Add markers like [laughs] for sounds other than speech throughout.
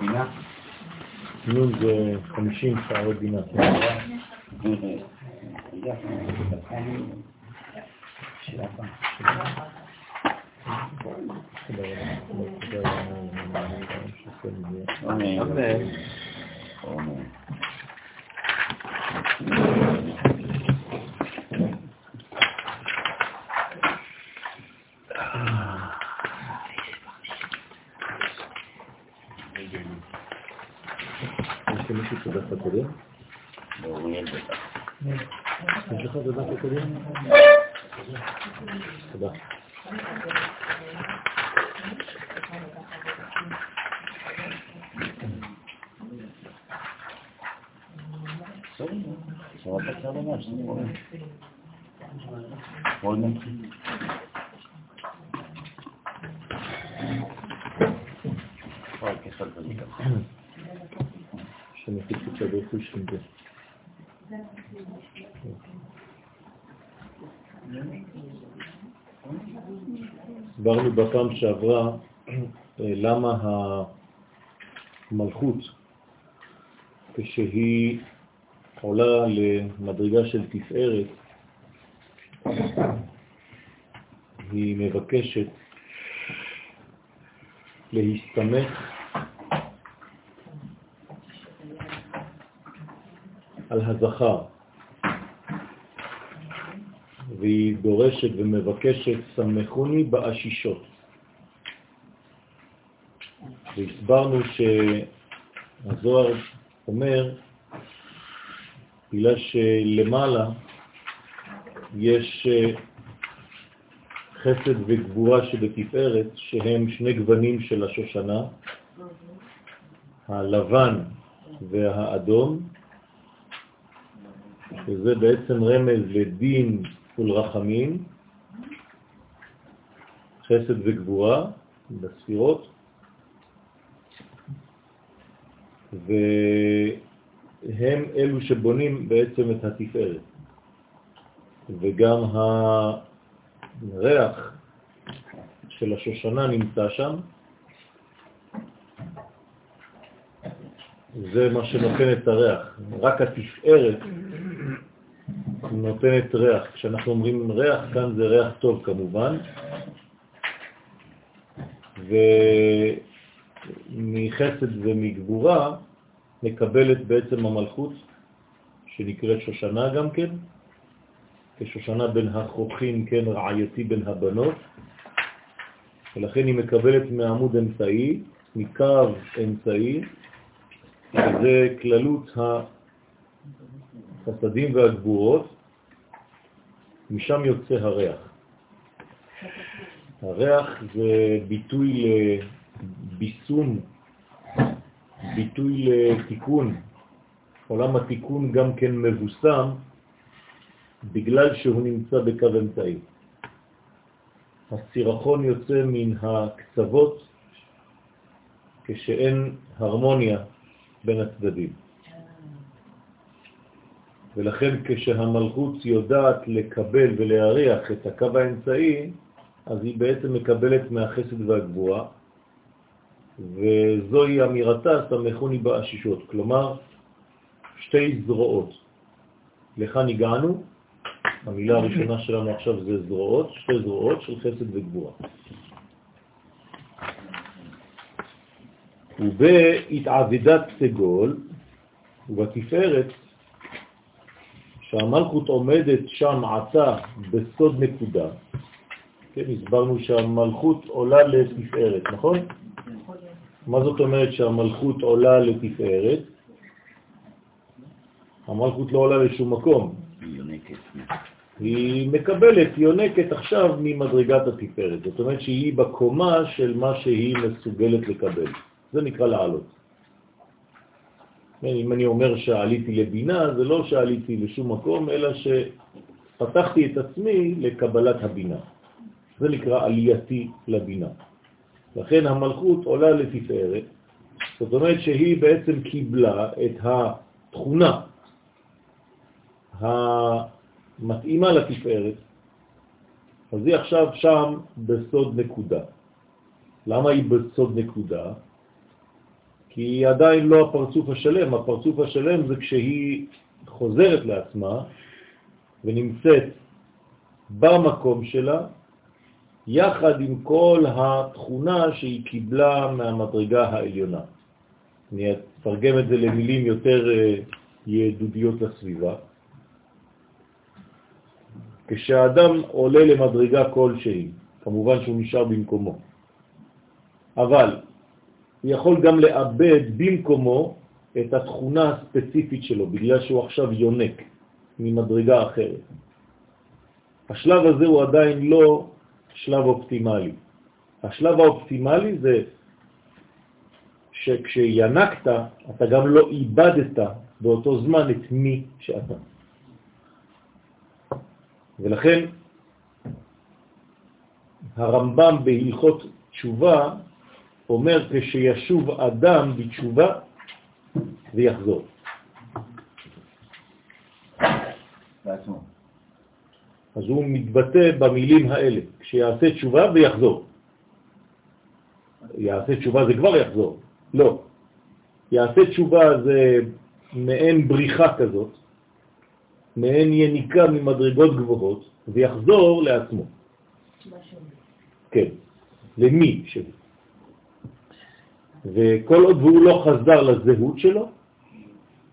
בינה? נון זה 50 שערי בינה. אמן. יש למישהו את הדף הקודם? אוריאל בטח. יש לך את הדף הקודם? תודה. שבת הקרב ממש, זה קורה. בואו נתחיל. וואי, כיף על זה ככה. שאני חיפשתי את הדרכוש עם זה. הסברנו בפעם שעברה אה, למה המלכות, כשהיא עולה למדרגה של תפארת, היא מבקשת להסתמך על הזכר, והיא דורשת ומבקשת סמכוני באשישות. והסברנו שהזוהר אומר, בגלל שלמעלה יש אה, חסד וגבורה שבתפארת, שהם שני גוונים של השושנה, הלבן והאדום, שזה בעצם רמז לדין ולרחמים, חסד וגבורה בספירות, והם אלו שבונים בעצם את התפארת. וגם הריח של השושנה נמצא שם, זה מה שנותן את הריח. רק התפארת נותנת ריח. כשאנחנו אומרים ריח, כאן זה ריח טוב כמובן. ומחסד ומגבורה מקבלת בעצם המלכות, שנקראת שושנה גם כן, כשושנה בין החוכים, כן, רעייתי בין הבנות, ולכן היא מקבלת מעמוד אמצעי, מקו אמצעי, שזה כללות החסדים והגבורות, משם יוצא הריח. הריח זה ביטוי לביסום, ביטוי לתיקון. עולם התיקון גם כן מבוסם בגלל שהוא נמצא בקו אמצעי. הסירחון יוצא מן הקצוות כשאין הרמוניה בין הצדדים. ולכן כשהמלכות יודעת לקבל ולהריח את הקו האמצעי, אז היא בעצם מקבלת מהחסד והגבורה, וזוהי אמירתה, סמכוני באשישות, כלומר שתי זרועות. לכאן הגענו, המילה הראשונה שלנו עכשיו זה זרועות, שתי זרועות של חסד וגבורה. ובהתעבדת סגול ובתפארת שהמלכות עומדת שם עתה בסוד נקודה, כן, הסברנו שהמלכות עולה לתפארת, נכון? מה זאת אומרת שהמלכות עולה לתפארת? המלכות לא עולה לשום מקום. היא מקבלת, יונקת עכשיו ממדרגת התפארת. זאת אומרת שהיא בקומה של מה שהיא מסוגלת לקבל. זה נקרא לעלות. אם אני אומר שעליתי לבינה, זה לא שעליתי לשום מקום, אלא שפתחתי את עצמי לקבלת הבינה. זה נקרא עלייתי לבינה. לכן המלכות עולה לתפארת, זאת אומרת שהיא בעצם קיבלה את התכונה המתאימה לתפארת, אז היא עכשיו שם בסוד נקודה. למה היא בסוד נקודה? כי היא עדיין לא הפרצוף השלם. הפרצוף השלם זה כשהיא חוזרת לעצמה ונמצאת במקום שלה, יחד עם כל התכונה שהיא קיבלה מהמדרגה העליונה. אני אתרגם את זה למילים יותר אה, ידודיות לסביבה. כשהאדם עולה למדרגה כלשהי, כמובן שהוא נשאר במקומו, אבל הוא יכול גם לאבד במקומו את התכונה הספציפית שלו, בגלל שהוא עכשיו יונק ממדרגה אחרת. השלב הזה הוא עדיין לא שלב אופטימלי. השלב האופטימלי זה שכשינקת, אתה גם לא איבדת באותו זמן את מי שאתה. ולכן הרמב"ם בהלכות תשובה אומר כשישוב אדם בתשובה ויחזור. בעצמו. אז הוא מתבטא במילים האלה, כשיעשה תשובה ויחזור. יעשה תשובה זה כבר יחזור. לא. יעשה תשובה זה מעין בריחה כזאת, מעין יניקה ממדרגות גבוהות, ויחזור לעצמו. כן, למי שלו. וכל עוד הוא לא חזר לזהות שלו,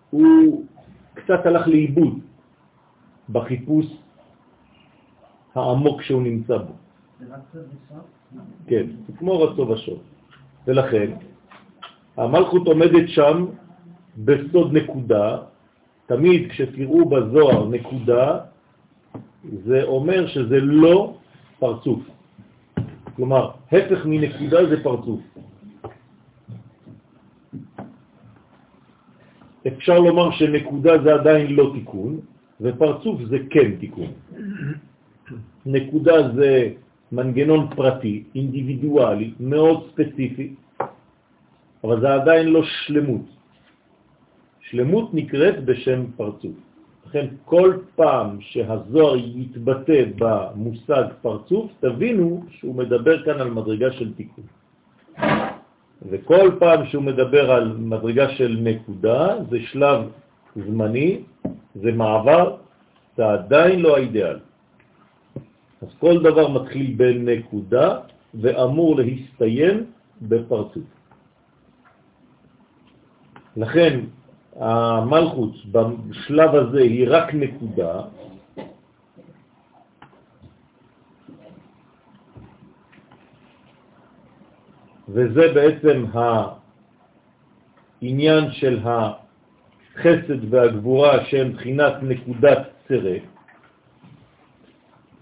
הוא קצת הלך לאיבוד בחיפוש העמוק שהוא נמצא בו. כן, זה כמו רצו ושוב. ולכן, המלכות עומדת שם בסוד נקודה, תמיד כשתראו בזוהר נקודה, זה אומר שזה לא פרצוף. כלומר, הפך מנקודה זה פרצוף. אפשר לומר שנקודה זה עדיין לא תיקון, ופרצוף זה כן תיקון. נקודה זה מנגנון פרטי, אינדיבידואלי, מאוד ספציפי, אבל זה עדיין לא שלמות. שלמות נקראת בשם פרצוף. לכן כל פעם שהזוהר יתבטא במושג פרצוף, תבינו שהוא מדבר כאן על מדרגה של תיקון. וכל פעם שהוא מדבר על מדרגה של נקודה, זה שלב זמני, זה מעבר, זה עדיין לא האידאל. אז כל דבר מתחיל בנקודה ואמור להסתיים בפרצוף. לכן המלכות בשלב הזה היא רק נקודה, וזה בעצם העניין של החסד והגבורה שהם בחינת נקודת צרה,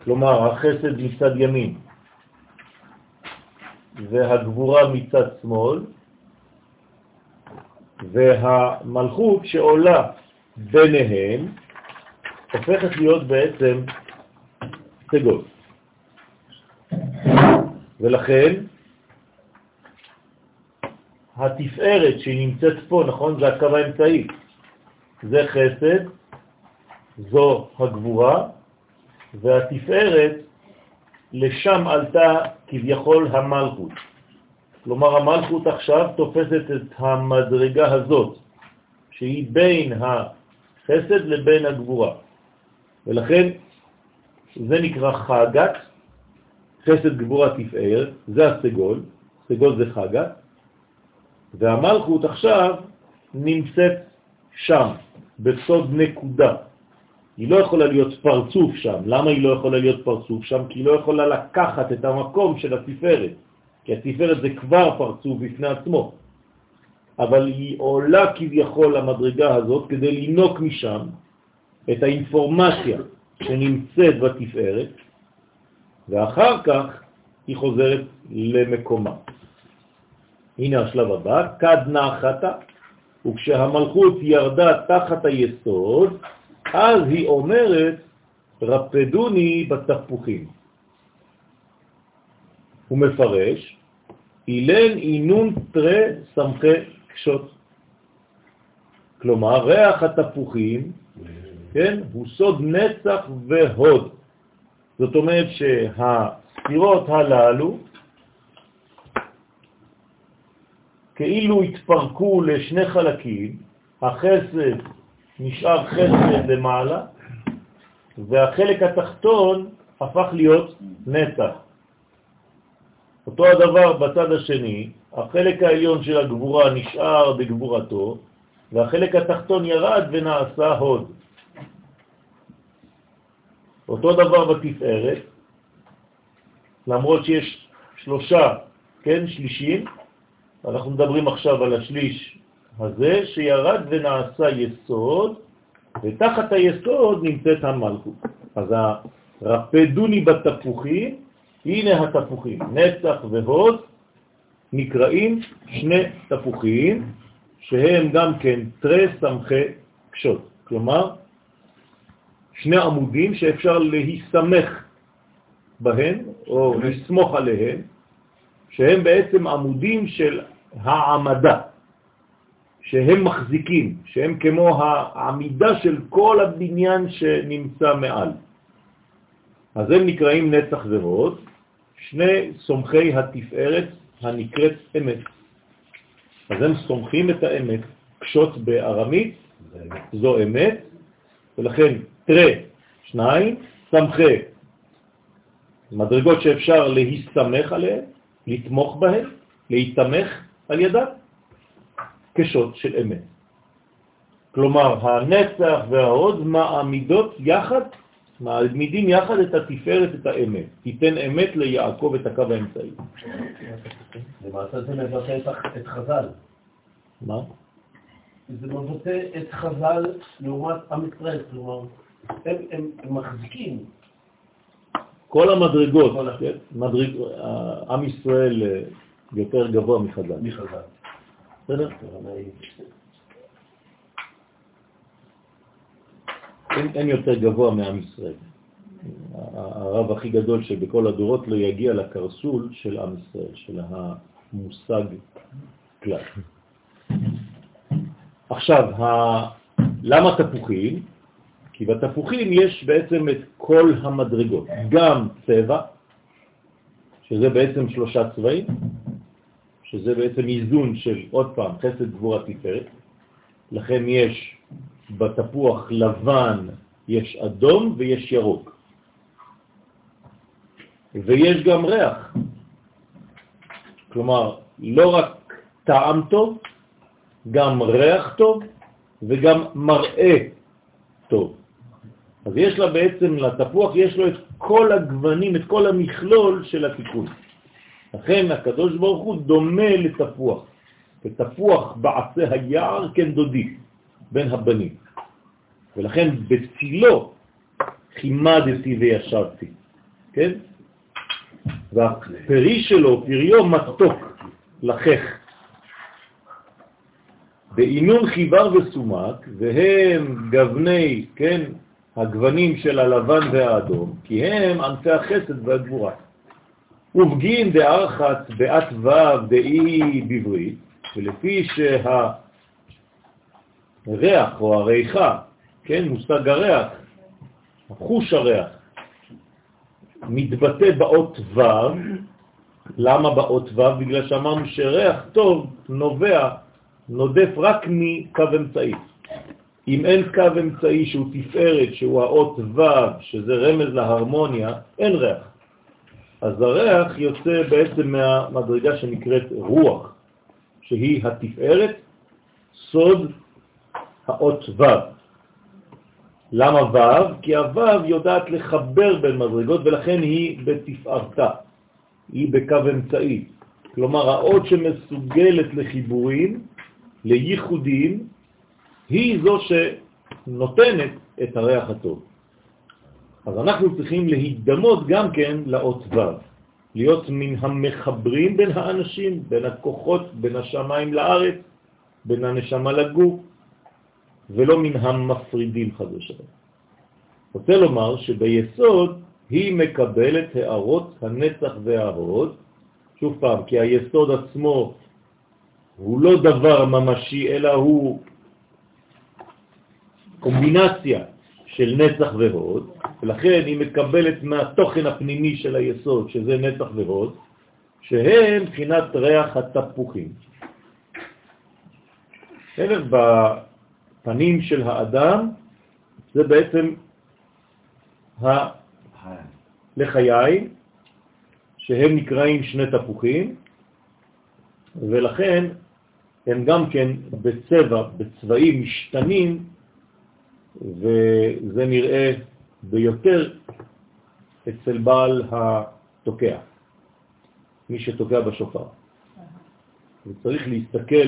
כלומר החסד מצד ימין והגבורה מצד שמאל, והמלכות שעולה ביניהם הופכת להיות בעצם סגול. ולכן התפארת שנמצאת פה, נכון? זה הקו האמצעי. זה חסד, זו הגבורה, והתפארת, לשם עלתה כביכול המלכות. כלומר, המלכות עכשיו תופסת את המדרגה הזאת, שהיא בין החסד לבין הגבורה. ולכן זה נקרא חגת, חסד גבורה תפארת, זה הסגול, סגול זה חגת, והמלכות עכשיו נמצאת שם, בסוד נקודה. היא לא יכולה להיות פרצוף שם. למה היא לא יכולה להיות פרצוף שם? כי היא לא יכולה לקחת את המקום של התפארת. כי התפארת זה כבר פרצוף בפני עצמו. אבל היא עולה כביכול למדרגה הזאת כדי לנוק משם את האינפורמציה שנמצאת בתפארת, ואחר כך היא חוזרת למקומה. הנה השלב הבא, כד נחתה, וכשהמלכות ירדה תחת היסוד, אז היא אומרת, רפדוני בתפוחים. הוא מפרש, אילן אינון תרה סמכי קשות. כלומר, ריח התפוחים, כן, הוא סוד נצח והוד. זאת אומרת שהספירות הללו כאילו התפרקו לשני חלקים, החסד נשאר חסד למעלה, והחלק התחתון הפך להיות נצח. אותו הדבר בצד השני, החלק העליון של הגבורה נשאר בגבורתו, והחלק התחתון ירד ונעשה הוד. אותו דבר בתפארת, למרות שיש שלושה, כן, שלישים, אנחנו מדברים עכשיו על השליש הזה שירד ונעשה יסוד, ותחת היסוד נמצאת המלכות. אז הרפדוני בתפוחים, הנה התפוחים, נצח והוד, נקראים שני תפוחים, שהם גם כן תרי סמכי קשות. כלומר, שני עמודים שאפשר להסתמך בהם, או לסמוך עליהם, שהם בעצם עמודים של העמדה, שהם מחזיקים, שהם כמו העמידה של כל הבניין שנמצא מעל. אז הם נקראים נצח והוד, שני סומכי התפארת הנקראת אמת. אז הם סומכים את האמת, קשות בארמית, זו אמת, ולכן תרא שניים, סמכי, מדרגות שאפשר להסתמך עליהן, לתמוך בהן, להתמך על ידה, קשות של אמת. כלומר, הנצח וההוד מעמידות יחד, מעמידים יחד את התפארת, את האמת. תיתן אמת ליעקב את הקו האמצעי. למעשה זה מבטא את חז"ל. מה? זה מבטא את חז"ל לעומת עם ישראל, כלומר, הם, הם, הם מחזיקים. כל המדרגות, כן? מדרג, עם ישראל אה, יותר גבוה מחז"ל. מחז"ל. בסדר? אין, אין יותר גבוה מעם ישראל. הרב הכי גדול שבכל הדורות לא יגיע לקרסול של עם ישראל, של המושג כלל. עכשיו, ה... למה תפוחים? כי בתפוחים יש בעצם את כל המדרגות, גם צבע, שזה בעצם שלושה צבעים, שזה בעצם איזון של, עוד פעם, חסד גבורה תפארת, לכן יש בתפוח לבן, יש אדום ויש ירוק. ויש גם ריח. כלומר, לא רק טעם טוב, גם ריח טוב וגם מראה טוב. אז יש לה בעצם, לתפוח יש לו את כל הגוונים, את כל המכלול של התיקון. לכן הקדוש ברוך הוא דומה לתפוח. ותפוח בעשה היער כן דודי, בין הבנים. ולכן בצילו חימדתי וישבתי, כן? והפרי שלו, פריו מתוק, לחך. בעינון חיבר וסומק, והם גווני, כן, הגוונים של הלבן והאדום, כי הם ענפי החסד והגבורה. ובגין דארחת בעת ו' דאי בברית, ולפי שהריח או הריחה, כן, מושג הריח, חוש הריח, מתבטא באות ו', למה באות ו'? בגלל שאמרנו שריח טוב נובע, נודף רק מקו אמצעי. אם אין קו אמצעי שהוא תפארת, שהוא האות ו', שזה רמז להרמוניה, אין ריח. אז הריח יוצא בעצם מהמדרגה שנקראת רוח, שהיא התפארת, סוד האות ו'. למה ו'? כי הו' יודעת לחבר בין מדרגות ולכן היא בתפארתה, היא בקו אמצעי. כלומר, האות שמסוגלת לחיבורים, לייחודים, היא זו שנותנת את הריח הטוב. אז אנחנו צריכים להידמות גם כן לאות ו', להיות מן המחברים בין האנשים, בין הכוחות, בין השמיים לארץ, בין הנשמה לגוף, ולא מן המפרידים חד ושלום. רוצה לומר שביסוד היא מקבלת הערות הנצח וההוד, שוב פעם, כי היסוד עצמו הוא לא דבר ממשי, אלא הוא קומבינציה של נצח והוד, ולכן היא מקבלת מהתוכן הפנימי של היסוד, שזה נצח והוד, שהם מבחינת ריח התפוחים. בסדר? בפנים של האדם זה בעצם הלחיים, שהם נקראים שני תפוחים, ולכן הם גם כן בצבע, בצבעים משתנים, וזה נראה ביותר אצל בעל התוקע, מי שתוקע בשופר. וצריך להסתכל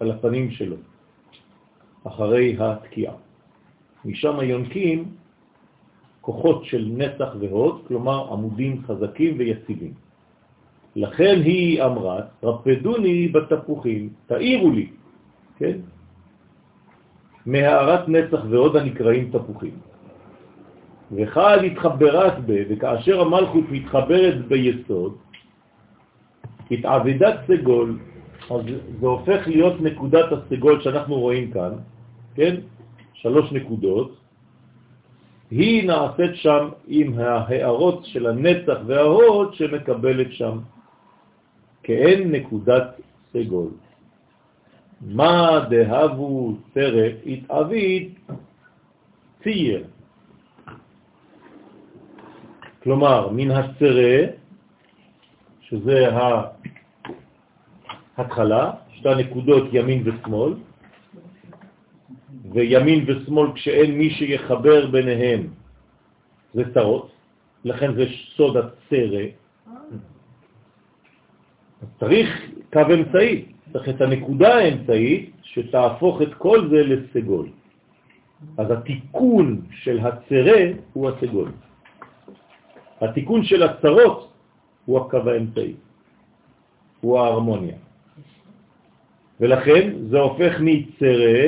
על הפנים שלו אחרי התקיעה. משם יונקים כוחות של נצח והוד, כלומר עמודים חזקים ויציבים. לכן היא אמרה, רפדוני בתפוחים, תאירו לי, כן? מהערת נצח ועוד הנקראים תפוחים. וחל התחברת ב, וכאשר המלכות מתחברת ביסוד, התעבדת סגול, אז זה הופך להיות נקודת הסגול שאנחנו רואים כאן, כן? שלוש נקודות, היא נעשית שם עם ההערות של הנצח וההוד שמקבלת שם כאין נקודת סגול. מה דהבו סרט התאבית צייר. כלומר, מן הסרה, שזה ההתחלה, שתי נקודות ימין ושמאל, וימין ושמאל כשאין מי שיחבר ביניהם זה צרות, לכן זה סוד הצרה. צריך קו אמצעי, צריך את הנקודה האמצעית שתהפוך את כל זה לסגול. אז התיקון של הצרה הוא הסגול. התיקון של הצרות הוא הקו האמצעי, הוא ההרמוניה. ולכן זה הופך מצרה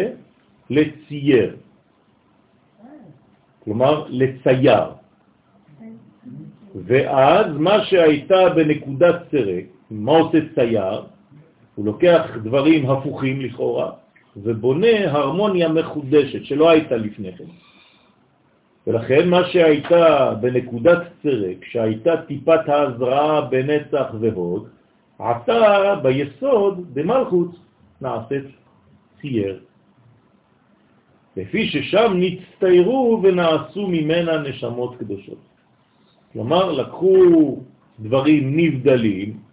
לצייר, כלומר לצייר. ואז מה שהייתה בנקודת צרה, מה עושה צייר? הוא לוקח דברים הפוכים לכאורה ובונה הרמוניה מחודשת שלא הייתה לפני כן. ולכן מה שהייתה בנקודת צרה, כשהייתה טיפת ההזרעה בנצח והוד, עתה ביסוד, במלכות, נעשית צייר. לפי ששם נצטיירו ונעשו ממנה נשמות קדושות. כלומר, לקחו דברים נבדלים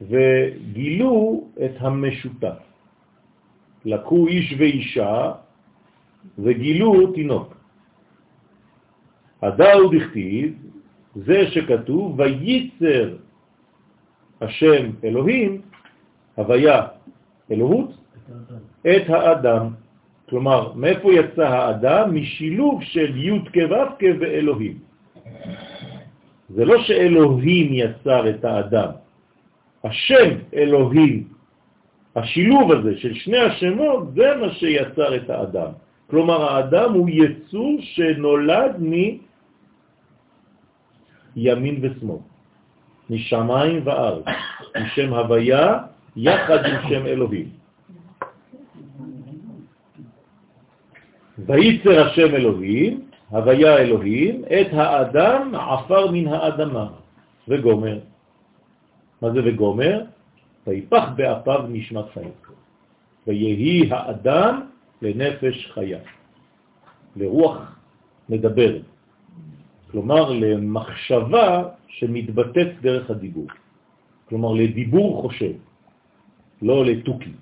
וגילו את המשותף. לקחו איש ואישה וגילו תינוק. הדאו דכתיב, זה שכתוב, וייצר השם אלוהים, הוויה אלוהות, את האדם. כלומר, מאיפה יצא האדם? משילוב של י' כו' ואלוהים. זה לא שאלוהים יצר את האדם, השם אלוהים, השילוב הזה של שני השמות, זה מה שיצר את האדם. כלומר, האדם הוא יצור שנולד מימין ושמאל, משמיים וארץ, משם הוויה יחד עם שם אלוהים. וייצר השם אלוהים, הוויה אלוהים, את האדם עפר מן האדמה, וגומר. מה זה וגומר? ויפח באפיו נשמת חיים. ויהי האדם לנפש חיה, לרוח מדברת. כלומר, למחשבה שמתבטאת דרך הדיבור. כלומר, לדיבור חושב, לא לתוקי.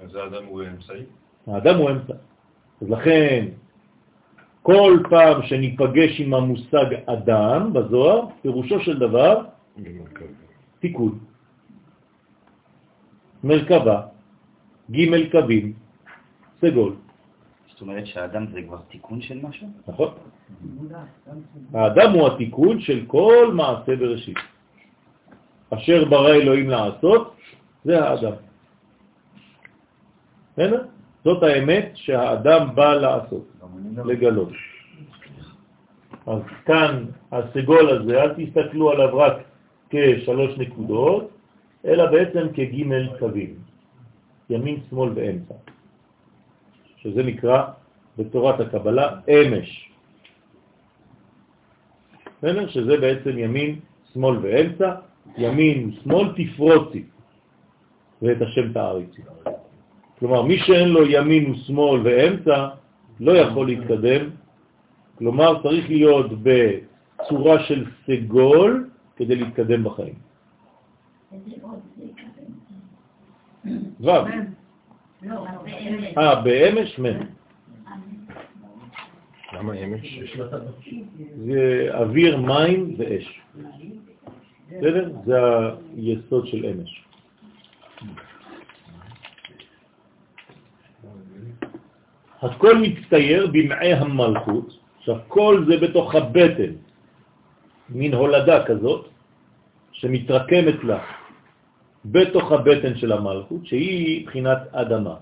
אז האדם הוא אמצעי? האדם הוא אמצע. אז לכן, כל פעם שניפגש עם המושג אדם בזוהר, פירושו של דבר תיקון. מרכבה, ג' קווים, סגול. זאת אומרת שהאדם זה כבר תיקון של משהו? נכון. האדם הוא התיקון של כל מעשה בראשית. אשר ברא אלוהים לעשות, זה האדם. בסדר? זאת האמת שהאדם בא לעשות, לגלות. אז כאן הסגול הזה, אל תסתכלו עליו רק כשלוש נקודות, אלא בעצם כג' קווים, ימין, שמאל ואמצע, שזה נקרא בתורת הקבלה אמש. בסדר? שזה בעצם ימין, שמאל ואמצע, ימין, שמאל, תפרוצי. ואת השם תאריצי. כלומר, מי שאין לו ימין ושמאל ואמצע, לא יכול להתקדם. כלומר, צריך להיות בצורה של סגול כדי להתקדם בחיים. ו'. אה, באמש מן. למה אמש? זה אוויר, מים ואש. בסדר? זה היסוד של אמש. הכל מצטייר במעי המלכות, עכשיו כל זה בתוך הבטן, מין הולדה כזאת, שמתרקמת לה בתוך הבטן של המלכות, שהיא בחינת אדמה.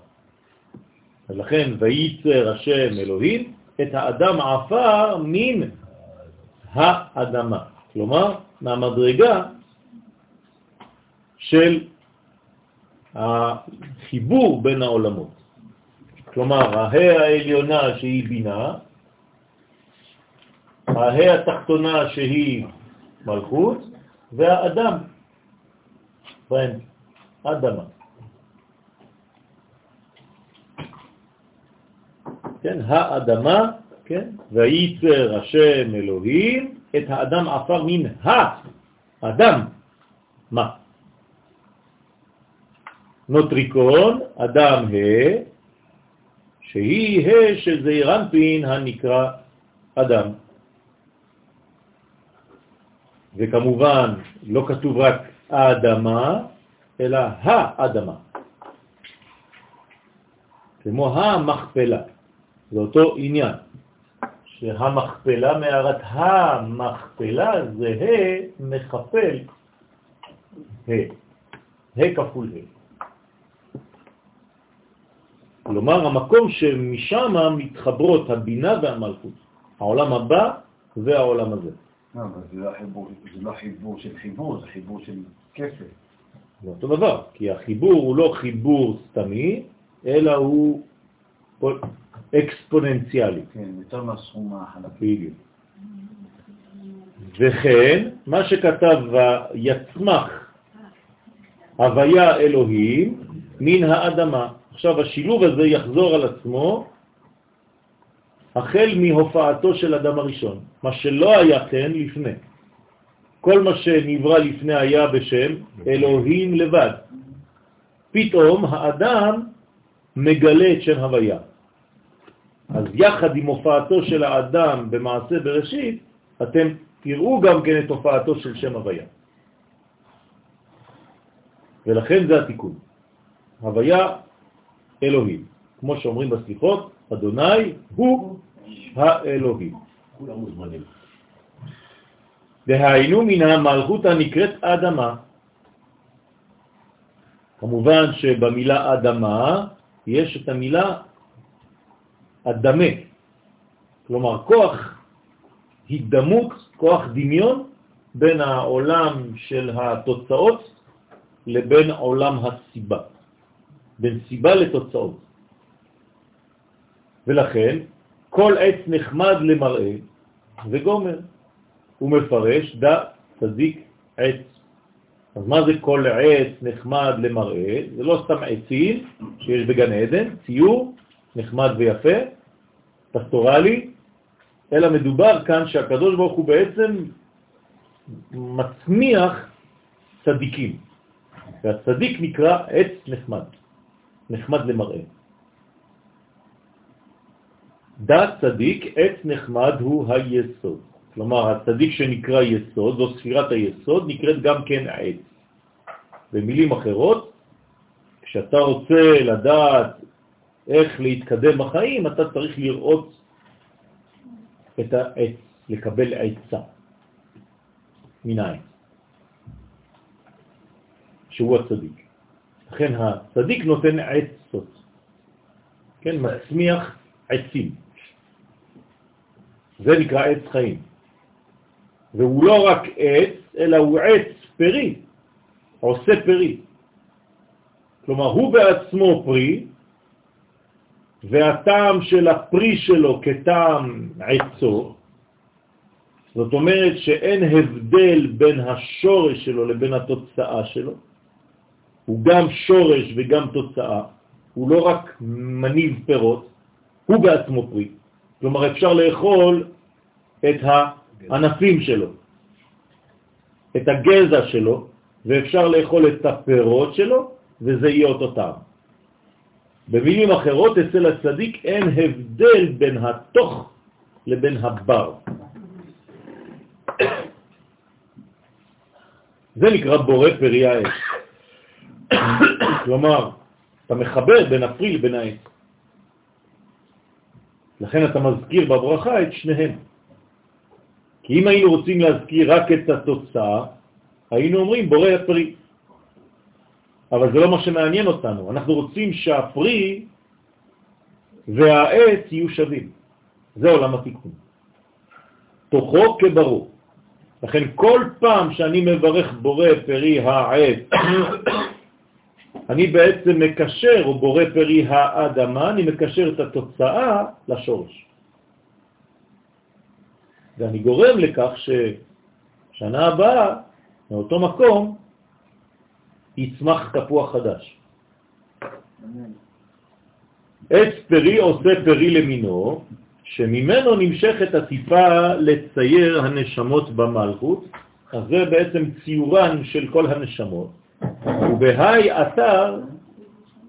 ולכן, וייצר השם אלוהים את האדם עפר מן האדמה. כלומר, מהמדרגה של החיבור בין העולמות. כלומר, ההא העליונה שהיא בינה, ההא התחתונה שהיא מלכות, והאדם בהם, אדמה. כן, האדמה, כן, וייצר השם אלוהים את האדם עפר מן האדם, מה? נוטריקון, אדם ה', שהיא ה' של זעירנפין הנקרא אדם. וכמובן, לא כתוב רק האדמה, אלא האדמה. כמו המכפלה, זה אותו עניין, שהמכפלה, מערת המכפלה זה ה' מכפל ה', ה' כפול ה'. כלומר, המקום שמשם מתחברות הבינה והמלכות, העולם הבא והעולם הזה. לא, אבל זה לא חיבור, זה לא חיבור של חיבור, זה חיבור של כסף. זה אותו דבר, כי החיבור הוא לא חיבור סתמי, אלא הוא אקספוננציאלי. כן, יותר מהסכום החלקי. בדיוק. וכן, מה שכתב יצמח הוויה אלוהים מן האדמה. עכשיו השילוב הזה יחזור על עצמו החל מהופעתו של אדם הראשון, מה שלא היה כן לפני. כל מה שנברא לפני היה בשם אלוהים לבד. פתאום האדם מגלה את שם הוויה. אז יחד עם הופעתו של האדם במעשה בראשית, אתם תראו גם כן את הופעתו של שם הוויה. ולכן זה התיקון. הוויה אלוהים. כמו שאומרים בסליחות, אדוני הוא האלוהים. כולם מוזמנים. והיינו מן המלכות הנקראת אדמה. כמובן שבמילה אדמה יש את המילה אדמה, כלומר כוח הידמות, כוח דמיון בין העולם של התוצאות לבין עולם הסיבה, בין סיבה לתוצאות. ולכן כל עץ נחמד למראה וגומר. הוא מפרש דה צדיק עץ. אז מה זה כל עץ נחמד למראה? זה לא סתם עצים שיש בגן עדן, ציור נחמד ויפה, פסטורלי, אלא מדובר כאן שהקדוש ברוך הוא בעצם מצמיח צדיקים. והצדיק נקרא עץ נחמד, נחמד למראה. דת צדיק, עץ נחמד הוא היסוד. כלומר, הצדיק שנקרא יסוד, זו ספירת היסוד, נקראת גם כן עץ. במילים אחרות, כשאתה רוצה לדעת איך להתקדם בחיים, אתה צריך לראות את העץ, לקבל עצה מן שהוא הצדיק. לכן הצדיק נותן עצות, כן, מצמיח עצים. זה נקרא עץ חיים. והוא לא רק עץ, אלא הוא עץ פרי, עושה פרי. כלומר, הוא בעצמו פרי, והטעם של הפרי שלו כטעם עצו, זאת אומרת שאין הבדל בין השורש שלו לבין התוצאה שלו, הוא גם שורש וגם תוצאה, הוא לא רק מניב פירות, הוא בעצמו פרי. כלומר, אפשר לאכול את הענפים שלו, את הגזע שלו, ואפשר לאכול את הפירות שלו, וזה יהיה אותו טעם. במילים אחרות, אצל הצדיק אין הבדל בין התוך לבין הבר. זה נקרא בורא פרי העץ. [coughs] כלומר, אתה מחבר בין הפרי לבין העץ. לכן אתה מזכיר בברכה את שניהם. כי אם היינו רוצים להזכיר רק את התוצאה, היינו אומרים בורא הפרי. אבל זה לא מה שמעניין אותנו. אנחנו רוצים שהפרי והעץ יהיו שווים. זה עולם התיקון. תוכו כברו. לכן כל פעם שאני מברך בורא פרי העץ, אני בעצם מקשר, או בורא פרי האדמה, אני מקשר את התוצאה לשורש. ואני גורם לכך ששנה הבאה, מאותו מקום, יצמח תפוח חדש. עץ פרי עושה פרי למינו, שממנו נמשכת הטיפה לצייר הנשמות במלכות, אז זה בעצם ציורן של כל הנשמות, ובהי אתר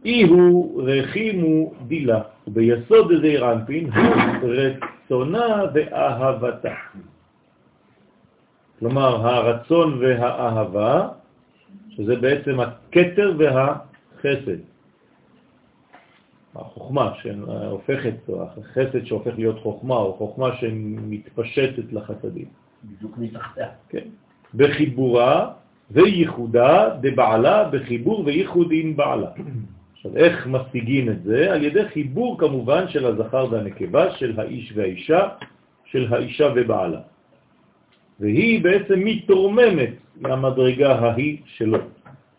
אי הוא רחימו דילה, וביסוד זה רנפין הוא רצונה ואהבתה. כלומר, הרצון והאהבה, שזה בעצם הכתר והחסד. החוכמה שהופכת, או החסד שהופך להיות חוכמה, או חוכמה שמתפשטת לחסדים. בדיוק מתחתיה. כן. בחיבורה וייחודה דבעלה, בחיבור וייחוד עם בעלה. עכשיו, איך משיגים את זה? על ידי חיבור כמובן של הזכר והנקבה, של האיש והאישה, של האישה ובעלה. והיא בעצם מתורממת מהמדרגה ההיא שלו,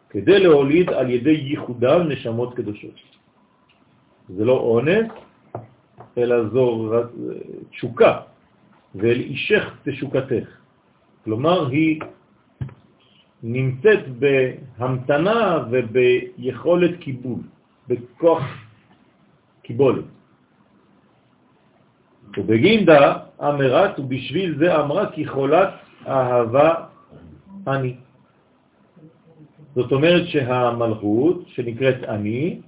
כדי להוליד על ידי ייחודם נשמות קדושות. זה לא אונס, אלא זו תשוקה, ואל אישך תשוקתך. כלומר, היא נמצאת בהמתנה וביכולת קיבול, בכוח קיבולת. ובגינדה אמרת, ובשביל זה אמרה כי חולת אהבה אני. זאת אומרת שהמלכות, שנקראת אני,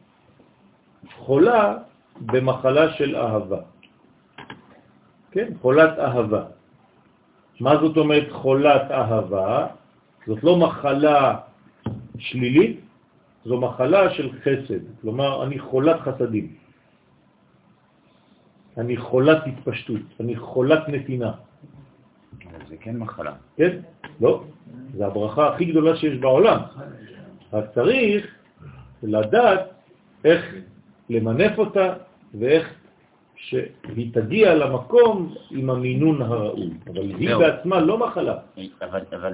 חולה במחלה של אהבה. כן, חולת אהבה. מה זאת אומרת חולת אהבה? זאת לא מחלה שלילית, זו מחלה של חסד. כלומר, אני חולת חסדים. אני חולת התפשטות, אני חולת נתינה. זה כן מחלה. כן? לא. זה הברכה הכי גדולה שיש בעולם. רק צריך לדעת איך למנף אותה ואיך שהיא תגיע למקום עם המינון הראוי. אבל היא בעצמה לא מחלה. אבל, אבל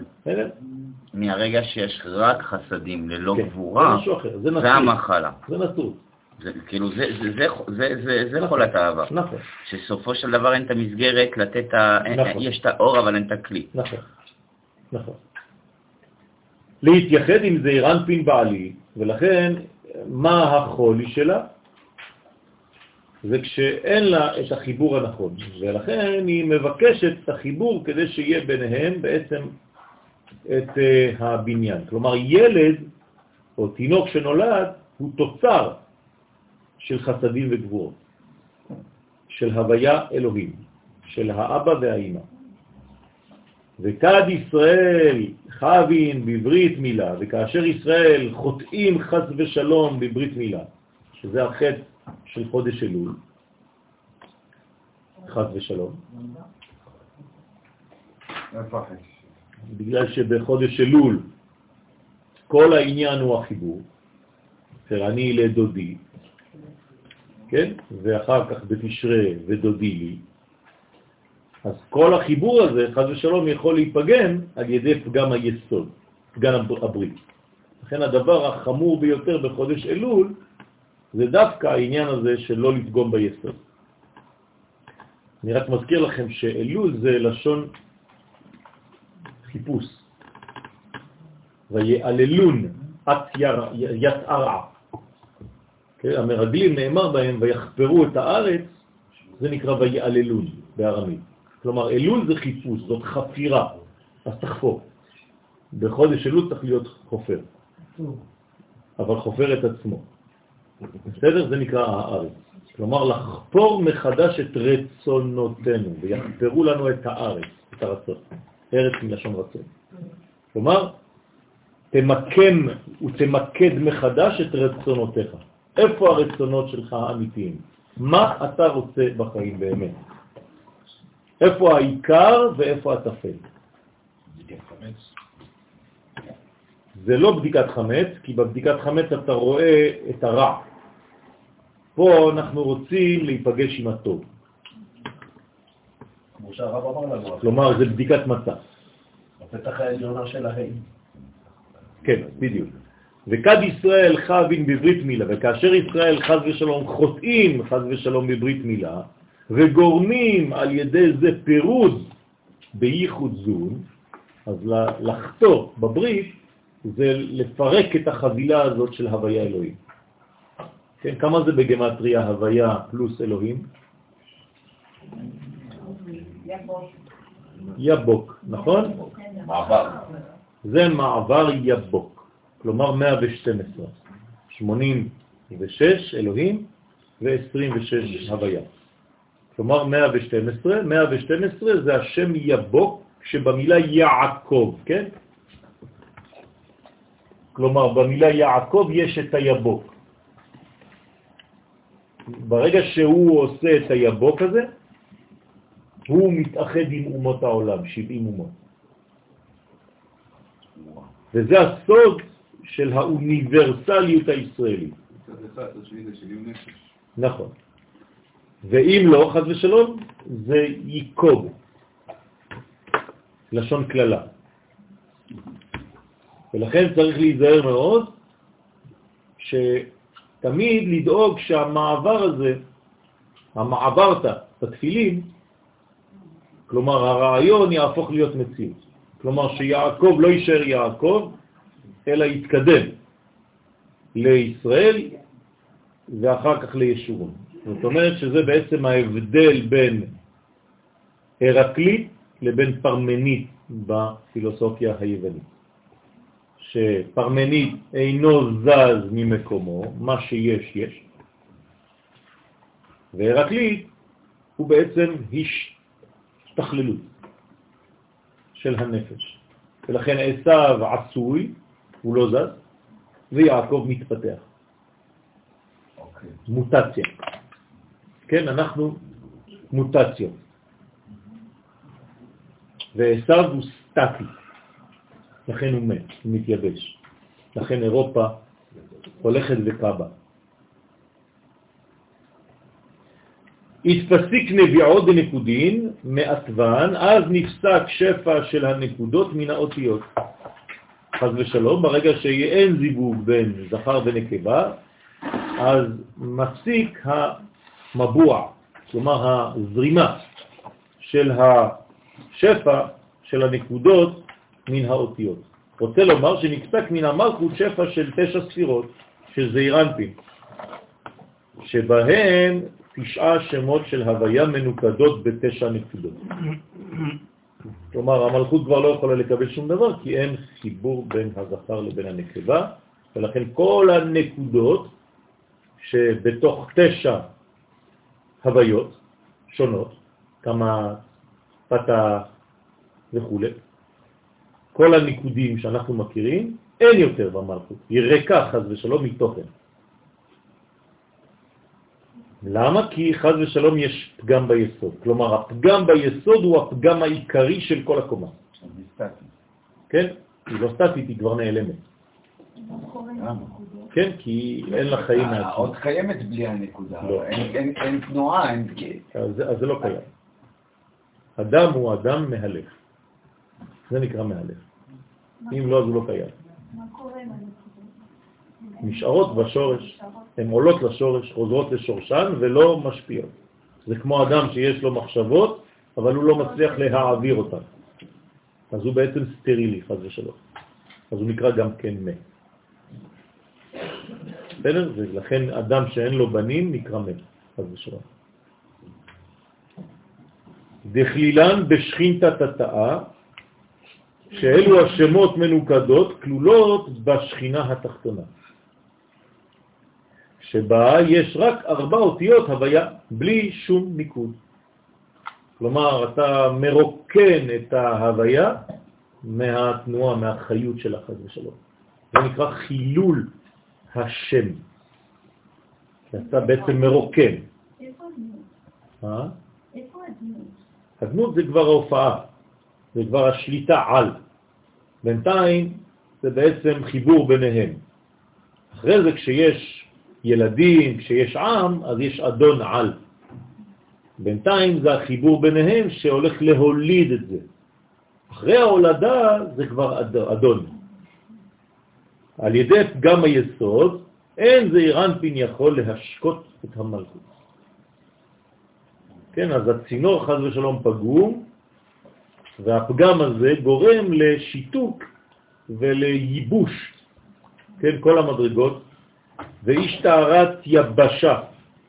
מהרגע שיש רק חסדים ללא כן, גבורה, זה. המחלה. זה נצרות. זה, כאילו, זה, זה, זה, זה, זה, זה נכון. חולת אהבה. נכון, שסופו של דבר אין את המסגרת לתת, ה... נכון. יש את האור אבל אין את הכלי. נכון, נכון. להתייחד עם זה רנפין בעלי, ולכן מה החולי שלה? זה כשאין לה את החיבור הנכון, ולכן היא מבקשת את החיבור כדי שיהיה ביניהם בעצם את uh, הבניין. כלומר, ילד או תינוק שנולד הוא תוצר של חסדים וגבורות, של הוויה אלוהים, של האבא והאימא. וכד ישראל חבין בברית מילה, וכאשר ישראל חוטאים חס ושלום בברית מילה, שזה החטא של חודש אלול, חס ושלום? בגלל שבחודש אלול כל העניין הוא החיבור, אני לדודי, כן? ואחר כך בתשרה ודודי לי, אז כל החיבור הזה, חז ושלום, יכול להיפגם על ידי פגם היסוד, פגם הב- הברית. לכן הדבר החמור ביותר בחודש אלול זה דווקא העניין הזה של לא לפגום ביסוד. אני רק מזכיר לכם שאלול זה לשון חיפוש. ויעללון את יתערע. כן, המרגלים נאמר בהם, ויחפרו את הארץ, זה נקרא ויעללון בארמית. כלומר, אלול זה חיפוש, זאת חפירה, אז תחפור. בחודש אלול צריך להיות חופר, אבל חופר את עצמו. בסדר? זה נקרא הארץ. כלומר, לחפור מחדש את רצונותינו, ויחפרו לנו את הארץ, את הרצון. ארץ מלשון רצון. כלומר, תמקם ותמקד מחדש את רצונותיך. איפה הרצונות שלך האמיתיים? מה אתה רוצה בחיים באמת? איפה העיקר ואיפה הטפל? זה לא בדיקת חמץ, כי בבדיקת חמץ אתה רואה את הרע. פה אנחנו רוצים להיפגש עם הטוב. כמו שהרב אמר לנו. כלומר, זה בדיקת מצב. הפתח העליונה של ההי. כן, בדיוק. וכד ישראל חבין בברית מילה, וכאשר ישראל חז ושלום חוטאים חז ושלום בברית מילה, וגורמים על ידי זה פירוד בייחוד זון, אז לחתור בברית זה לפרק את החבילה הזאת של הוויה אלוהים. כן, כמה זה בגמטריה הוויה פלוס אלוהים? יבוק, נכון? מעבר. זה מעבר יבוק, כלומר 112, 86 אלוהים ו-26 הוויה. כלומר 112, 112 זה השם יבוק שבמילה יעקב, כן? כלומר במילה יעקב יש את היבוק. ברגע שהוא עושה את היבוק הזה, הוא מתאחד עם אומות העולם, 70 אומות. וזה הסוד של האוניברסליות הישראלית. נכון. ואם לא, חז ושלום, זה ייקוב, לשון כללה. ולכן צריך להיזהר מאוד שתמיד לדאוג שהמעבר הזה, המעברת בתפילים, כלומר הרעיון יהפוך להיות מציאות. כלומר שיעקב לא יישאר יעקב, אלא יתקדם לישראל ואחר כך לישורון. זאת אומרת שזה בעצם ההבדל בין הרקלית לבין פרמנית בפילוסופיה היוונית. שפרמנית אינו זז ממקומו, מה שיש יש, והרקלית הוא בעצם השתכללות של הנפש. ולכן עשיו עשוי, הוא לא זז, ויעקב מתפתח. Okay. אוקיי. מוטציה. כן, אנחנו מוטציות. ועשיו הוא סטטי, לכן הוא מת, הוא מתייבש. לכן אירופה הולכת וקבה. התפסיק נביעות דנקודין מעטוון, אז נפסק שפע של הנקודות מן האותיות. חז ושלום, ברגע שאין זיווג בין זכר ונקבה, אז מפסיק המבוע, כלומר הזרימה של השפע של הנקודות מן האותיות. רוצה לומר שנפסק מן המלכות שפע של תשע ספירות, של זעירנטים, שבהם תשעה שמות של הוויה מנוקדות בתשע נקודות. כלומר, המלכות כבר לא יכולה לקבל שום דבר, כי אין חיבור בין הזכר לבין הנקבה, ולכן כל הנקודות שבתוך תשע הוויות שונות, כמה פתה וכו', כל הניקודים שאנחנו מכירים, אין יותר במלכות, היא ריקה חז ושלום מתוכן. למה? כי חז ושלום יש פגם ביסוד. כלומר, הפגם ביסוד הוא הפגם העיקרי של כל הקומה. כן? היא לא סטטית, היא כבר נעלמת. כן, כי אין לה חיים מעצמם. עוד קיימת בלי הנקודה. לא. אין תנועה, אין... אז זה לא קיים. אדם הוא אדם מהלך. זה נקרא מהלך. אם לא, אז הוא לא קיים. נשארות בשורש. הן עולות לשורש, חוזרות לשורשן ולא משפיעות. זה כמו אדם שיש לו מחשבות, אבל הוא לא מצליח להעביר אותן. אז הוא בעצם סטרילי, חז ושלום. אז הוא נקרא גם כן מת. בסדר? ולכן אדם שאין לו בנים נקרא מת, חס ושלום. דחלילן בשכינתא תתאה, שאלו השמות מנוקדות כלולות בשכינה התחתונה, שבה יש רק ארבע אותיות הוויה, בלי שום ניקוד. כלומר, אתה מרוקן את ההוויה מהתנועה, מהחיות של החד ושלום. זה נקרא חילול השם. אתה בעצם מרוקן. איפה הדמות? אה? איפה הדמות? הדמות זה כבר ההופעה, זה כבר השליטה על. בינתיים זה בעצם חיבור ביניהם. אחרי זה כשיש ילדים, כשיש עם, אז יש אדון על. בינתיים זה החיבור ביניהם שהולך להוליד את זה. אחרי ההולדה זה כבר אדון. על ידי פגם היסוד, אין זעיר אנפין יכול להשקות את המלכות. כן, אז הצינור חז ושלום פגום, והפגם הזה גורם לשיתוק ולייבוש, כן, כל המדרגות, והשתערת יבשה,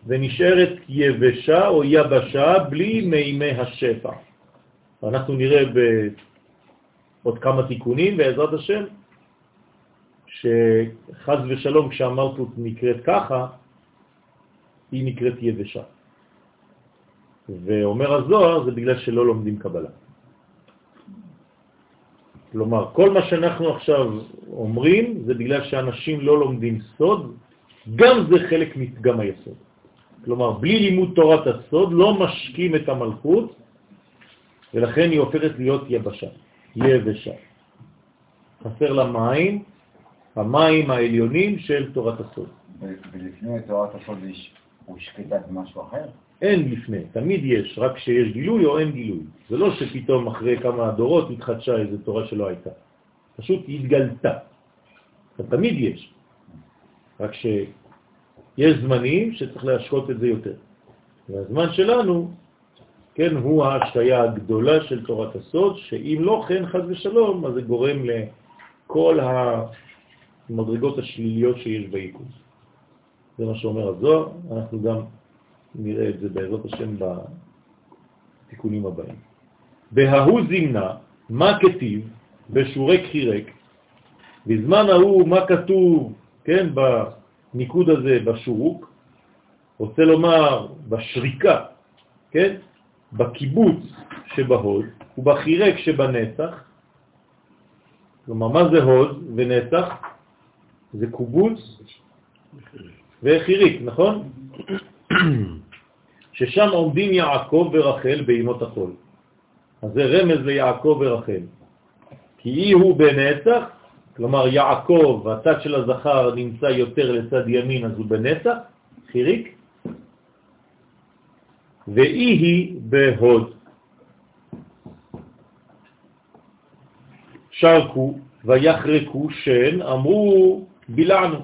ונשארת יבשה או יבשה בלי מימי השפע. אנחנו נראה בעוד כמה תיקונים בעזרת השם, שחז ושלום כשהמלכות נקראת ככה, היא נקראת יבשה. ואומר הזוהר זה בגלל שלא לומדים קבלה. כלומר, כל מה שאנחנו עכשיו אומרים זה בגלל שאנשים לא לומדים סוד, גם זה חלק מפגם היסוד. כלומר, בלי לימוד תורת הסוד לא משקים את המלכות, ולכן היא הופכת להיות יבשה, יבשה. חסר לה מים, המים העליונים של תורת הסוד. ולפני תורת הסוד הוא שקטת משהו אחר? אין לפני, תמיד יש, רק שיש גילוי או אין גילוי. זה לא שפתאום אחרי כמה דורות התחדשה איזו תורה שלא הייתה. פשוט התגלתה. תמיד יש. רק שיש זמנים שצריך להשקות את זה יותר. והזמן שלנו, כן, הוא ההשקיה הגדולה של תורת הסוד, שאם לא כן, חז ושלום, אז זה גורם לכל המדרגות השליליות שיש ביקום. זה מה שאומר הזוהר, אנחנו גם נראה את זה בעזרת השם בתיקונים הבאים. בההוא זימנה, מה כתיב? בשורי חירק, בזמן ההוא מה כתוב, כן, בניקוד הזה בשורוק, רוצה לומר בשריקה, כן, בקיבוץ שבהוד ובחירק שבנצח, כלומר מה זה הוד ונצח? זה קובוץ וחיריק, נכון? [clears throat] ששם עומדים יעקב ורחל בימות החול. אז זה רמז ליעקב ורחל. כי אי הוא בנצח, כלומר יעקב, הצד של הזכר נמצא יותר לצד ימין, אז הוא בנצח, חיריק, ואי היא בהוד. שרקו ויחרקו שן, אמרו בילענו,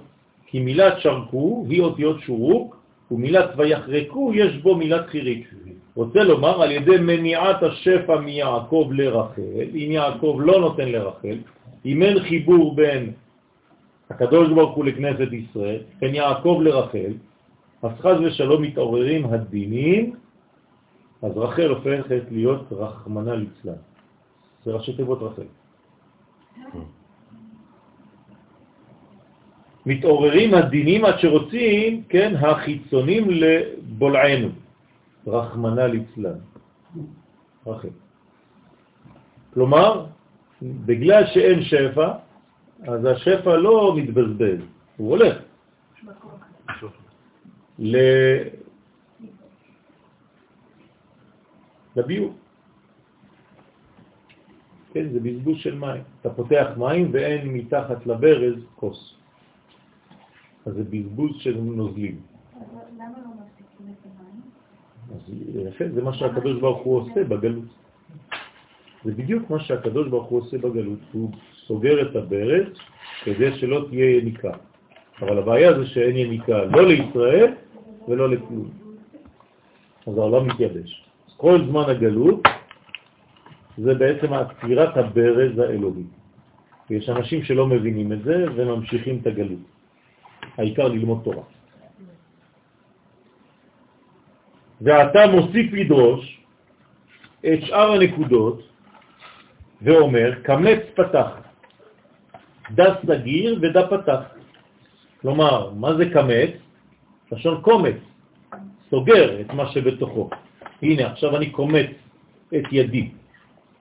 כי מילת שרקו היא אותיות שורוק, ומילת ויחרקו יש בו מילת חיריק. רוצה לומר, על ידי מניעת השפע מיעקב לרחל, אם יעקב לא נותן לרחל, אם אין חיבור בין הקדוש ברוך הוא לכנסת ישראל, בין יעקב לרחל, אז חז ושלום מתעוררים הדינים, אז רחל הופכת להיות רחמנה לצלן. זה ראשי תיבות רחל. מתעוררים הדינים עד שרוצים, כן, החיצונים לבולענו, רחמנה ליצלן. רחל. כלומר, בגלל שאין שפע, אז השפע לא מתבזבז, הוא הולך. ל... לביוב. כן, זה בזבוז של מים. אתה פותח מים ואין מתחת לברז כוס. אז זה בזבוז של נוזלים. למה לא מפסיקים את המים? יפה, זה מה שהקדוש ברוך הוא עושה בגלות. זה בדיוק מה שהקדוש ברוך הוא עושה בגלות. הוא סוגר את הברז כדי שלא תהיה יניקה. אבל הבעיה זה שאין יניקה לא לישראל ולא לכלום. אז העולם מתייבש. כל זמן הגלות זה בעצם עצירת הברז האלוהי. יש אנשים שלא מבינים את זה וממשיכים את הגלות. העיקר ללמוד תורה. ואתה מוסיף לדרוש את שאר הנקודות ואומר, קמץ פתח, דה סגיר ודה פתח. כלומר, מה זה קמץ? לשון קומץ, סוגר את מה שבתוכו. הנה, עכשיו אני קומץ את ידי,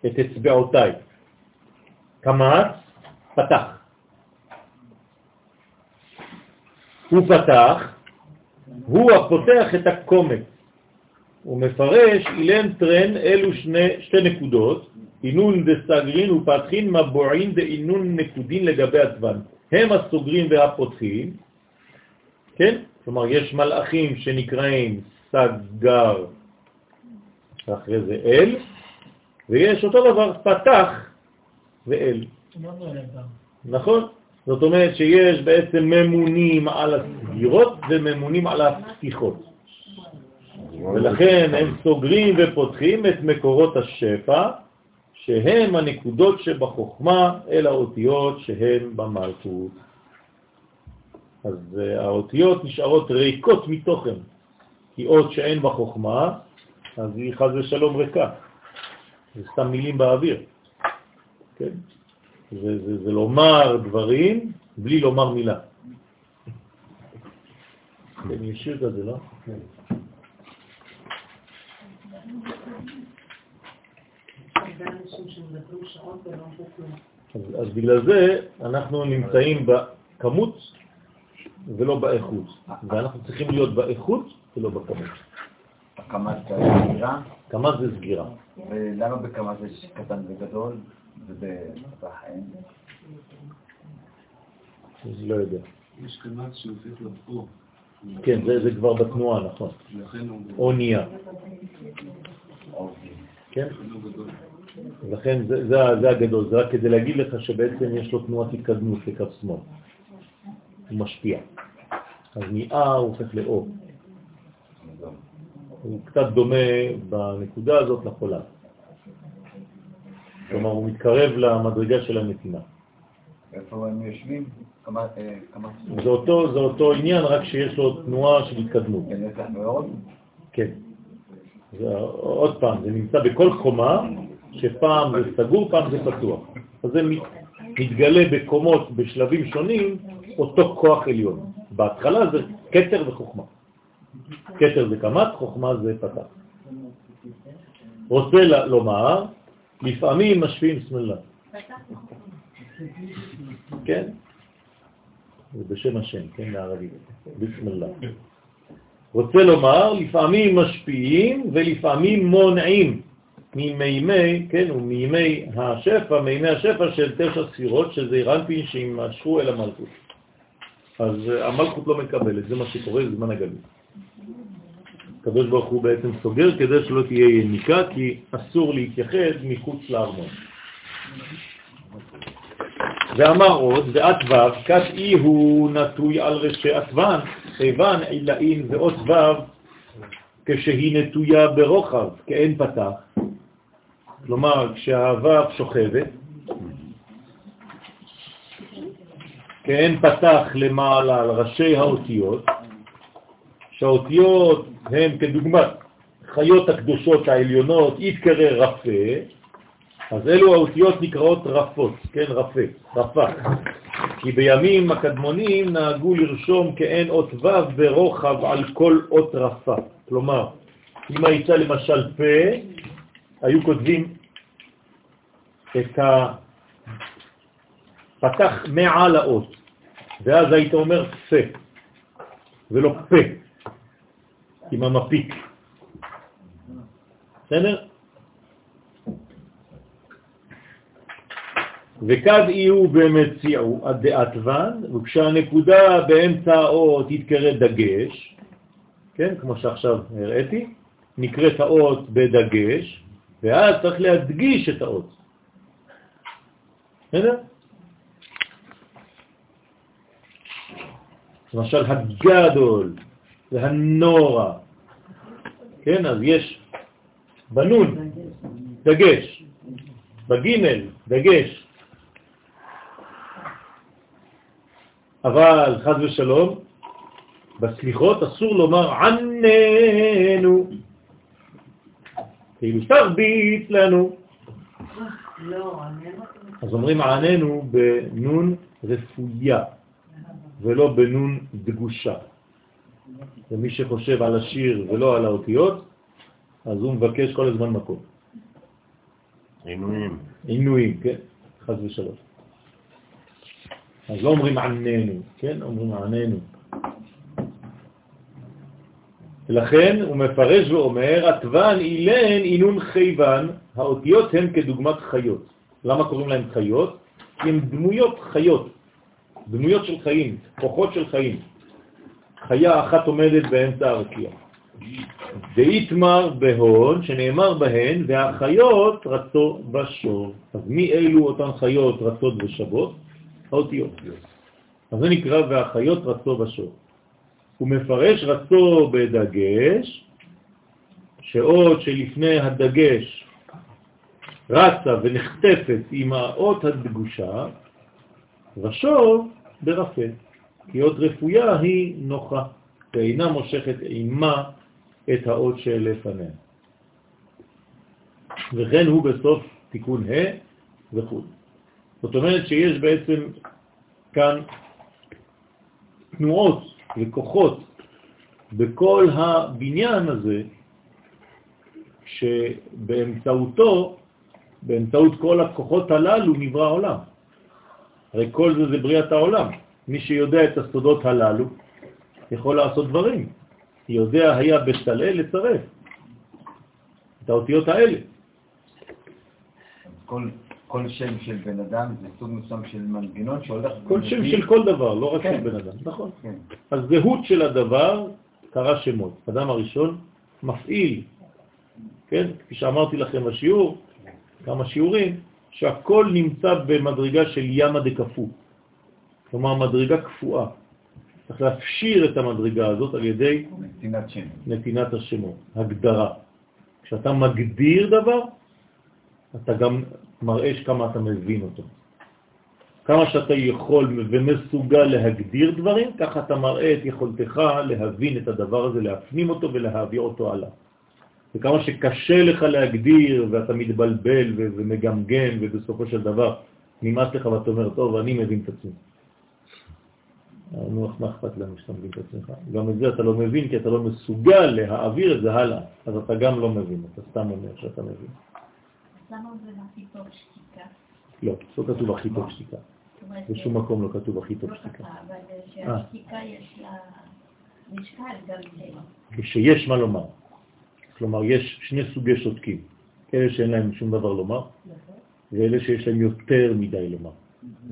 את אצבעותיי. קמץ, פתח. הוא פתח, הוא הפותח את הקומץ. הוא מפרש אילן טרן אלו שני, שתי נקודות, אינון דסגרין ופתחין מבועין דאינון נקודין לגבי עצבן. הם הסוגרים והפותחים, כן? כלומר, יש מלאכים שנקראים סגר, אחרי זה אל, ויש אותו דבר פתח ואל. נכון? זאת אומרת שיש בעצם ממונים על הסגירות וממונים על הפתיחות. ולכן הם סוגרים ופותחים את מקורות השפע, שהם הנקודות שבחוכמה, אל האותיות שהן במלכות. אז אה, האותיות נשארות ריקות מתוכן, כי אות שאין בחוכמה, אז היא חז ושלום ריקה. זה סתם מילים באוויר. כן? זה, זה, זה לומר דברים בלי לומר מילה. כן, ישיר כזה, לא? כן. אז, אז בגלל זה אנחנו נמצאים בכמות ולא באיכות, ואנחנו צריכים להיות באיכות ולא בכמות. הקמת זה סגירה? קמת זה סגירה. ולמה בקמת יש קטן וגדול ובפתח אין? לא יודע. יש קמת שהופך לבחור. כן, זה, זה כבר בתנועה, נכון. או נהיה. כן? לכן זה, זה, זה הגדול, זה רק כדי להגיד לך שבעצם יש לו תנועת התקדמות לקו שמאל. הוא משפיע. אז מאה הופך לאו. הוא קצת דומה בנקודה הזאת לחולה. כלומר, הוא מתקרב למדרגה של הנתינה. איפה הם יושבים? כמה... זה אותו, זה אותו עניין, רק שיש לו תנועה של התקדמות. כן. זה, עוד פעם, זה נמצא בכל חומה, שפעם זה סגור, פעם זה פתוח. אז זה מתגלה בקומות, בשלבים שונים, אותו כוח עליון. בהתחלה זה קטר וחוכמה. קטר זה קמת, חוכמה זה פתח. רוצה לומר, לפעמים משפיעים סמלה. כן? זה בשם השם, כן, לערבית, בסמלה. רוצה לומר, לפעמים משפיעים ולפעמים מונעים ממימי, כן, ומימי השפע, מימי השפע של תשע ספירות, שזה רנפין שימשכו אל המלכות. אז המלכות לא מקבלת, זה מה שקורה בזמן הגלות. הקדוש ברוך הוא בעצם סוגר כדי שלא תהיה יניקה, כי אסור להתייחד מחוץ לארמון. ואמר עוד, ואת ו', כת אי הוא נטוי על ראשי עטוון, כיוון עילאין ואות ו', כשהיא נטויה ברוחב, כאין פתח. כלומר, כשהו' שוכבת, כאין פתח למעלה על ראשי האותיות, שהאותיות הן כדוגמת חיות הקדושות העליונות, יתקרא רפה, אז אלו האותיות נקראות רפות, כן, רפה, רפה. כי בימים הקדמונים נהגו לרשום כאין אות ו' ברוחב על כל אות רפה. כלומר, אם הייתה למשל פה, היו כותבים את הפתח מעל האות, ואז היית אומר פה, ולא פה, עם המפיק. בסדר? וכד יהיו במציאו עד דעתוון, וכשהנקודה באמצע האות תתקרא דגש, כן, כמו שעכשיו הראיתי, נקראת האות בדגש, ואז צריך להדגיש את האות. בסדר? למשל הגדול והנורא, כן, אז יש בנון דגש, בגימל דגש, אבל חז ושלום, בסליחות אסור לומר עננו, כאילו תרביץ לנו. אז אומרים עננו בנון רפויה, ולא בנון דגושה. ומי שחושב על השיר ולא על האותיות, אז הוא מבקש כל הזמן מקום. עינויים. עינויים, כן, חז ושלוש. אז לא אומרים עננו, כן, אומרים עננו. לכן הוא מפרש ואומר, עטבן, אילן, אינון חייבן, האותיות הן כדוגמת חיות. למה קוראים להן חיות? כי הן דמויות חיות, דמויות של חיים, כוחות של חיים. חיה אחת עומדת באמצע הרקיע. ואיתמר בהון, שנאמר בהן, והחיות רצו בשור. אז מי אלו אותן חיות רצות ושבות? האותיות. אז זה נקרא והחיות רצו בשור. הוא מפרש רצו בדגש, שעוד שלפני הדגש רצה ונחטפת עם האות הדגושה, ושור ברפה, כי אות רפויה היא נוחה, ואינה מושכת עימה את האות שלפניה. וכן הוא בסוף תיקון ה' וכו'. זאת אומרת שיש בעצם כאן תנועות וכוחות בכל הבניין הזה, שבאמצעותו, באמצעות כל הכוחות הללו נברא העולם. הרי כל זה זה בריאת העולם. מי שיודע את הסודות הללו יכול לעשות דברים. יודע היה בסלל לצרף את האותיות האלה. כל, כל שם של בן אדם זה סוג מסוים של מנגנון שהולך... כל שם של כל דבר, לא רק כן. של בן אדם, נכון. כן. הזהות של הדבר קרא שמות. אדם הראשון מפעיל, כן? כפי שאמרתי לכם בשיעור, כמה שיעורים, שהכל נמצא במדרגה של ימה דקפו. כלומר, מדרגה קפואה. צריך להפשיר את המדרגה הזאת על ידי נתינת שם. נתינת השמות, הגדרה. כשאתה מגדיר דבר, אתה גם מראה כמה אתה מבין אותו. כמה שאתה יכול ומסוגל להגדיר דברים, ככה אתה מראה את יכולתך להבין את הדבר הזה, להפנים אותו ולהעביר אותו הלאה. וכמה שקשה לך להגדיר ואתה מתבלבל ומגמגם ובסופו של דבר נמאס לך ואתה אומר, טוב, אני מבין את עצמי. נו, מה אכפת לנו שאתה מבין את עצמך? גם את זה אתה לא מבין כי אתה לא מסוגל להעביר את זה הלאה, אז אתה גם לא מבין, אתה סתם אומר שאתה מבין. אז למה זה הכי טוב שתיקה? לא, לא כתוב הכי טוב שתיקה. בשום מקום לא כתוב הכי טוב לא שתיקה. אבל שהשתיקה יש לה משקל גם זה. כשיש מה לומר. כלומר, יש שני סוגי שותקים. אלה שאין להם שום דבר לומר, ואלה שיש להם יותר מדי לומר.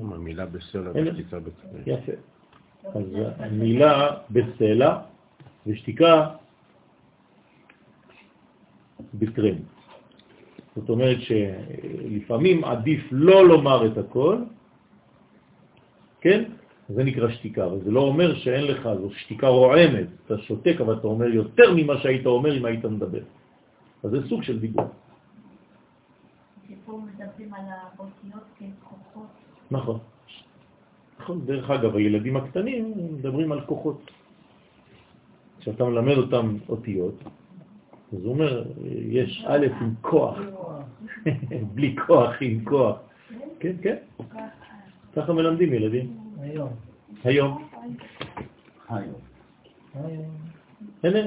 המילה בסלע. ושתיקה בצבעים. יפה. אז המילה בסלע ושתיקה בטרם. זאת אומרת שלפעמים עדיף לא לומר את הכל, כן? זה נקרא שתיקה, אבל זה לא אומר שאין לך, זו שתיקה רועמת, אתה שותק אבל אתה אומר יותר ממה שהיית אומר אם היית מדבר. אז זה סוג של דיבור. נכון. נכון, דרך אגב, הילדים הקטנים מדברים על כוחות. כשאתה מלמד אותם אותיות, אז הוא אומר, יש א' עם כוח, [laughs] בלי כוח, עם כוח. כן, כן, ככה מלמדים ילדים. היום. היום. היום. הנה,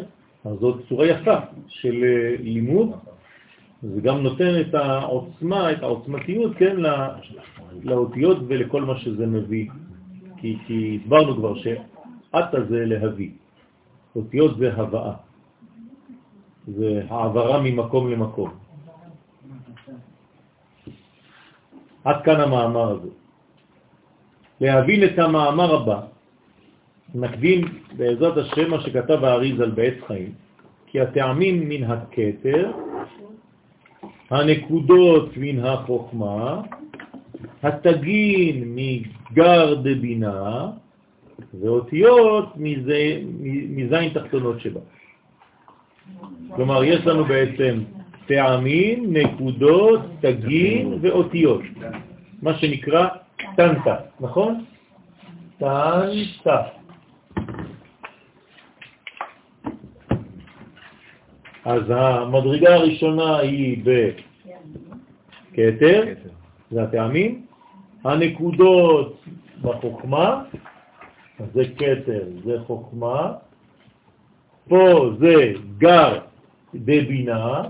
אז זאת צורה יפה של אה, לימוד, זה גם נותן את העוצמה, את העוצמתיות, כן, לא- לאותיות ולכל מה שזה מביא. כי, כי הסברנו כבר שעתה זה להביא, אותיות זה הבאה, זה העברה ממקום למקום. עד כאן המאמר הזה. להבין את המאמר הבא, נקדים בעזרת השם מה שכתב האריז על בעץ חיים, כי הטעמים מן הכתר, הנקודות מן החוכמה, התגין מגר דבינה ואותיות מזין תחתונות שבה. כלומר, יש לנו בעצם טעמים, נקודות, תגין ואותיות, מה שנקרא טנטה, נכון? טנטה. אז המדרגה הראשונה היא בכתר, זה הטעמים, הנקודות בחוכמה, זה כתר, זה חוכמה, פה זה גר דבינה,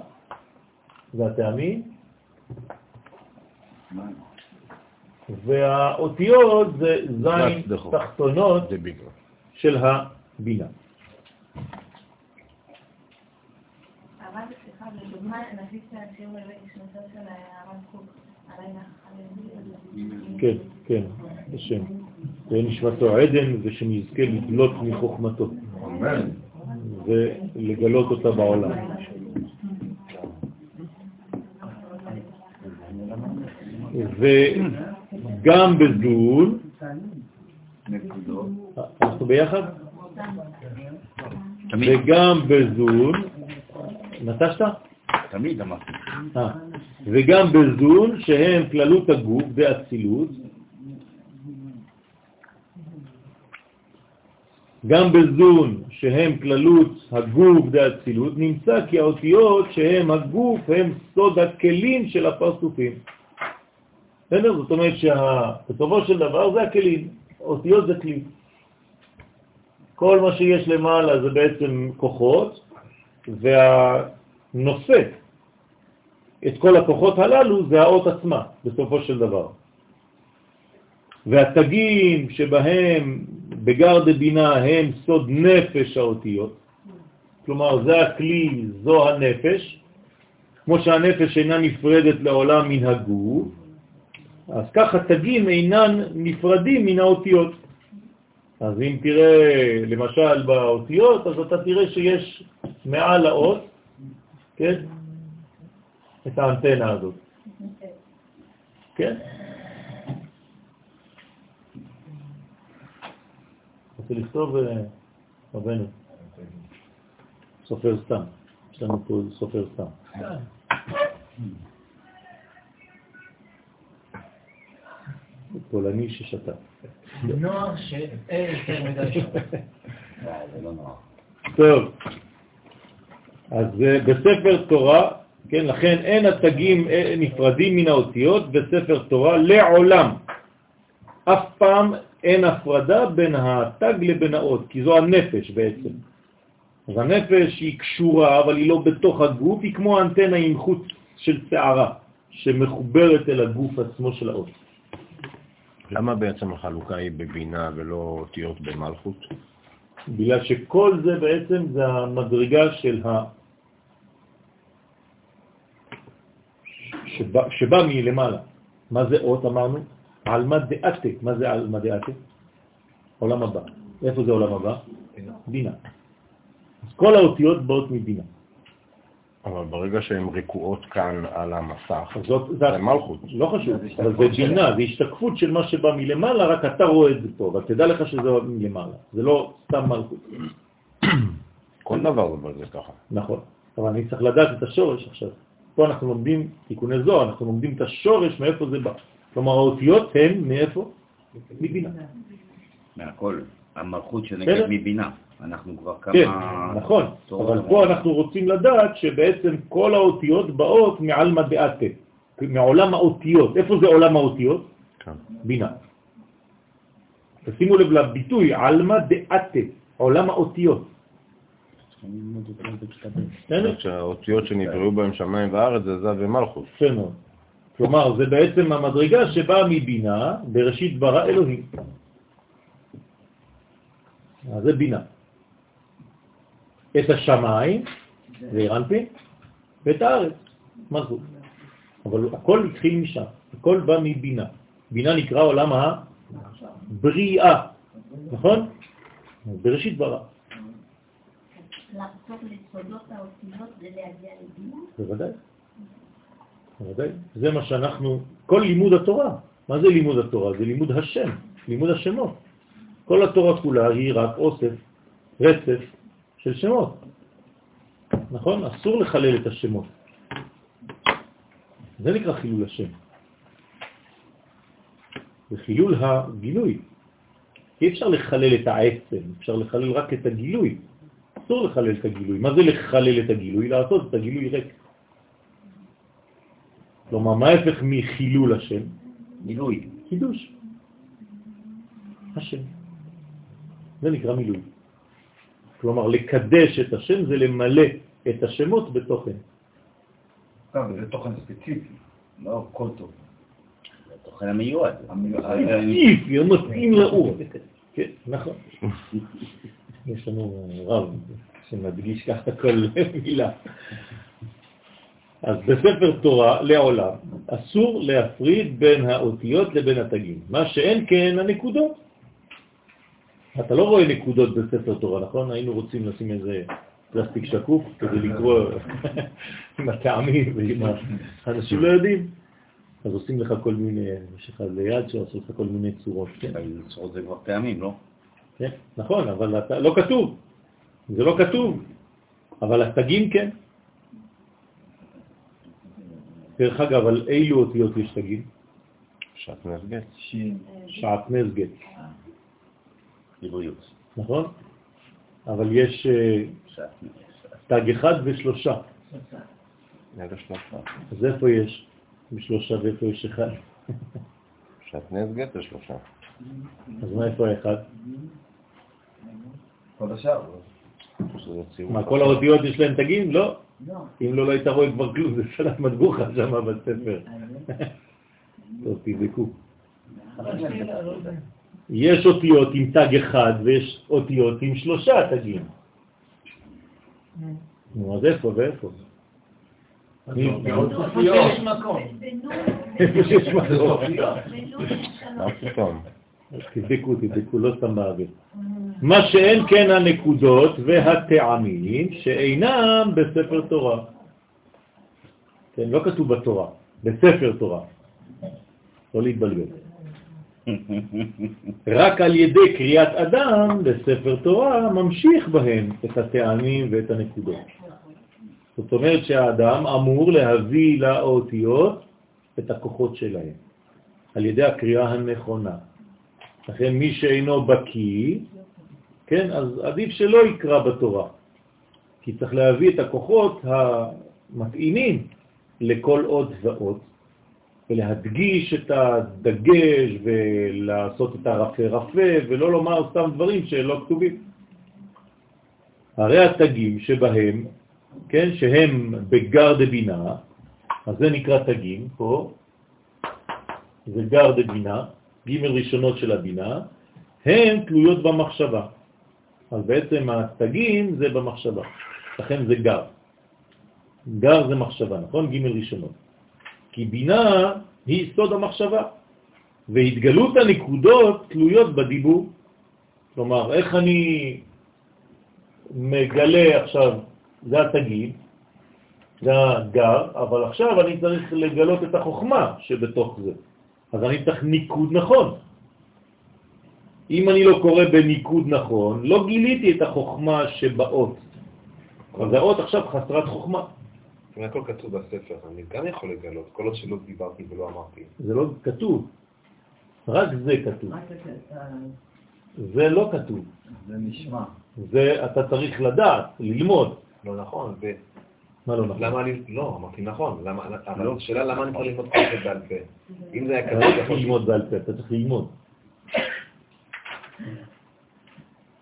זה הטעמים, והאותיות זה זין תחתונות. של הבינה. הרב, סליחה, לדוגמה, נגיד שהשיעור שנתו של הרב קוק, כן, כן, בשם. ונשמתו עדן ושנזכה לדלות מחוכמתו. ולגלות אותה בעולם. וגם נקודות. אנחנו ביחד? וגם בזון, נטשת? תמיד אמרתי. אה, וגם בזון שהם כללות הגוף באצילות, גם בזון שהם כללות הגוף באצילות, נמצא כי האותיות שהם הגוף הם סוד הכלים של הפרצופים. בסדר? זאת אומרת שבסופו של דבר זה הכלים, אותיות זה כלי. כל מה שיש למעלה זה בעצם כוחות, והנושא את כל הכוחות הללו זה האות עצמה, בסופו של דבר. והתגים שבהם בגר דבינה הם סוד נפש האותיות, כלומר זה הכלי, זו הנפש, כמו שהנפש אינה נפרדת לעולם מן הגוף, אז ככה תגים אינן נפרדים מן האותיות. אז אם תראה למשל באותיות, אז אתה תראה שיש מעל האות, כן, את האנטנה הזאת. כן? רוצה לכתוב אה, רבנו? סופר סתם. יש לנו פה סופר סתם. פולני ששתה. נוער שאין יותר מדי שם. זה לא נורא. טוב, אז אה, בספר תורה, כן, לכן אין התגים אה, נפרדים מן האותיות בספר תורה לעולם. אף פעם אין הפרדה בין התג לבין האות, כי זו הנפש בעצם. אז הנפש היא קשורה, אבל היא לא בתוך הגוף, היא כמו אנטנה עם חוץ של שערה, שמחוברת אל הגוף עצמו של האות. למה בעצם החלוקה היא בבינה ולא אותיות במלכות? בגלל שכל זה בעצם זה המדרגה של ה... שבא, שבא מלמעלה. מה זה אות אמרנו? עלמא דאתה. מה זה עלמא דאתה? עולם הבא. איפה זה עולם הבא? בינה. אז כל האותיות באות מבינה. אבל ברגע שהן ריקועות כאן על המסך, אז זאת, זה מלכות. לא חשוב, אבל זה בינה, זה השתקפות של מה שבא מלמעלה, רק אתה רואה את זה פה, אבל תדע לך שזה מלמעלה. זה לא סתם מלכות. כל דבר אבל זה ככה. נכון, אבל אני צריך לדעת את השורש עכשיו. פה אנחנו לומדים תיקוני זוהר, אנחנו לומדים את השורש מאיפה זה בא. כלומר, האותיות הן מאיפה? מבינה. מהכל. המלכות. שנקראת מבינה. אנחנו כבר כמה... כן, נכון, אבל. פה אנחנו רוצים לדעת שבעצם כל האותיות באות מעלמא דאתה, מעולם האותיות. איפה זה עולם האותיות? כן. בינה. תשימו לב לביטוי, עלמא דאתה, עולם האותיות. בסדר? שהאותיות שנבראו בהם שמיים וארץ זה זב ומלכות. יפה מאוד. כלומר, זה בעצם המדרגה שבאה מבינה, בראשית ברא אלוהים. אז זה בינה. את השמיים, זה אירנפין, ואת הארץ, מלכות. אבל הכל התחיל משם, הכל בא מבינה. בינה נקרא עולם הבריאה, נכון? בראשית ברא. לחזור לסודות האותיות זה להגיע לבינה. בוודאי. בוודאי. זה מה שאנחנו, כל לימוד התורה, מה זה לימוד התורה? זה לימוד השם, לימוד השמות. כל התורה כולה היא רק אוסף, רצף של שמות. נכון? אסור לחלל את השמות. זה נקרא חילול השם. זה חילול הגילוי. אי אפשר לחלל את העצם, אפשר לחלל רק את הגילוי. אסור לחלל את הגילוי. מה זה לחלל את הגילוי? לעשות את הגילוי ריק. כלומר, מה ההפך מחילול השם? מילוי. חידוש. השם. זה נקרא מילוי. כלומר, לקדש את השם זה למלא את השמות בתוכן. לא, זה תוכן ספציפי, לא כל טוב. התוכן המיועד. ספציפי, מתאים לאור. [laughs] כן, נכון. יש לנו רב שמדגיש ככה כל מילה. אז בספר תורה לעולם אסור להפריד בין האותיות לבין התגים, מה שאין כן הנקודות. אתה לא רואה נקודות בספר תורה, נכון? היינו רוצים לשים איזה פלסטיק שקוף כדי לקרוא [laughs] עם הטעמים ועם האנשים לא יודעים. אז עושים לך כל מיני, יש לך ליד שעושה לך כל מיני צורות, כן? צורות זה כבר טעמים, לא? כן, נכון, אבל אתה, לא כתוב. זה לא כתוב. אבל התגים כן. דרך אגב, על אילו אותיות יש תגים? שעטנז גט. שעטנז גט. עבריות. נכון? אבל יש אה, תג אחד ושלושה. שלושה? אז איפה יש שלושה ואיפה יש אחד? שעטנז גט זה שלושה. אז מה איפה האחד? כל השאר. ציור. מה, כל האותיות יש להם תגים? לא. אם לא, לא היית רואה כבר כלום, זה סלט מטבוחה שם בספר. טוב, תבדקו. יש אותיות עם תג אחד ויש אותיות עם שלושה תגים. נו, אז איפה ואיפה? יש מקום. [laughs] איפה שיש מקום. מה פתאום? תבדקו, תבדקו, לא סתם באוויר. מה שאין כן הנקודות והטעמים שאינם בספר תורה. כן, לא כתוב בתורה, בספר תורה. לא להתבלבל. רק על ידי קריאת אדם בספר תורה ממשיך בהם את הטעמים ואת הנקודות. זאת אומרת שהאדם אמור להביא לאותיות את הכוחות שלהם, על ידי הקריאה הנכונה. לכן מי שאינו בקיא, כן, אז עדיף שלא יקרא בתורה, כי צריך להביא את הכוחות המתאימים לכל עוד ועוד, ולהדגיש את הדגש ולעשות את הרפה רפה, ולא לומר סתם דברים שלא כתובים. הרי התגים שבהם, כן, שהם בגר דבינה, אז זה נקרא תגים פה, זה גר דבינה, ג' ראשונות של הבינה, הן תלויות במחשבה. אז בעצם התגים זה במחשבה, לכן זה גר. גר זה מחשבה, נכון? ג' ראשונות. כי בינה היא סוד המחשבה, והתגלות הנקודות תלויות בדיבור. כלומר, איך אני מגלה עכשיו, זה התגיד, זה הגר, אבל עכשיו אני צריך לגלות את החוכמה שבתוך זה. אז אני צריך ניקוד נכון. אם אני לא קורא בניקוד נכון, לא גיליתי את החוכמה שבאות. אז האות עכשיו חסרת חוכמה. אם הכל כתוב בספר, אני גם יכול לגלות, כל עוד שלא דיברתי ולא אמרתי. זה לא כתוב. רק זה כתוב. זה לא כתוב. זה נשמע. זה אתה צריך לדעת, ללמוד. לא נכון, ו... מה לא נכון? למה אני... לא, אמרתי נכון, אבל השאלה למה אני צריך ללמוד זה בעל פה. אם זה היה אתה כתוב, לא צריך ללמוד בעל פה, אתה צריך ללמוד.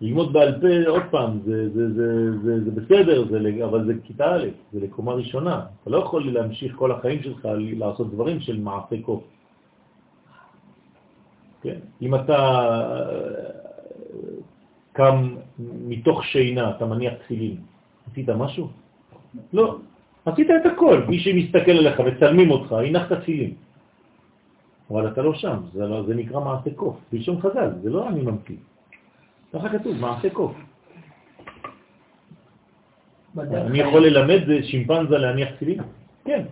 ללמוד בעל פה, עוד פעם, זה, זה, זה, זה, זה בסדר, זה, אבל זה כיתה א', זה לקומה ראשונה. אתה לא יכול להמשיך כל החיים שלך לעשות דברים של מעשה קוף. כן? אם אתה אה, קם מתוך שינה, אתה מניח תפילין, עשית משהו? לא. עשית את הכל. מי שמסתכל עליך וצלמים אותך, הנחת תפילין. אבל אתה לא שם, זה, לא, זה נקרא מעשה קוף. בלשון חז"ל, זה לא אני ממציא. ככה כתוב, מעשה קוף. אני יכול ללמד שימפנזה להניח תפילין? כן.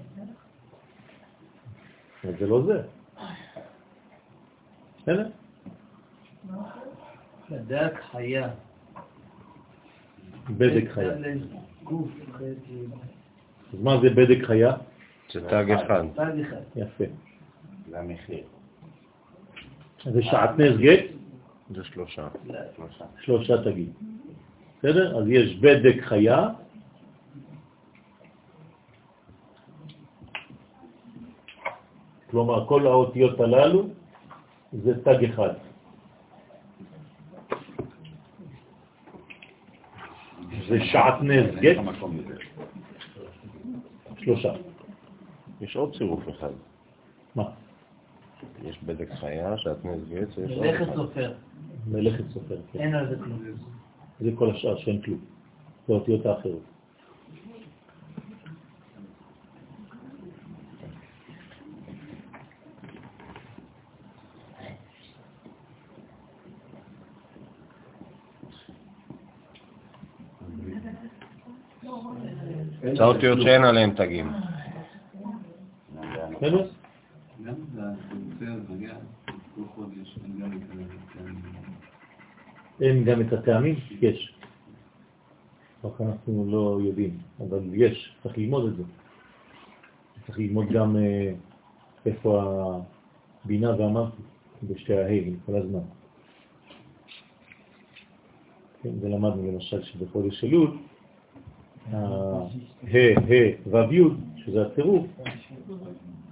זה לא זה. בסדר? בדק חיה. בדק חיה. אז מה זה בדק חיה? זה תג אחד. צד אחד. יפה. זה המחיר. זה שעטנז גט, זה שלושה. שלושה תגיד. בסדר? אז יש בדק חיה, כלומר כל האותיות הללו זה תג אחד. זה שעטנז גט, שלושה. יש עוד צירוף אחד. מה? יש בדק חיה, שעטנז גט, ויש עוד מלאכת אחד. סופר. מלאכת סופר, כן. אין על זה כלום. זה כל השאר שאין כלום. זה האותיות האחרות. זה האותיות שאין עליהן תגים. אין גם את הטעמים? יש. רק אנחנו לא יודעים, אבל יש, צריך ללמוד את זה. צריך ללמוד גם אה, איפה הבינה והמלכות בשתי ההי כל הזמן. כן, ולמדנו למשל שבחודש אלול, ה- ה' ו' י', שזה הצירוף,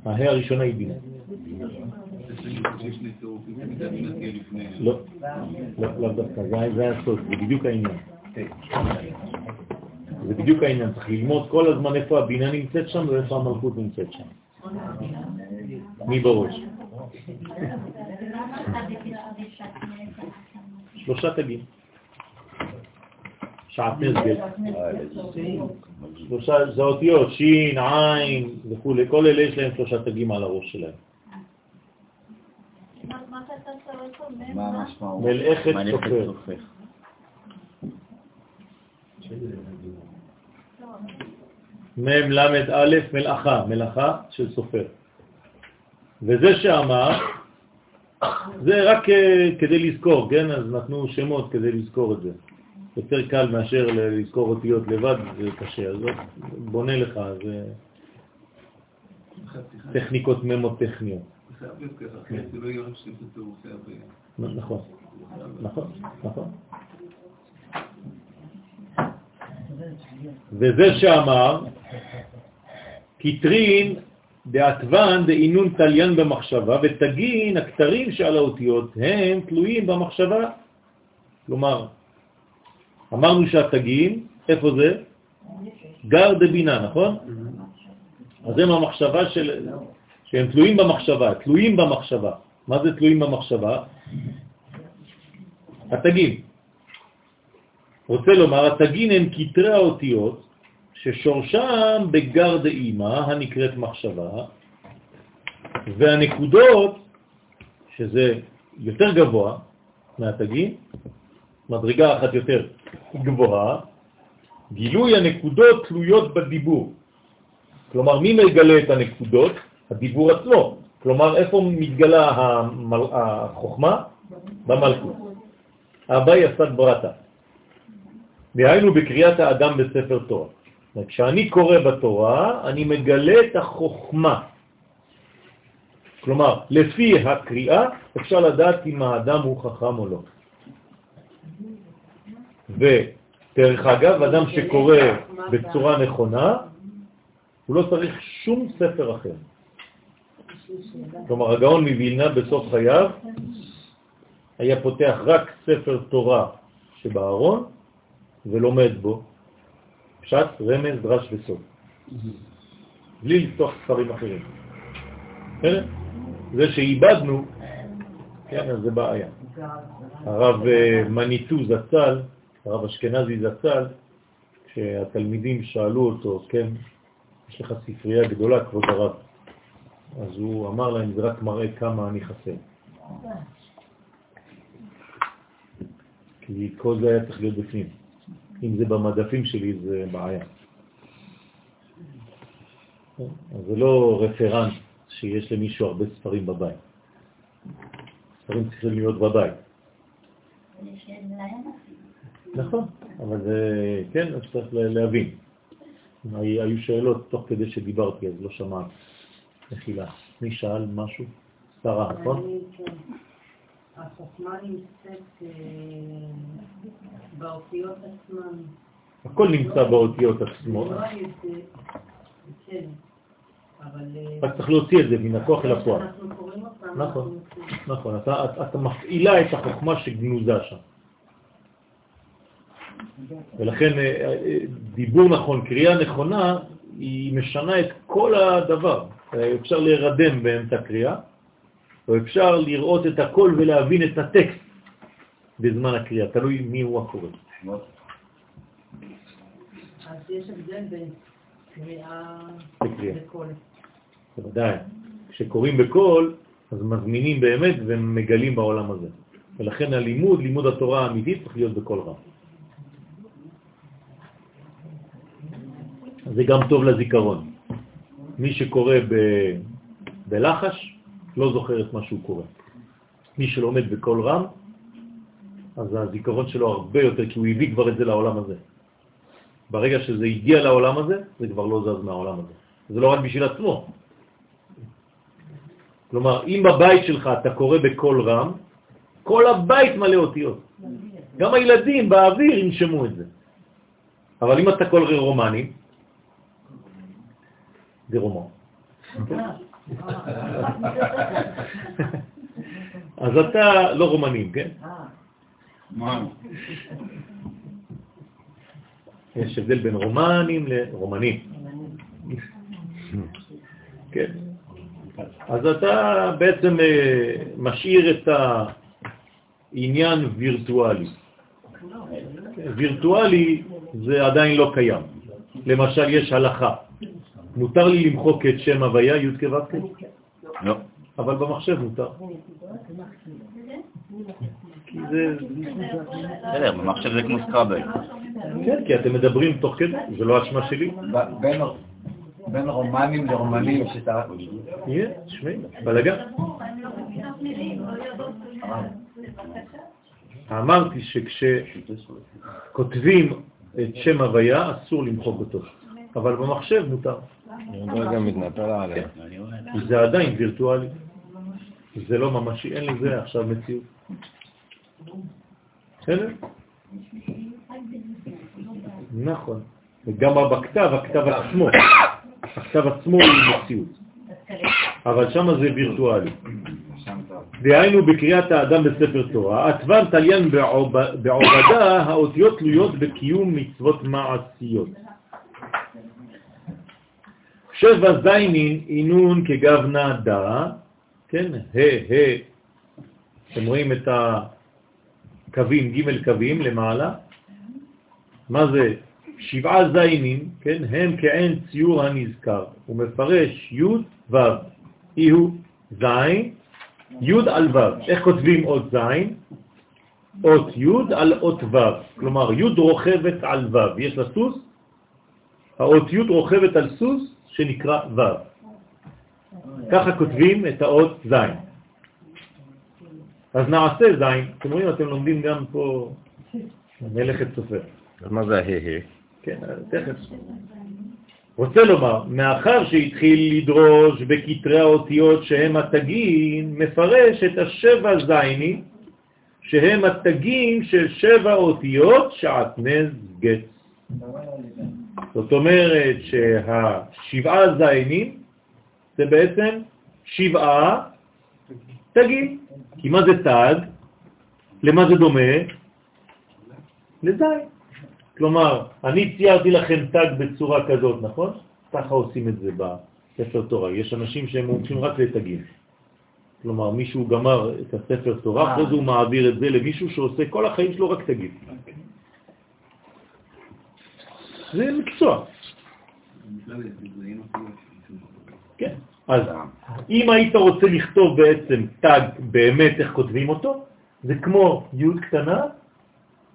הה' הראשונה היא בינה. לא, לא, דווקא, זה זה הסוד, זה בדיוק העניין. זה בדיוק העניין, צריך ללמוד כל הזמן איפה הבינה נמצאת שם ואיפה המלכות נמצאת שם. מי בראש? שלושה תגים. שעטנז גט. שלושה, זה אותיות, שין, עין וכו', כל אלה יש להם שלושה תגים על הראש שלהם. מלאכת. סופר. מ' ל' א' מלאכה, מלאכה של סופר. וזה שאמר, זה רק אה, כדי לזכור, כן? אז נתנו שמות כדי לזכור את זה. יותר קל מאשר לזכור אותיות לבד, זה קשה. אז בונה לך, זה טכניקות ממוטכניות. לא נכון, נכון, נכון. וזה שאמר, כתרין דעתוון דאינון תליין במחשבה, ותגין, הכתרים שעל האותיות, הם תלויים במחשבה. כלומר, אמרנו שהתגין, איפה זה? גר דבינה, נכון? אז הם המחשבה של... שהם תלויים במחשבה, תלויים במחשבה. מה זה תלויים במחשבה? התגין. רוצה לומר, התגין הם כתרי האותיות ששורשם בגר דאימא הנקראת מחשבה, והנקודות, שזה יותר גבוה מהתגין, מדרגה אחת יותר גבוהה, גילוי הנקודות תלויות בדיבור. כלומר, מי מגלה את הנקודות? הדיבור עצמו. כלומר, איפה מתגלה המל... החוכמה? במלכות. אביי עשת ברתה. דהיינו בקריאת האדם בספר תורה. כשאני קורא בתורה, אני מגלה את החוכמה. כלומר, לפי הקריאה אפשר לדעת אם האדם הוא חכם או לא. ודרך אגב, אדם שקורא בצורה נכונה, הוא לא צריך שום ספר אחר. כלומר, הגאון מווילנה בסוף חייו היה פותח רק ספר תורה שבארון ולומד בו פשט, רמז, דרש וסוף. בלי לפתוח ספרים אחרים. זה שאיבדנו, כן, אז זה בעיה. הרב אה, מניטו זצ"ל, הרב אשכנזי זצ"ל, כשהתלמידים שאלו אותו, כן, יש לך ספרייה גדולה, כבוד הרב. אז הוא אמר להם, זה רק מראה כמה אני חסר. כי כל זה היה צריך להיות בפנים. אם זה במדפים שלי, זה בעיה. אז זה לא רפרנט שיש למישהו הרבה ספרים בבית. ספרים צריכים להיות בבית. נכון, אבל זה, כן, אז צריך להבין. היו שאלות תוך כדי שדיברתי, אז לא שמעת. מחילה. מי שאל משהו? שרה, נכון? החוכמה נמצאת אה, באותיות עצמן. הכל נמצא באותיות עצמו. לא על ידי- כן, אבל... אה, רק צריך להוציא את זה מן הכוח אל הפועל. נכון. נכון, אתה, אתה, אתה מפעילה את החוכמה שגנוזה שם. ולכן אה, אה, דיבור נכון, קריאה נכונה, היא משנה את כל הדבר. אה, אפשר להירדם באמצע קריאה, או אפשר לראות את הכל ולהבין את הטקסט בזמן הקריאה, תלוי מי הוא הקורא. אז יש הבדל בין קריאה. לקול. בוודאי. כשקוראים בקול, אז מזמינים באמת ומגלים בעולם הזה. ולכן הלימוד, לימוד התורה האמיתית, צריך להיות בקול רם. זה גם טוב לזיכרון. מי שקורא ב... בלחש, לא זוכר את מה שהוא קורא. מי שלומד בקול רם, אז הזיכרון שלו הרבה יותר, כי הוא הביא כבר את זה לעולם הזה. ברגע שזה הגיע לעולם הזה, זה כבר לא זז מהעולם הזה. זה לא רק בשביל עצמו. כלומר, אם בבית שלך אתה קורא בקול רם, כל הבית מלא אותיות. גם הילדים באוויר ינשמו את זה. אבל אם אתה קורא רומני, זה רומן. אז אתה לא רומנים, כן? יש הבדל בין רומנים לרומנים. כן. אז אתה בעצם אה, משאיר את העניין וירטואלי. כן, וירטואלי זה עדיין לא קיים. למשל, יש הלכה. מותר לי למחוק את שם הוויה, י' כו' לא. אבל במחשב מותר. כי זה... בסדר, במחשב זה כמו סקראבל. כן, כי אתם מדברים תוך כדי, זה לא אשמה שלי. בין רומנים לרומנים שאתה... יהיה, תשמעי, בלגן. אמרתי שכשכותבים את שם הוויה, אסור למחוק אותו, אבל במחשב מותר. מתנפל עליה. זה עדיין וירטואלי. זה לא ממשי, אין לזה עכשיו מציאות. בסדר? נכון. וגם בכתב, הכתב עצמו, הכתב עצמו הוא מציאות. אבל שם זה וירטואלי. דהיינו בקריאת האדם בספר תורה, עטבן תליין בעוב- בעובדה, האותיות תלויות בקיום מצוות מעשיות. שבע זיינין אינון כגוונה דה, כן, ה, ה, אתם רואים את הקווים, ג' קווים למעלה, מה זה? שבעה זיינים, כן, הם כעין ציור הנזכר, הוא מפרש י' ו', אי הוא זין, י' על ו', איך כותבים אות זין? אות י' על אות ו', כלומר י' רוכבת על ו', יש לה סוס, האות י' רוכבת על סוס שנקרא ו'. ככה כותבים את האות זין. אז נעשה זין, אתם רואים, אתם לומדים גם פה מלאכת סופר. אז מה זה ההה? כן, תכף. רוצה לומר, מאחר שהתחיל לדרוש בכתרי האותיות שהם התגים, מפרש את השבע זיינים, שהם התגים של שבע אותיות שעטנז גץ. זאת אומרת שהשבעה זיינים זה בעצם שבעה תגים. כי מה זה תג? למה זה דומה? לזין. כלומר, אני ציירתי לכם תג בצורה כזאת, נכון? ככה עושים את זה בספר תורה. יש אנשים שהם מומחים רק לתגים. כלומר, מישהו גמר את הספר תורה, אחרי זה הוא מעביר את זה למישהו שעושה כל החיים שלו רק תגים. זה מקצוע. כן. אז אם היית רוצה לכתוב בעצם תג באמת איך כותבים אותו, זה כמו י' קטנה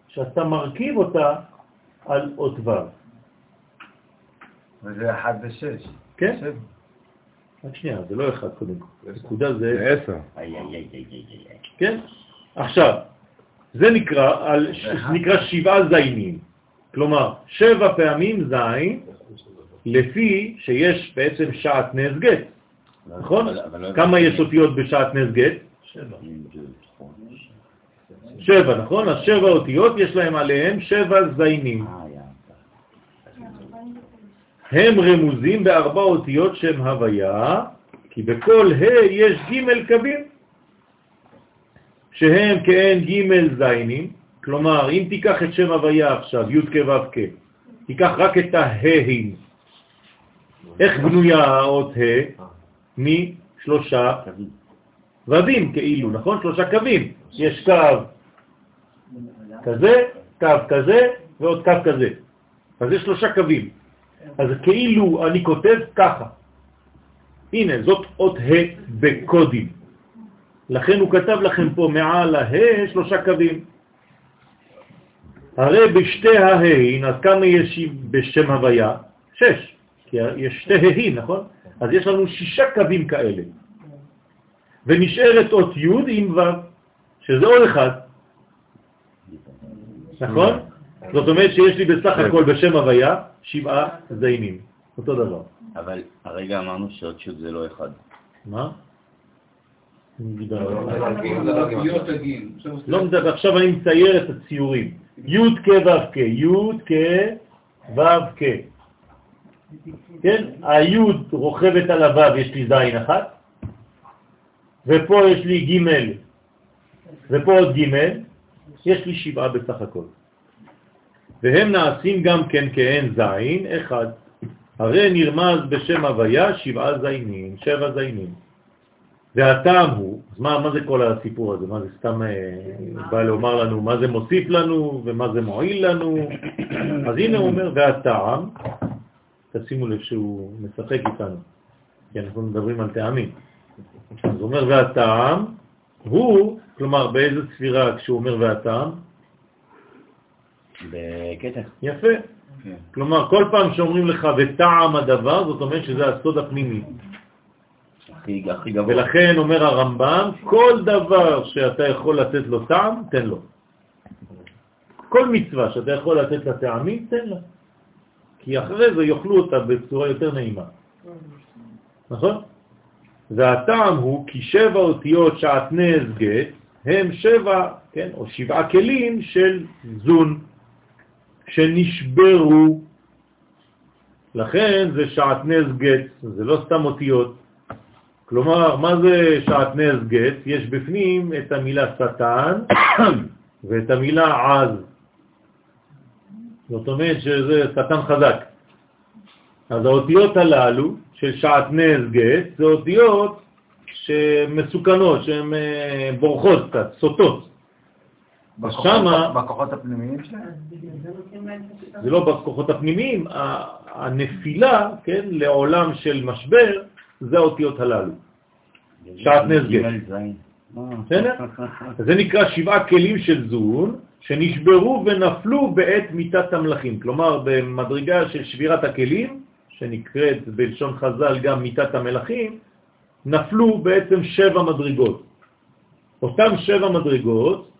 שאתה מרכיב אותה על אות ו'. וזה אחד ושש. כן? שבע. רק שנייה, זה לא אחד קודם כל. נקודה זה זה עשר. כן? עכשיו, זה נקרא, על, זה נקרא שבעה זיינים. כלומר, שבע פעמים זין, לפי שיש בעצם שעת נס גט. נכון? לא כמה. יש אותיות בשעת נס גט? שבע, נכון? אז שבע אותיות, יש להם עליהם שבע זיינים. אה. הם רמוזים בארבע אותיות שם הוויה, כי בכל ה' יש ג' קווים, שהם כעין ג' זיינים, כלומר, אם תיקח את שם הוויה עכשיו, י' כ' כ', תיקח רק את הה'ים. איך בנויה האות ה'? משלושה ודים כאילו, נכון? שלושה קווים. יש קו כזה, קו כזה ועוד קו כזה. אז יש שלושה קווים. אז כאילו אני כותב ככה. הנה, זאת אות ה' בקודים. לכן הוא כתב לכם פה מעל הה שלושה קווים. הרי בשתי ההין, אז כמה יש בשם הוויה? שש, כי יש שתי ההין, נכון? אז יש לנו שישה קווים כאלה. ונשארת אות י' עם ו', שזה עוד אחד, נכון? זאת אומרת שיש לי בסך הכל בשם הוויה שבעה זיינים, אותו דבר. אבל הרגע אמרנו שעוד שוט זה לא אחד. מה? לא, לא מדבר, עכשיו אני מצייר את הציורים. י' כ' ו' כ', י' כ' ו' כ'. כן? הי' רוכבת על הו', יש לי זין אחת, ופה יש לי ג' ופה עוד ג', יש לי שבעה בסך הכל. והם נעשים גם כן כהן זין אחד. הרי נרמז בשם הוויה שבעה זיינים, שבע זיינים. והטעם הוא, אז מה, מה זה כל הסיפור הזה? מה זה סתם אה, בא לומר לנו מה זה מוסיף לנו ומה זה מועיל לנו? אז הנה הוא אומר, והטעם, תשימו לב שהוא משחק איתנו, כי אנחנו מדברים על טעמים. אז הוא אומר, והטעם הוא, כלומר, באיזה ספירה כשהוא אומר והטעם? בקטע. יפה. כלומר, כל פעם שאומרים לך וטעם הדבר, זאת אומרת שזה הסוד הפנימי. הכי הכי גבוה. ולכן אומר הרמב"ם, כל דבר שאתה יכול לתת לו טעם, תן לו. כל מצווה שאתה יכול לתת לה טעמים, תן לה. כי אחרי זה יאכלו אותה בצורה יותר נעימה. נכון? והטעם הוא כי שבע אותיות שעטנז גט הם שבע, כן, או שבעה כלים של זון שנשברו. לכן זה שעטנז גט, זה לא סתם אותיות. כלומר, מה זה שעטנז גט? יש בפנים את המילה שטן [coughs] ואת המילה עז. זאת אומרת שזה שטן חזק. אז האותיות הללו של שעטנז גט זה אותיות שמסוכנות, שהן אה, בורחות קצת, סוטות. בכוחות- שמה- בכוחות הפנימיים שלהם? זה לא בכוחות הפנימיים, ה- הנפילה, כן, לעולם של משבר, זה האותיות הללו. שעטנז גט. אה. בסדר? זה נקרא שבעה כלים של זון שנשברו ונפלו בעת מיטת המלאכים. כלומר, במדרגה של שבירת הכלים, שנקראת בלשון חז"ל גם מיטת המלאכים, נפלו בעצם שבע מדרגות. אותם שבע מדרגות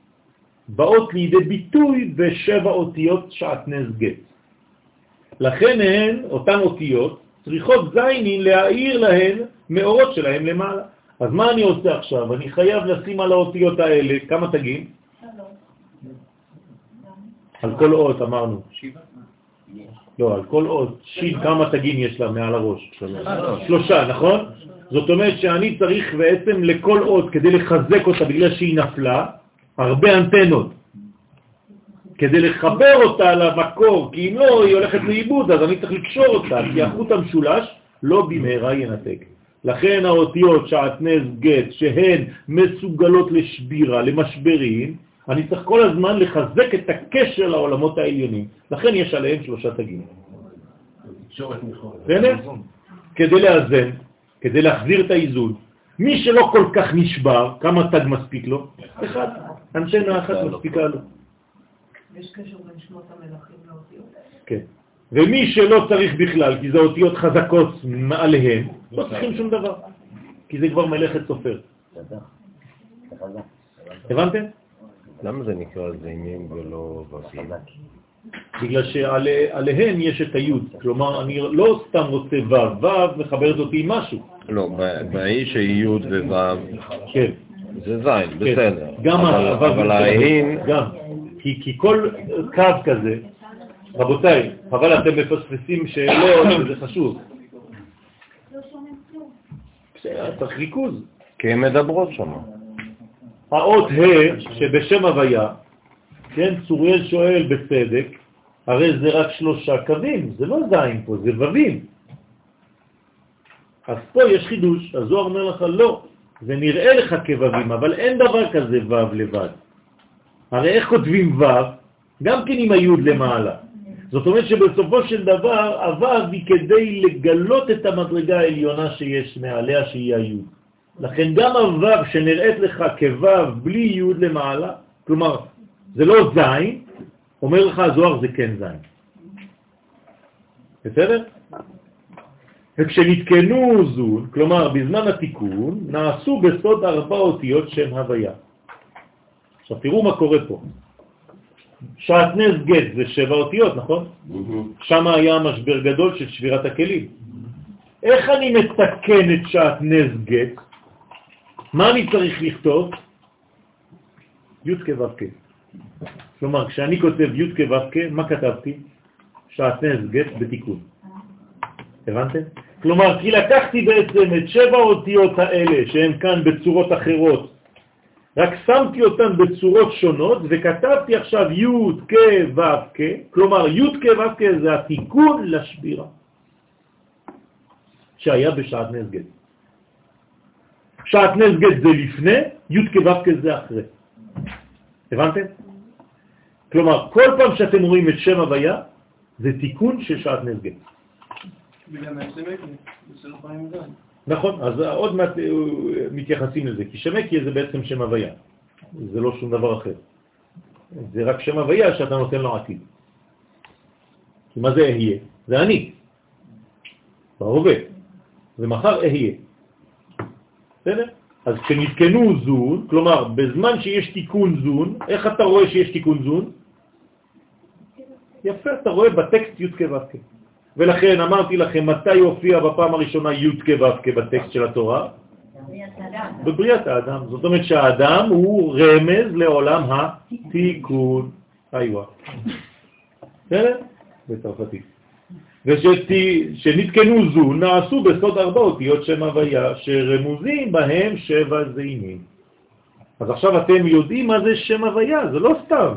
באות לידי ביטוי בשבע אותיות שעטנז גט. לכן הן, אותן אותיות, צריכות זיינין להאיר להן מאורות שלהם למעלה. אז מה אני עושה עכשיו? אני חייב לשים על האותיות האלה, כמה תגים? על כל אות אמרנו. לא, על כל אות. שיד כמה תגים יש לה מעל הראש? שלושה, נכון? זאת אומרת שאני צריך בעצם לכל אות, כדי לחזק אותה בגלל שהיא נפלה, הרבה אנטנות. כדי לחבר אותה למקור, כי אם לא, היא הולכת לאיבוד, אז אני צריך לקשור אותה, כי החוט המשולש לא במהרה ינתק. לכן האותיות שעטנז גט, שהן מסוגלות לשבירה, למשברים, אני צריך כל הזמן לחזק את הקשר לעולמות העליונים. לכן יש עליהם שלושה תגים. בסדר? כדי לאזן, כדי להחזיר את האיזון. מי שלא כל כך נשבר, כמה תג מספיק לו? אחד. אנשנה אחת מספיקה לו. יש קשר בין שמות המלכים לאותיות. כן. ומי שלא צריך בכלל, כי זה אותיות חזקות מעליהם, לא צריכים שום דבר. כי זה כבר מלאכת סופר. הבנתם? למה זה נקרא זיינים ולא ווים? בגלל שעליהם יש את היוד. כלומר, אני לא סתם רוצה ו', ו' מחברת אותי עם משהו. לא, ב- באי שי' וו', כן. זה זין, בסדר. גם אבל- הוו אבל מתלבש, ההין, גם. כי, כי כל קו כזה, רבותיי, אבל אתם מפספסים שאלות, זה חשוב. צריך ריכוז. כי הן מדברות שם. האות ה' שבשם הוויה, כן, צוריאל שואל בצדק, הרי זה רק שלושה קווים, זה לא זין פה, זה וווים. אז פה יש חידוש, הזוהר אומר לך לא, זה נראה לך כוווים, אבל אין דבר כזה וו לבד. הרי איך כותבים וו? גם כן עם היוד למעלה. זאת אומרת שבסופו של דבר הוו היא כדי לגלות את המדרגה העליונה שיש מעליה שהיא היוד. לכן גם הוו שנראית לך כוו בלי יוד למעלה, כלומר זה לא זין, אומר לך הזוהר זה כן זין. בסדר? וכשנתקנו זון, כלומר בזמן התיקון, נעשו בסוד ארבע אותיות שם הוויה. עכשיו תראו מה קורה פה. שעטנז גט זה שבע אותיות, נכון? שם היה משבר גדול של שבירת הכלים. איך אני מתקן את שעטנז גט? מה אני צריך לכתוב? י' כו'. כלומר, כשאני כותב י' כו' מה כתבתי? שעטנז גט בתיקון. הבנתם? כלומר, כי לקחתי בעצם את שבע האותיות האלה, שהן כאן בצורות אחרות, רק שמתי אותן בצורות שונות, וכתבתי עכשיו י' כ' ו' כ', כלומר י' כ' ו' כ' זה התיקון לשבירה, שהיה בשעת נס גט. שעת נס זה לפני, י' כ' ו' כ' זה אחרי. הבנתם? כלומר, כל פעם שאתם רואים את שם הוויה, זה תיקון של שעת נס גט. בגלל נכון, אז עוד מעט אה, מתייחסים לזה, כי שמקיה זה בעצם שם הוויה, זה לא שום דבר אחר. זה רק שם הוויה שאתה נותן לו עתיד. כי מה זה אהיה? זה אני, בהווה, ומחר אהיה. בסדר? אז כשנתקנו זון, כלומר, בזמן שיש תיקון זון, איך אתה רואה שיש תיקון זון? יפה, אתה רואה בטקסט י' כו'. ולכן אמרתי לכם מתי הופיע בפעם הראשונה י' כו' בטקסט של התורה? בבריאת האדם. זאת אומרת שהאדם הוא רמז לעולם התיקון. איווה. בסדר? בצרפתית. ושנתקנו זו נעשו בסוד ארבע אותיות שם הוויה, שרמוזים בהם שבע זינים. אז עכשיו אתם יודעים מה זה שם הוויה, זה לא סתם.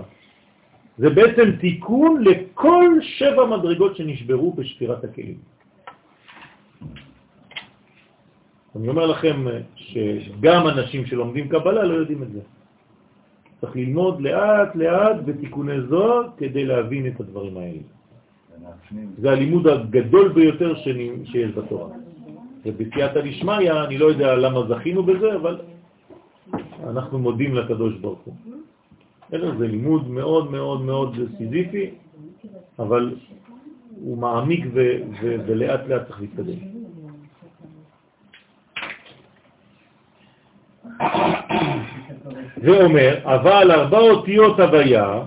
זה בעצם תיקון לכל שבע מדרגות שנשברו בשפירת הכלים. אני אומר לכם שגם אנשים שלומדים קבלה לא יודעים את זה. צריך ללמוד לאט לאט בתיקוני זוהר כדי להבין את הדברים האלה. זה הלימוד הגדול ביותר שיש בתורה. ובסייעתא דשמיא, אני לא יודע למה זכינו בזה, אבל אנחנו מודים לקדוש ברוך הוא. בסדר? זה לימוד מאוד מאוד מאוד סיזיפי, אבל הוא מעמיק ולאט לאט צריך להתקדם. ואומר, אבל ארבע אותיות הוויה,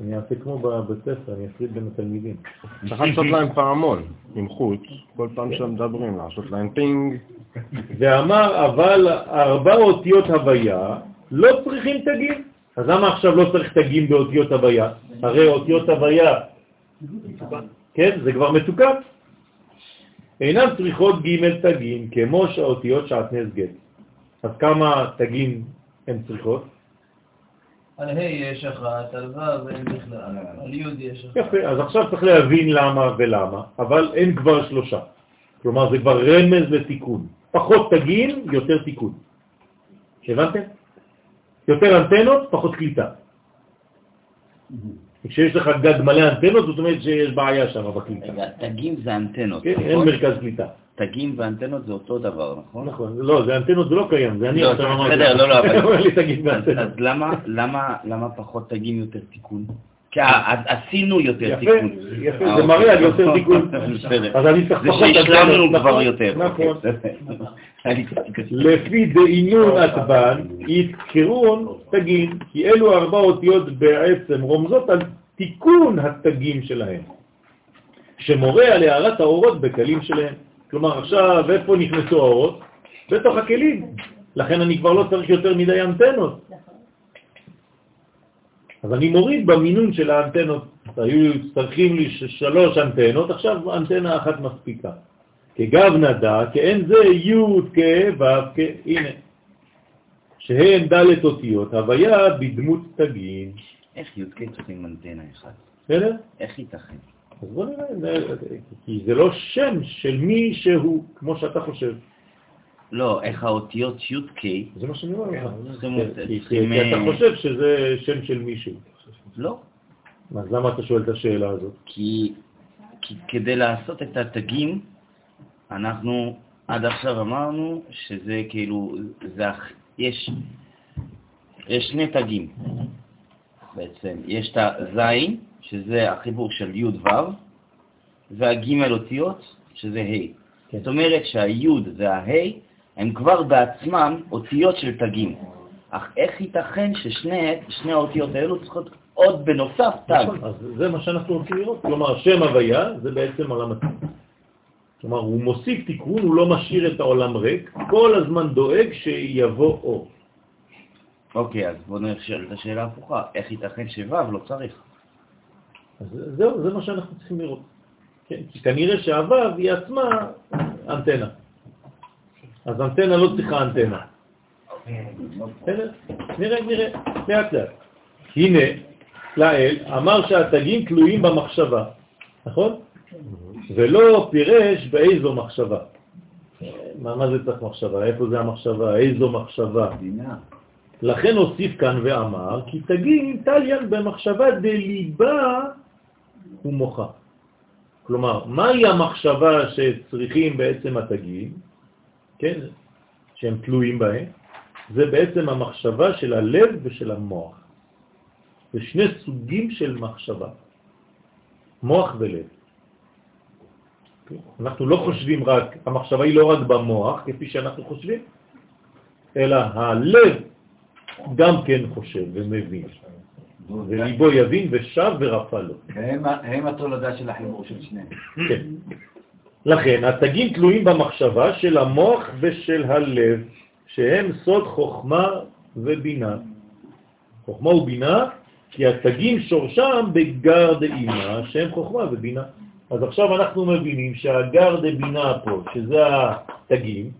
אני אעשה כמו בבית ספר, אני אפריד בין התלמידים. צריך לעשות להם פעמון עם חוט, כל פעם שהם מדברים, לעשות להם פינג. ואמר, אבל ארבע אותיות הוויה לא צריכים תגים. אז למה עכשיו לא צריך תגים באותיות הוויה? הרי אותיות הוויה, כן, זה כבר מתוקן. אינן צריכות ג' תגים, כמו שהאותיות שעטנז גט. אז כמה תגים הן צריכות? על ה' יש אחת, על ו' אין בכלל, על י' יש אחת. יפה, אז עכשיו צריך להבין למה ולמה, אבל אין כבר שלושה. כלומר, זה כבר רמז לתיקון. פחות תגים, יותר תיקון. הבנתם? יותר אנטנות, פחות קליטה. כשיש לך גג מלא אנטנות, זאת אומרת שיש בעיה שם בקליטה. רגע, תגים זה אנטנות, כן, אין נכון? מרכז קליטה. תגים ואנטנות זה אותו דבר, נכון? נכון, לא, זה אנטנות זה לא קיים, זה אני לא, עכשיו אמרתי. בסדר, לא, לא, אבל- [laughs] אז למה פחות תגים יותר תיקון? כי עשינו יותר תיקון. יפה, אה, זה מראה אוקיי. על יותר תיקון. [laughs] בסדר. אז אני צריך זה פחות שהשלמנו אנטנות, כבר נכון, יותר. נכון. אוקיי, קשה. לפי דעינון עטבן, יתקרון תגין, כי אלו ארבע אותיות בעצם רומזות על תיקון התגים שלהם, שמורה על הערת האורות בקלים שלהם. כלומר, עכשיו, איפה נכנסו האורות? בתוך הכלים. לכן אני כבר לא צריך יותר מדי אנטנות. אז אני מוריד במינון של האנטנות. היו צריכים לי שלוש אנטנות, עכשיו אנטנה אחת מספיקה. כגב נדע, כאין זה י' כ' ו' כ', הנה. שהן ד' אותיות, הוויה בדמות תגין. איך י"ק צריכים אנטנה אחת? בסדר? איך ייתכן? אז בוא נראה, כי זה לא שם של מי שהוא, כמו שאתה חושב. לא, איך האותיות י"ק, זה מה שאני אומר לך. כי- אתה חושב שזה שם של מישהו. לא, אז למה אתה שואל את השאלה הזאת? כי, כדי לעשות את התגים, אנחנו עד עכשיו אמרנו שזה כאילו, זה, יש, יש שני תגים בעצם. יש את הזין, שזה החיבור של י' ו', והג' אותיות, שזה ה'. כן. זאת אומרת שהי' והה' הם כבר בעצמם אותיות של תגים. אך איך ייתכן ששני שני האותיות האלו צריכות עוד בנוסף תג? נכון, אז זה מה שאנחנו רוצים לראות. כלומר, שם הוויה זה בעצם עולם התיקון. כלומר, הוא מוסיף תיקון, הוא לא משאיר את העולם ריק, כל הזמן דואג שיבוא אור. אוקיי, אז בואו נשאל את השאלה ההפוכה. איך ייתכן שו' לא צריך? אז זהו, זה מה שאנחנו צריכים לראות. כן, כי כנראה שהוו היא עצמה אנטנה. אז אנטנה לא צריכה אנטנה. בסדר? נראה, נראה, לאט לאט. הנה, לאל אמר שהתגים תלויים במחשבה, נכון? ולא פירש באיזו מחשבה. מה, מה זה צריך מחשבה? איפה זה המחשבה? איזו מחשבה? לכן הוסיף כאן ואמר, כי תגים תליין במחשבה דליבה ומוחה. כלומר, מהי המחשבה שצריכים בעצם התגים, כן, שהם תלויים בהם? זה בעצם המחשבה של הלב ושל המוח. זה שני סוגים של מחשבה, מוח ולב. אנחנו לא חושבים רק, המחשבה היא לא רק במוח, כפי שאנחנו חושבים, אלא הלב גם כן חושב ומבין, וליבו יבין ושב ורפא לו. הם הם התולדה של החיבור של שניהם. כן. לכן, התגים תלויים במחשבה של המוח ושל הלב, שהם סוד חוכמה ובינה. חוכמה ובינה, כי התגים שורשם בגר דאימה, שהם חוכמה ובינה. אז עכשיו אנחנו מבינים שהגר דבינה פה, שזה התגים,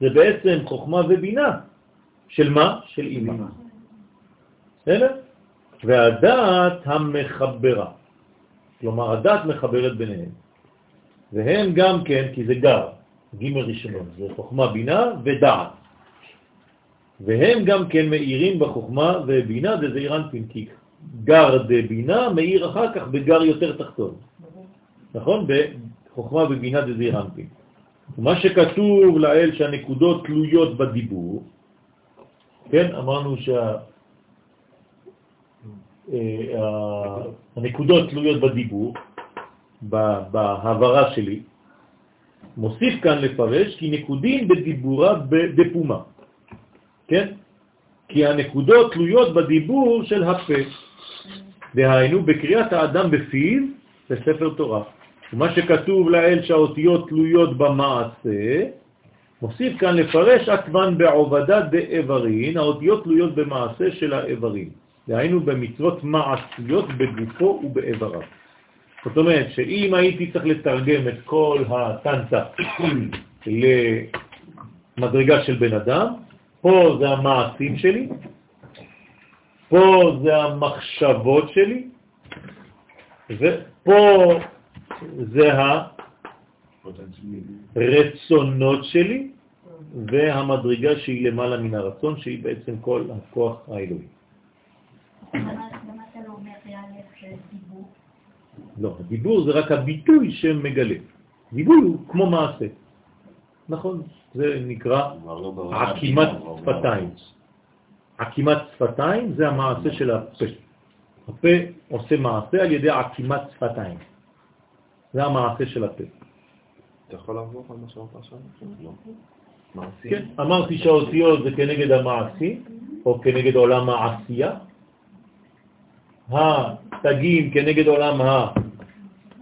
זה בעצם חוכמה ובינה. של מה? של אימא. בסדר? והדעת המחברה. כלומר, הדעת מחברת ביניהם. והם גם כן, כי זה גר, ג' ראשונות, זה חוכמה, בינה ודעת. והם גם כן מאירים בחוכמה ובינה דזעיר אנפין, כי גר דבינה מאיר אחר כך בגר יותר תחתון. נכון? בחוכמה ובינה דזעיר אנפין. ומה שכתוב לאל שהנקודות תלויות בדיבור, כן, אמרנו שה... אה, תלויות בדיבור, בהעברה שלי, מוסיף כאן לפרש כי נקודים בדיבורה בפומה, כן? כי הנקודות תלויות בדיבור של הפה, דהיינו בקריאת האדם בפיו בספר תורה. ומה שכתוב לאל שהאותיות תלויות במעשה, מוסיף כאן לפרש עקבן בעובדה דאיברין, האותיות תלויות במעשה של האיברים, דהיינו במצוות מעשיות בגופו ובאיבריו. זאת אומרת שאם הייתי צריך לתרגם את כל הטנטה [clears throat] למדרגה של בן אדם, פה זה המעשים שלי, פה זה המחשבות שלי, ופה זה הרצונות שלי, והמדרגה שהיא למעלה מן הרצון, שהיא בעצם כל הכוח האלוהי. למה למה אתה לא אומר א' של דיבור? לא, הדיבור זה רק הביטוי שמגלה. דיבור הוא כמו מעשה. נכון, זה נקרא עקימת שפתיים. עקימת שפתיים זה המעשה של הפה. הפה עושה מעשה על ידי עקימת שפתיים. זה המעשה של הפה. אתה יכול לעבור על מה שאמרת עכשיו? לא. כן, אמרתי שהאותיות זה כנגד המעשי, או כנגד עולם העשייה. התגים כנגד עולם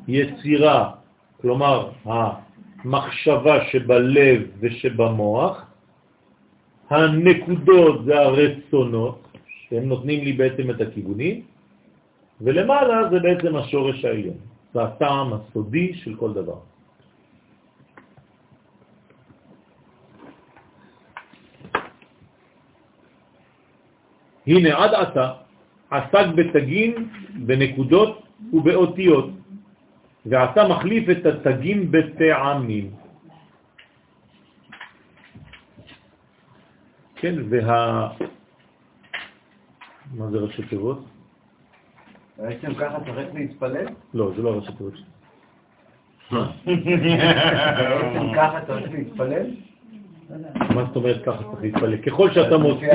היצירה, כלומר מחשבה שבלב ושבמוח, הנקודות זה הרצונות, שהם נותנים לי בעצם את הכיוונים, ולמעלה זה בעצם השורש העליון, זה הטעם הסודי של כל דבר. הנה עד עתה עסק בתגים, בנקודות ובאותיות, ועתה מחליף את התגים בטעמים. כן, וה... מה זה ראשי תיבות? בעצם ככה צריך להתפלל? לא, זה לא ראשי תיבות. [laughs] בעצם ככה צריך להתפלל? מה זאת אומרת ככה צריך להתפלל? ככל שאתה מוסיף...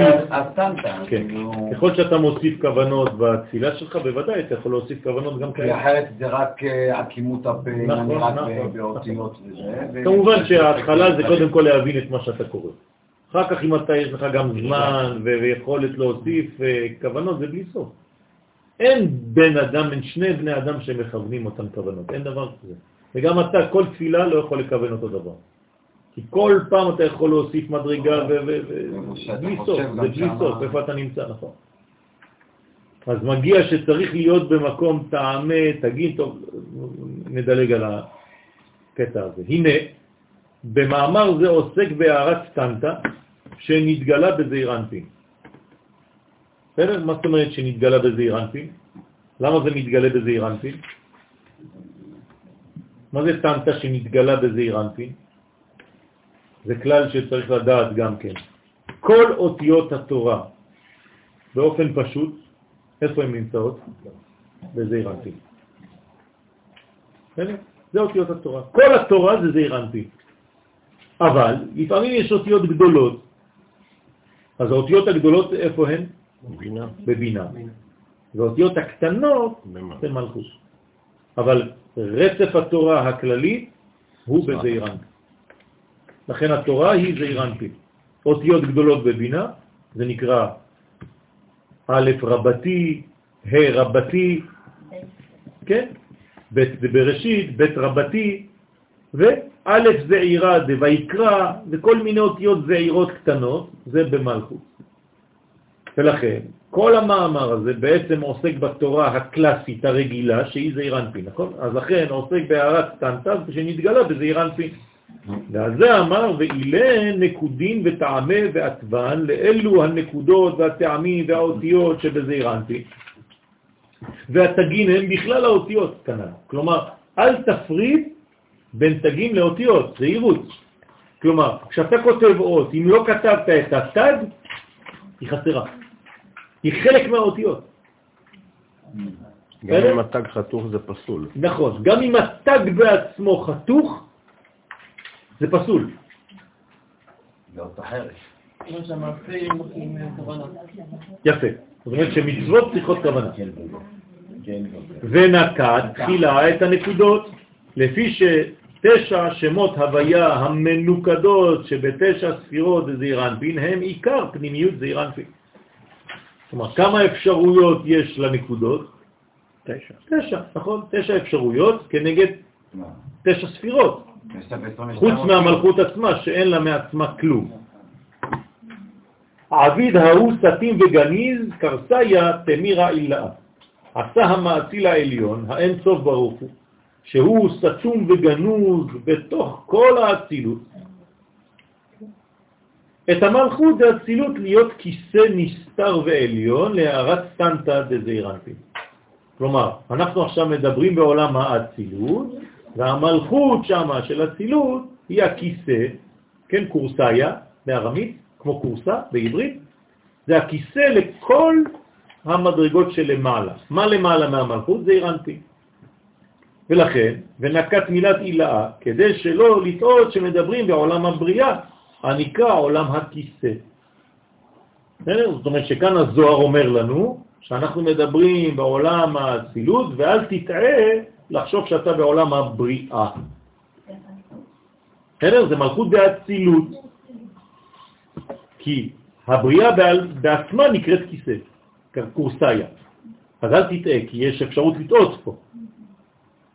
כן, ככל שאתה מוסיף כוונות בתפילה שלך, בוודאי אתה יכול להוסיף כוונות גם כי כאלה. אחרת זה רק אה, עקימות הפה, נכון, רק נכון, באותיות וזה. כמובן שההתחלה זה קודם כל להבין את מה שאתה קורא. אחר כך אם אתה, יש לך גם זמן ויכולת להוסיף אה, כוונות, זה בלי סוף. אין בן אדם, אין שני בני אדם שמכוונים אותם כוונות, אין דבר כזה. וגם אתה, כל תפילה לא יכול לכוון אותו דבר. כי כל פעם אתה יכול להוסיף מדרגה ו- ו- ו- שאתה בלי חושב סוף, זה בלי סוף, איפה אתה נמצא, נכון. אז מגיע שצריך להיות במקום טעמי, תגיד, טוב, נדלג על הקטע הזה. הנה, במאמר זה עוסק בהערת סטנטה שנתגלה בזעיר אנפין. בסדר? מה זאת אומרת שנתגלה בזעיר אנפין? למה זה מתגלה בזעיר אנפין? מה זה סטנטה שנתגלה בזעיר אנפין? זה כלל שצריך לדעת גם כן. כל אותיות התורה, באופן פשוט, איפה הן נמצאות? בזעיר אנפין. זה אותיות התורה. כל התורה זה זעיר אנפין. אבל לפעמים יש אותיות גדולות. אז האותיות הגדולות איפה הן? בינה. בבינה. והאותיות הקטנות? זה מלכות. אבל רצף התורה הכללי הוא בזעיר אנפין. לכן התורה היא זעיר אנפין. אותיות גדולות בבינה, זה נקרא א' רבתי, ה' רבתי, כן? ב' זה בראשית, ב' רבתי, וא' זעירה דויקרא, וכל מיני אותיות זעירות קטנות, זה במלכות. ולכן, כל המאמר הזה בעצם עוסק בתורה הקלאסית הרגילה, שהיא זעיר אנפין, נכון? אז לכן עוסק בהערת סטנטה שנתגלה בזעיר אנפין. ועל זה אמר, ואילן נקודין וטעמי ועטבן, לאלו הנקודות והטעמים והאותיות שבזעיר אנפין. והתגין הם בכלל האותיות כנ"ל. כלומר, אל תפריד בין תגים לאותיות, זה עירות. כלומר, כשאתה כותב אות, אם לא כתבת את התג, היא חסרה. היא חלק מהאותיות. גם אם התג חתוך זה פסול. נכון, גם אם התג בעצמו חתוך, זה פסול. זה אות אחרת. כמו שהמעשה עם עם כוונה. יפה. זאת אומרת שמצוות צריכות כוונה. כן, כן. ונקט תחילה את הנקודות, לפי שתשע שמות הוויה המנוקדות שבתשע ספירות זעיר אנפין הם עיקר פנימיות זעיר אנפין. כלומר, כמה אפשרויות יש לנקודות? תשע. תשע, נכון? תשע אפשרויות כנגד? תשע ספירות, חוץ מהמלכות עצמה שאין לה מעצמה כלום. העביד ההוא סתים וגניז, קרסיה תמירה אילאה. עשה המעציל העליון, האין סוף ברוך הוא, שהוא סתום וגנוז בתוך כל האצילות. את המלכות דאצילות להיות כיסא נסתר ועליון להערת סטנטה דזעיר אנפין. כלומר, אנחנו עכשיו מדברים בעולם האצילות, והמלכות שמה של אצילות היא הכיסא, כן, קורסאיה בארמית, כמו קורסה בעברית, זה הכיסא לכל המדרגות שלמעלה. מה למעלה מהמלכות? זה אירנטי. ולכן, ונקט מילת אילאה, כדי שלא לטעות שמדברים בעולם הבריאה, הנקרא עולם הכיסא. זאת אומרת שכאן הזוהר אומר לנו שאנחנו מדברים בעולם האצילות, ואל תטעה לחשוב שאתה בעולם הבריאה. בסדר? זה מלכות באצילות. כי הבריאה בעצמה נקראת כיסא, קורסאיה. אז אל תטעה, כי יש אפשרות לטעות פה.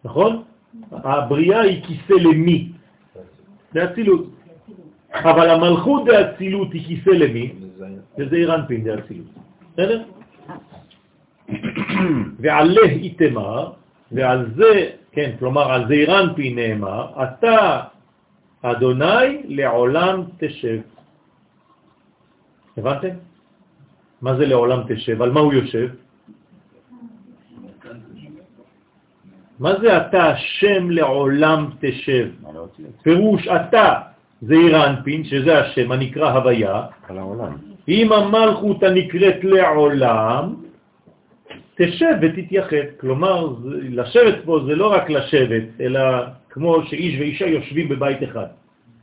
נכון? הבריאה היא כיסא למי? זה אצילות. אבל המלכות דאצילות היא כיסא למי? לזעיר אנפין דאצילות. בסדר? [coughs] ועלה איתמר, ועל זה, כן, כלומר על זעיר אנפין נאמר, אתה אדוני לעולם תשב. הבנתם? מה זה לעולם תשב? על מה הוא יושב? מה זה אתה השם לעולם תשב? פירוש אתה זה אירנפין, שזה השם הנקרא הוויה. אם המלכות הנקראת לעולם, תשב ותתייחד. כלומר, לשבת פה זה לא רק לשבת, אלא כמו שאיש ואישה יושבים בבית אחד.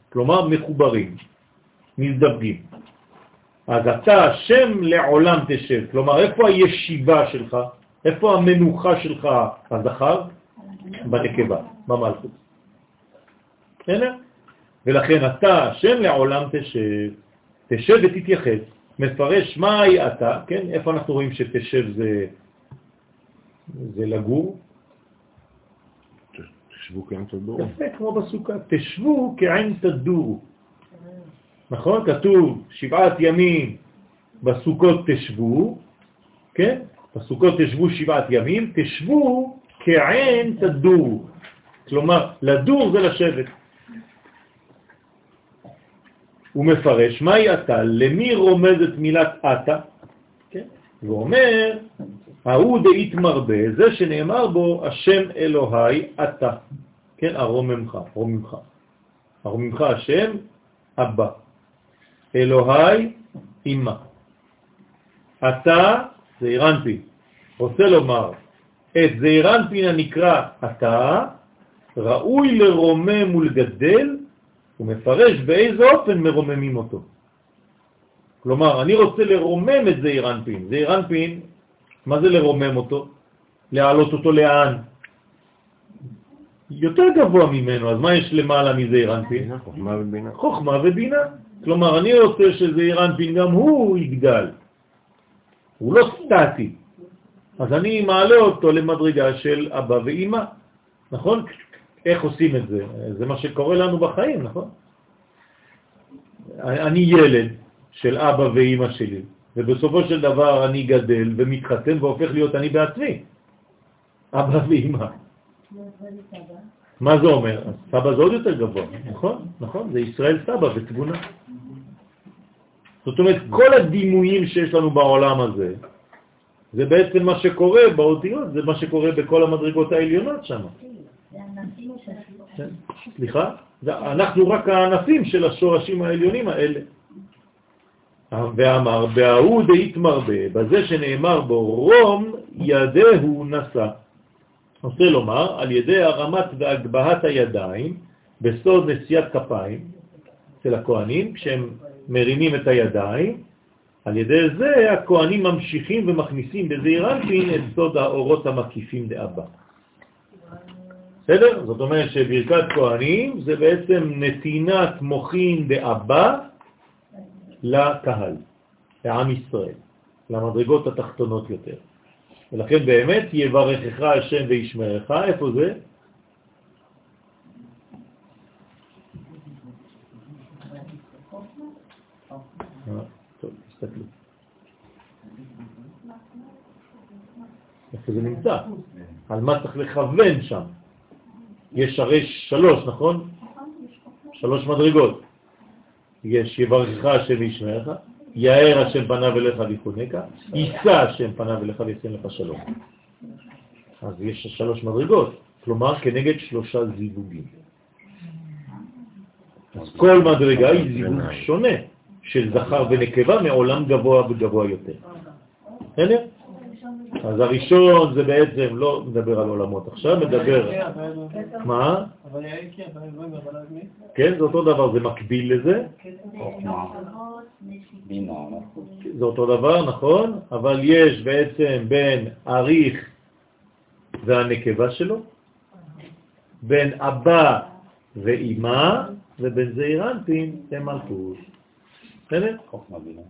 כלומר, מחוברים, מזדבגים. אז אתה השם לעולם תשב. כלומר, איפה הישיבה שלך? איפה המנוחה שלך, הזכר? בנקבה, במלכות. בסדר? ולכן אתה, השם לעולם תשב, תשב ותתייחס. מפרש מהי אתה, כן? איפה אנחנו רואים שתשב זה, זה לגור? תשבו כאן תדור. יפה, כמו בסוכה, תשבו כעין תדורו. נכון? כתוב שבעת ימים בסוכות תשבו, כן? בסוכות תשבו שבעת ימים, תשבו כעין תדורו. כלומר, לדור זה לשבת. הוא מפרש, מהי אתה? למי רומזת מילת אתה? כן? הוא אומר, ההוא דאית מרבה, זה שנאמר בו, השם אלוהי אתה. כן, הרוממך, רוממך. הרוממך השם, אבא. אלוהי, אמא. אתה, זעירנפין. רוצה לומר, את זעירנפין הנקרא אתה, ראוי לרומם ולגדל, הוא מפרש באיזה אופן מרוממים אותו. כלומר, אני רוצה לרומם את זעירנפין. זעירנפין, מה זה לרומם אותו? להעלות אותו לאן? יותר גבוה ממנו, אז מה יש למעלה מזעיר אנפין? חוכמה ובינה. חוכמה ובינה. כלומר, אני רוצה שזעיר אנפין גם הוא יגדל. הוא לא סטטי. אז אני מעלה אותו למדרגה של אבא ואימא, נכון? איך עושים את זה? זה מה שקורה לנו בחיים, נכון? אני ילד של אבא ואימא שלי, ובסופו של דבר אני גדל ומתחתן והופך להיות אני בעצמי, אבא ואימא. מה זה אומר? סבא זה עוד יותר גבוה, נכון? נכון, זה ישראל סבא ותבונה. זאת אומרת, כל הדימויים שיש לנו בעולם הזה, זה בעצם מה שקורה באותיות, זה מה שקורה בכל המדרגות העליונות שם. כן, סליחה? אנחנו רק הענפים של השורשים העליונים האלה. ואמר, בההוא דאית מרבה, בזה שנאמר בו, רום ידהו נשא. רוצה לומר, על ידי הרמת והגבהת הידיים בסוד נשיאת כפיים אצל הכהנים, כשהם מרימים את הידיים, על ידי זה הכהנים ממשיכים ומכניסים בזעיר אנפין את סוד האורות המקיפים דאבא. בסדר? זאת אומרת שברכת כהנים זה בעצם נתינת מוחין דאבא לקהל, לעם ישראל, למדרגות התחתונות יותר. ולכן באמת יברכך השם וישמרך, איפה זה? אה. איפה זה נמצא? על מה צריך לכוון שם? יש הרי שלוש, נכון? שלוש מדרגות. יש יברכך השם וישמרך, יאר השם פניו אליך ויחונקה, יישא השם פניו אליך וישם לך שלום. אז יש שלוש מדרגות, כלומר כנגד שלושה זיווגים. אז כל מדרגה היא זיווג שונה של זכר ונקבה מעולם גבוה וגבוה יותר. בסדר? אז הראשון זה בעצם, לא מדבר על עולמות עכשיו, מדבר... מה? אבל יעל כן? כן, זה אותו דבר, זה מקביל לזה. זה אותו דבר, נכון? אבל יש בעצם בין אריך והנקבה שלו, בין אבא ואימא, ובין זעיר אנפין למלכות. בסדר? חוכמה, בינה.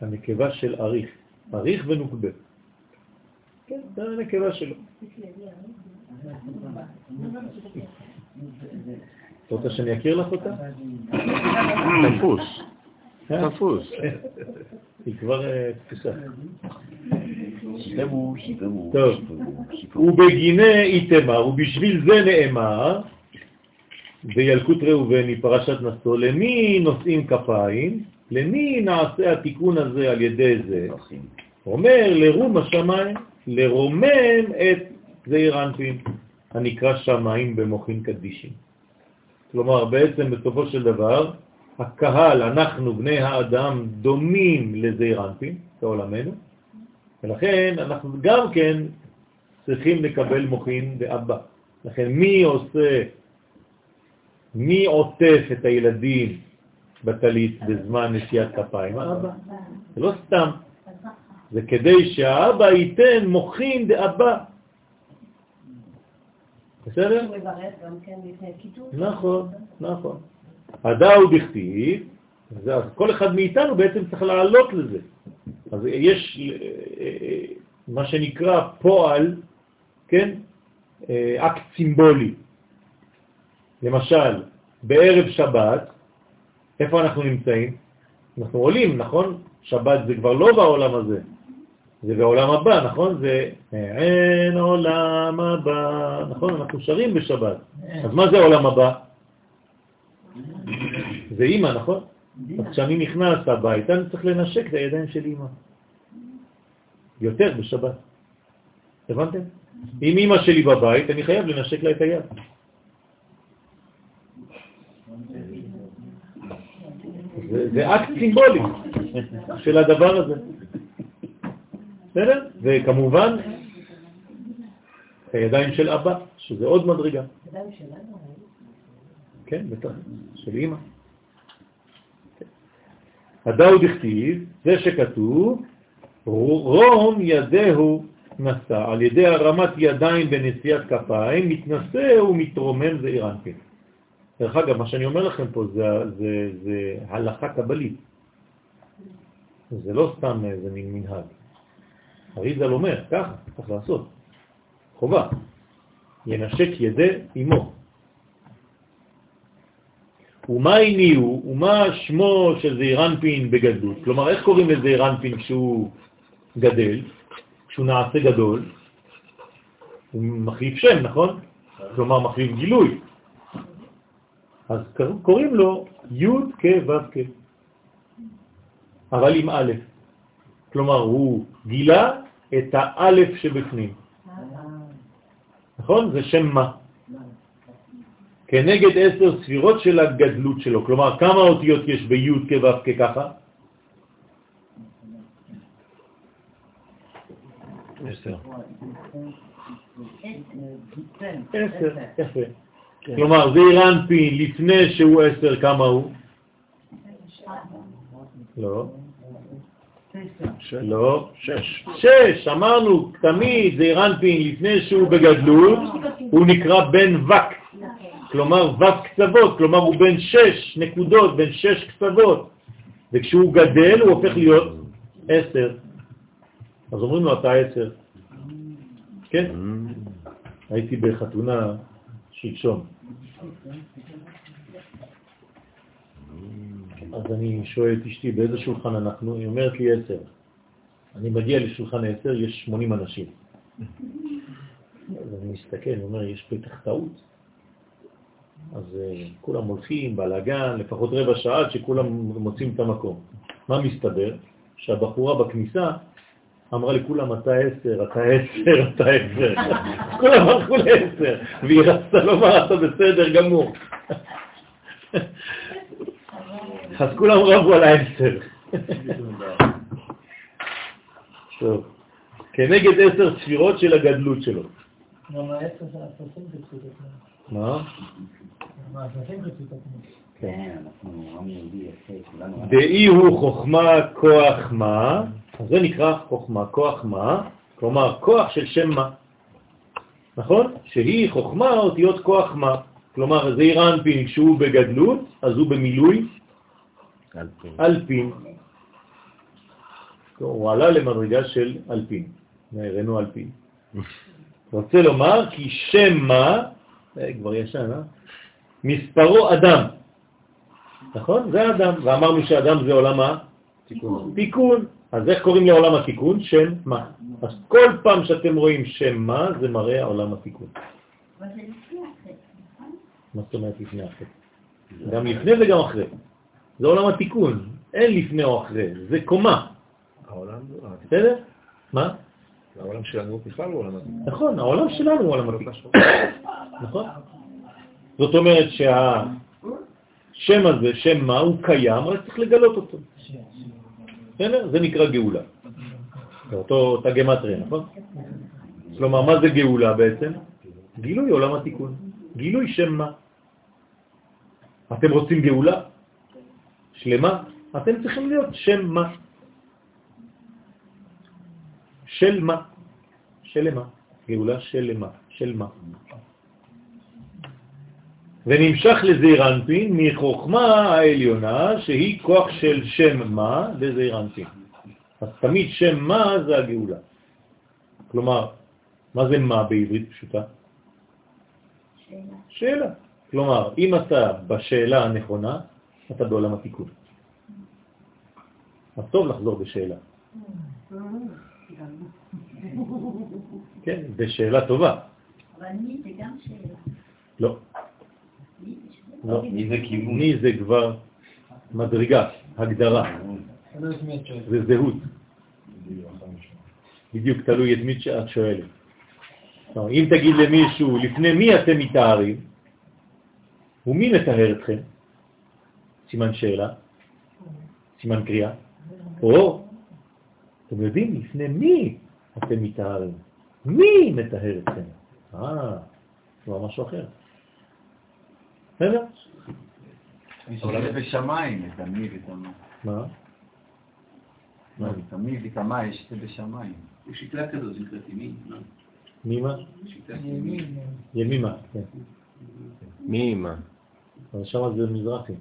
הנקבה של אריך, אריך ונוקבה. כן, זה הנקבה שלו. אתה רוצה שאני אכיר לך אותה? תפוס. אה? תפוס. היא כבר אה, תפוסה. טוב. ובגיני איתמר, ובשביל זה נאמר, בילקוט ראובני, פרשת נשוא, למי נושאים כפיים? למי נעשה התיקון הזה על ידי זה? אומר לרום השמיים, לרומם את זעיר אנפין, הנקרא שמיים במוחין קדישים. כלומר, בעצם בסופו של דבר, הקהל, אנחנו, בני האדם, דומים לזעיר אנפין, כעולמנו, ולכן אנחנו גם כן צריכים לקבל מוחין באבא. לכן מי עושה, מי עוטף את הילדים בטלית בזמן נשיאת כפיים? האבא. זה לא סתם, זה כדי שהאבא ייתן מוחין דאבא. בסדר? הוא מברך גם כן לפני. נכון, נכון. הדאו דכתיב, זה- אז כל אחד מאיתנו בעצם צריך לעלות לזה. אז יש אה, אה, מה שנקרא פועל, כן, אה, אקט סימבולי. למשל, בערב שבת, איפה אנחנו נמצאים? אנחנו עולים, נכון? שבת זה כבר לא בעולם הזה, זה בעולם הבא, נכון? זה אין עולם הבא, נכון? אנחנו שרים בשבת. אז מה זה העולם הבא? זה אימא, נכון? אז כשאני נכנס הביתה, אני צריך לנשק את הידיים של אימא. יותר בשבת. הבנתם? אם אימא שלי בבית, אני חייב לנשק לה את היד. זה, זה אקט סימבולי של הדבר הזה. בסדר? וכמובן, הידיים של אבא, שזה עוד מדרגה. ידיים שלנו, כן, בטח, של אימא. הדאו דכתיב, זה שכתוב, רום ידהו נשא, על ידי הרמת ידיים בנשיאת כפיים, מתנשא ומתרומם זעיר אנפין. דרך אגב, מה שאני אומר לכם פה זה, זה, זה הלכה קבלית. זה לא סתם איזה מין מנהג. אריזל אומר, ככה, צריך לעשות. חובה. ינשק ידי אמו. ומה הניעו, ומה שמו של זעירנפין בגדלות? כלומר, איך קוראים לזעירנפין כשהוא גדל, כשהוא נעשה גדול? הוא מחליף שם, נכון? כלומר, מחליף גילוי. אז קוראים לו י' כ' ו' כ', אבל עם א'. כלומר, הוא גילה את האלף שבפנים. נכון? זה שם מה? כנגד עשר ספירות של הגדלות שלו. כלומר, כמה אותיות יש בי' כ' ו' כ' ככה? עשר. עשר, יפה. כלומר, זעיר אנפין לפני שהוא עשר, כמה הוא? לא. לא. שש. שש, אמרנו תמיד זעיר אנפין לפני שהוא בגדלות, הוא נקרא בן וק. כלומר ו' קצוות, כלומר הוא בן שש נקודות, בן שש קצוות. וכשהוא גדל הוא הופך להיות עשר. אז אומרים לו, אתה עשר. כן? הייתי בחתונה שלשום. אז אני שואל את אשתי, באיזה שולחן אנחנו? היא אומרת לי עשר. אני מגיע לשולחן עשר, יש 80 אנשים. אז אני מסתכל, אני אומר, יש בטח טעות. אז uh, כולם הולכים, בלאגן, לפחות רבע שעה עד שכולם מוצאים את המקום. מה מסתבר? שהבחורה בכניסה אמרה לכולם, אתה עשר, אתה עשר, אתה עשר. [laughs] כולם הלכו לעשר, והיא רצתה לומר, אתה בסדר גמור. [laughs] אז כולם רבו על העשר. [laughs] טוב. כנגד עשר ספירות של הגדלות שלו. מה? כן. דאי הוא חוכמה כוח מה, זה נקרא חוכמה כוח מה, כלומר כוח של שם מה, נכון? שהיא חוכמה אותיות כוח מה, כלומר זעיר אנפין כשהוא בגדלות, אז הוא במילוי אלפין. אלפין. הוא עלה למדרגה של אלפין, נערנו אלפין. [laughs] רוצה לומר כי שם מה זה כבר ישן, אה? מספרו אדם. נכון? זה אדם. ואמרנו שאדם זה עולם התיקון. תיקון. אז איך קוראים לעולם התיקון? שם מה. אז כל פעם שאתם רואים שם מה, זה מראה עולם התיקון. אבל זה לפני החטא, נכון? מה זאת אומרת לפני החטא? גם לפני וגם אחרי. זה עולם התיקון. אין לפני או אחרי, זה קומה. העולם, בסדר? מה? העולם שלנו בכלל הוא עולם הזה. נכון, העולם שלנו הוא עולם התיקון. [coughs] נכון? זאת אומרת שהשם הזה, שם מה, הוא קיים, רק צריך לגלות אותו. בסדר? זה נקרא גאולה. זה אותו, אותה גמטריה, נכון? כלומר, מה זה גאולה בעצם? גילוי עולם התיקון. גילוי שם מה. אתם רוצים גאולה? שלמה? אתם צריכים להיות שם מה. של מה? שלמה. גאולה שלמה. של מה. ונמשך לזעיר אנפין מחוכמה העליונה שהיא כוח של שם מה לזעיר אנפין. אז תמיד שם מה זה הגאולה. כלומר, מה זה מה בעברית פשוטה? שאלה. שאלה. כלומר, אם אתה בשאלה הנכונה, אתה בעולם התיקון. אז טוב לחזור בשאלה. [laughs] כן, בשאלה טובה. אבל מי זה גם שאלה. לא? לא. מי זה כיוון? מי זה כבר מדרגה, הגדרה, זה זהות. בדיוק תלוי את מי שאת שואלת. אם תגיד למישהו, לפני מי אתם מתארים, ומי מטהר אתכם? סימן שאלה, סימן קריאה. או, אתם יודעים לפני מי אתם מתארים? מי מטהר אתכם? אה, זה משהו אחר. בסדר? בשמיים, את המי ואת המה. מה? מה? את המי ואת המה יש את זה בשמיים. יש שיטה כזאת, זה נקראת ימין. לא? מי מה? שיטת ימין. ימימה, כן. מי אמא? אבל שם זה מזרחי.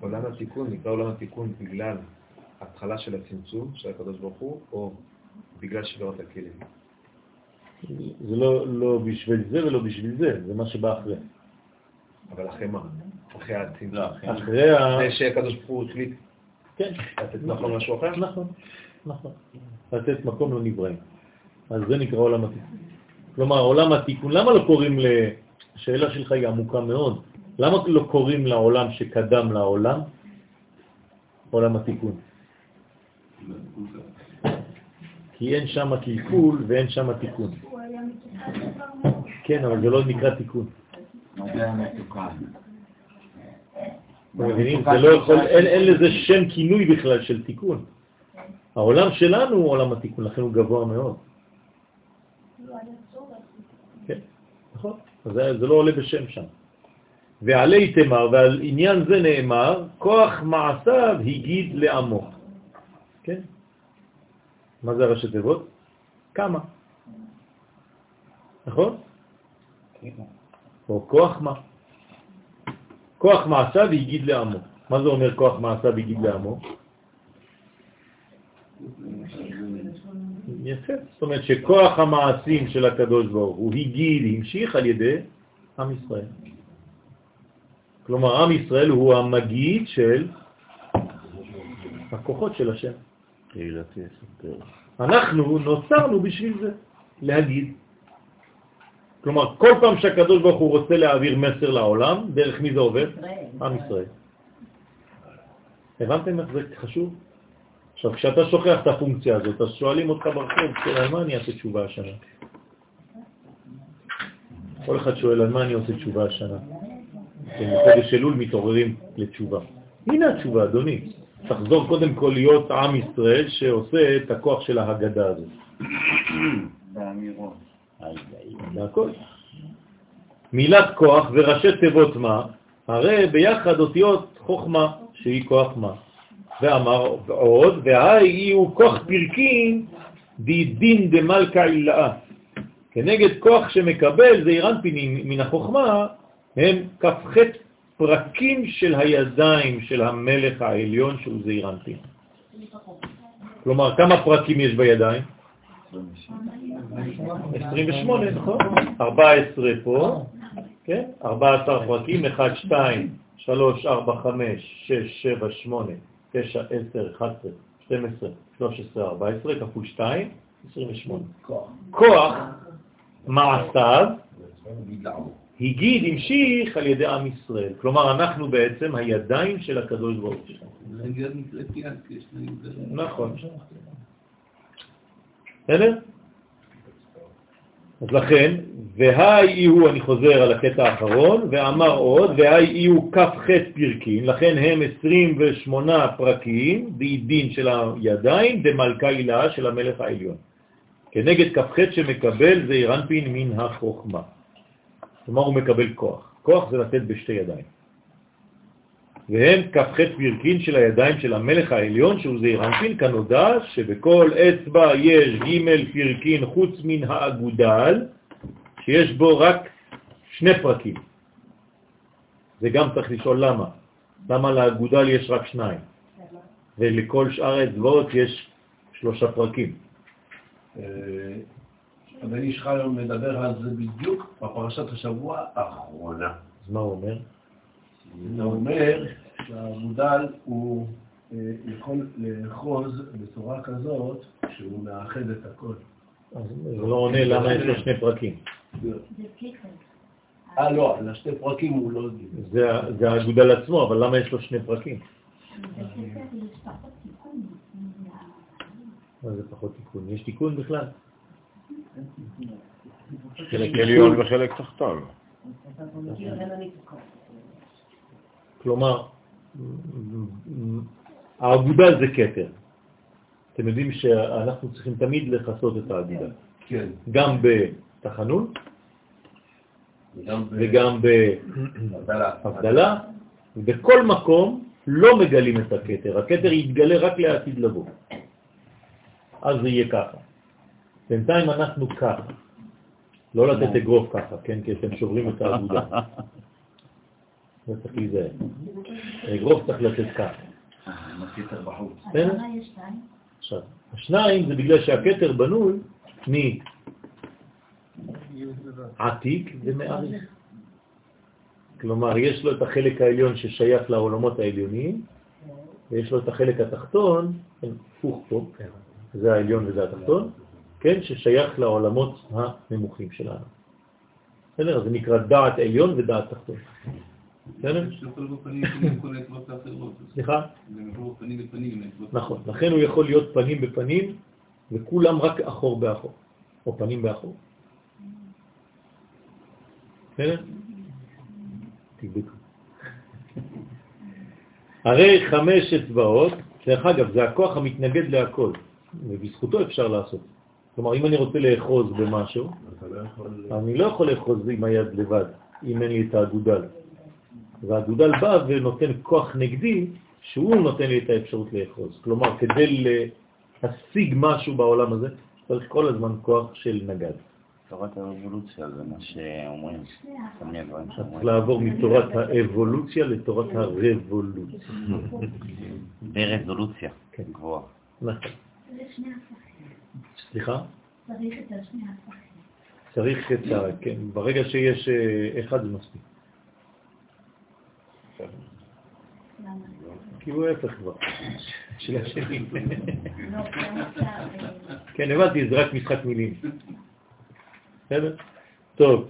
עולם התיקון נקרא עולם התיקון בגלל ההתחלה של הצמצום של הקדוש ברוך הוא, או בגלל שבירת הכלים. זה לא, לא בשביל זה ולא בשביל זה, זה מה שבא אחרי. אבל אחרי מה? אחרי הצמצום. לא, אחרי- אחרי ה... אחרי שהקדוש ברוך הוא החליט כן, לתת מקום למשהו אחר? נכון, נכון. לתת מקום לנבראים. אז זה נקרא עולם התיקון. כלומר, עולם התיקון, למה לא קוראים ל... השאלה שלך היא עמוקה מאוד. למה לא קוראים לעולם שקדם לעולם עולם התיקון? כי אין שם קלקול ואין שם תיקון. כן, אבל זה לא נקרא תיקון. מבינים? זה לא יכול, אין, לזה שם כינוי בכלל של תיקון. העולם שלנו הוא עולם התיקון, לכן הוא גבוה מאוד. כן, נכון. אז זה, זה לא עולה בשם שם. ועלי תמר, ועל עניין זה נאמר, כוח מעשיו הגיד לעמו. כן? מה זה הראשי תיבות? כמה. נכון? או כוח מה. כוח מעשיו הגיד לעמו. מה זה אומר כוח מעשיו הגיד לעמו? יפה. זאת אומרת שכוח המעשים של הקדוש ברוך הוא הגיד, המשיך על ידי עם ישראל. כלומר, עם ישראל הוא המגיד של הכוחות של השם. אנחנו נוצרנו בשביל זה, להגיד. כלומר, כל פעם שהקדוש ברוך הוא רוצה להעביר מסר לעולם, דרך מי זה עובד? עם ישראל. הבנתם איך זה חשוב? עכשיו, כשאתה שוכח את הפונקציה הזאת, אז שואלים אותך ברחוב, על מה אני אעשה תשובה השנה? כל אחד שואל, על מה אני עושה תשובה השנה? כן, בחודש אלול מתעוררים לתשובה. הנה התשובה, אדוני. תחזור קודם כל להיות עם ישראל שעושה את הכוח של ההגדה הזאת. [coughs] באמירות. הכל. מילת כוח וראשי תיבות מה, הרי ביחד אותיות חוכמה, שהיא כוח מה. ואמר עוד, והי הוא כוח פרקים די דין דמלכה אילאה. כנגד כוח שמקבל זה אירנפינים מן החוכמה, הם כ"ח פרקים של הידיים של המלך העליון שהוא זעירנפין. כלומר, כמה פרקים יש בידיים? 28, נכון? 14 פה, כן? 14 פרקים, 1, 2, 3, 4, 5, 6, 7, 8, 9, 10, 11, 12, 13, 14, כפול 2, 28. כוח מעשיו הגיד, המשיך על ידי עם ישראל. כלומר, אנחנו בעצם הידיים של הקדוש ברוך הוא. נכון. בסדר? אז לכן, והי הוא, אני חוזר על הקטע האחרון, ואמר עוד, והי הוא כ"ח פרקים, לכן הם 28 פרקים, בעידין של הידיים, דמלכה הילה של המלך העליון. כנגד כ"ח שמקבל זה אירנפין מן החוכמה. כלומר הוא מקבל כוח. כוח זה לתת בשתי ידיים. והם כ"ח פרקין של הידיים של המלך העליון, שהוא זעירנפין, כנודע שבכל אצבע יש ג' פרקין חוץ מן האגודל, שיש בו רק שני פרקים. זה גם צריך לשאול למה. למה לאגודל יש רק שניים, ולכל שאר האצבעות יש שלושה פרקים. הבן איש חי מדבר על זה בדיוק בפרשת השבוע האחרונה. אז מה הוא אומר? זה אומר שהמודל הוא אה, יכול לאחוז בצורה כזאת שהוא מאחד את הכל. אז זה לא עונה למה יש לו שני פרקים. אה, לא, על השתי פרקים הוא לא. זה, זה האגודל עצמו, אבל למה יש לו שני פרקים? מה זה פחות תיקון? יש תיקון בכלל? חלק עליון וחלק תחתון. כלומר, האגודל זה כתר. אתם יודעים שאנחנו צריכים תמיד לחסות את האגודל. כן. גם בתחנון וגם. בהבדלה, ובכל מקום לא מגלים את הכתר. הכתר יתגלה רק לעתיד לבוא. אז זה יהיה ככה. בינתיים אנחנו ככה. לא לתת אגרוף ככה, כן? כי אתם שוברים את האגודה. זה צריך להיזהר. אגרוף צריך לתת בחוץ. בסדר? עכשיו, השניים זה בגלל שהכתר בנוי מעתיק ומעריך. כלומר, יש לו את החלק העליון ששייך לעולמות העליוניים, ויש לו את החלק התחתון, כן, הפוך פה, זה העליון וזה התחתון, כן, ששייך לעולמות הנמוכים שלנו. בסדר? זה נקרא דעת עליון ודעת תחתון. בסדר? סליחה? נכון, לכן הוא יכול להיות פנים בפנים, וכולם רק אחור באחור, או פנים באחור. בסדר? תבדקו. הרי חמש אצבעות, דרך אגב, זה הכוח המתנגד להכל, ובזכותו אפשר לעשות. כלומר, אם אני רוצה לאחוז במשהו, לא. אני לא יכול לאחוז עם היד לבד, אם אין לי את האגודל. והאגודל בא ונותן כוח נגדי, שהוא נותן לי את האפשרות לאחוז. כלומר, כדי להשיג משהו בעולם הזה, צריך כל הזמן כוח של נגד. תורת הרבולוציה זה מה שאומרים. תמיד הדברים צריך שאומרים. לעבור מתורת האבולוציה לתורת הרבולוציה. ברזולוציה כן. גבוהה. נכון. סליחה? צריך את השני הפכים. צריך את ה... כן, ברגע שיש אה, אחד זה מספיק. כי הוא ההפך כבר. של השני. לא, אה, כן, הבנתי, זה רק משחק מילים. בסדר? טוב.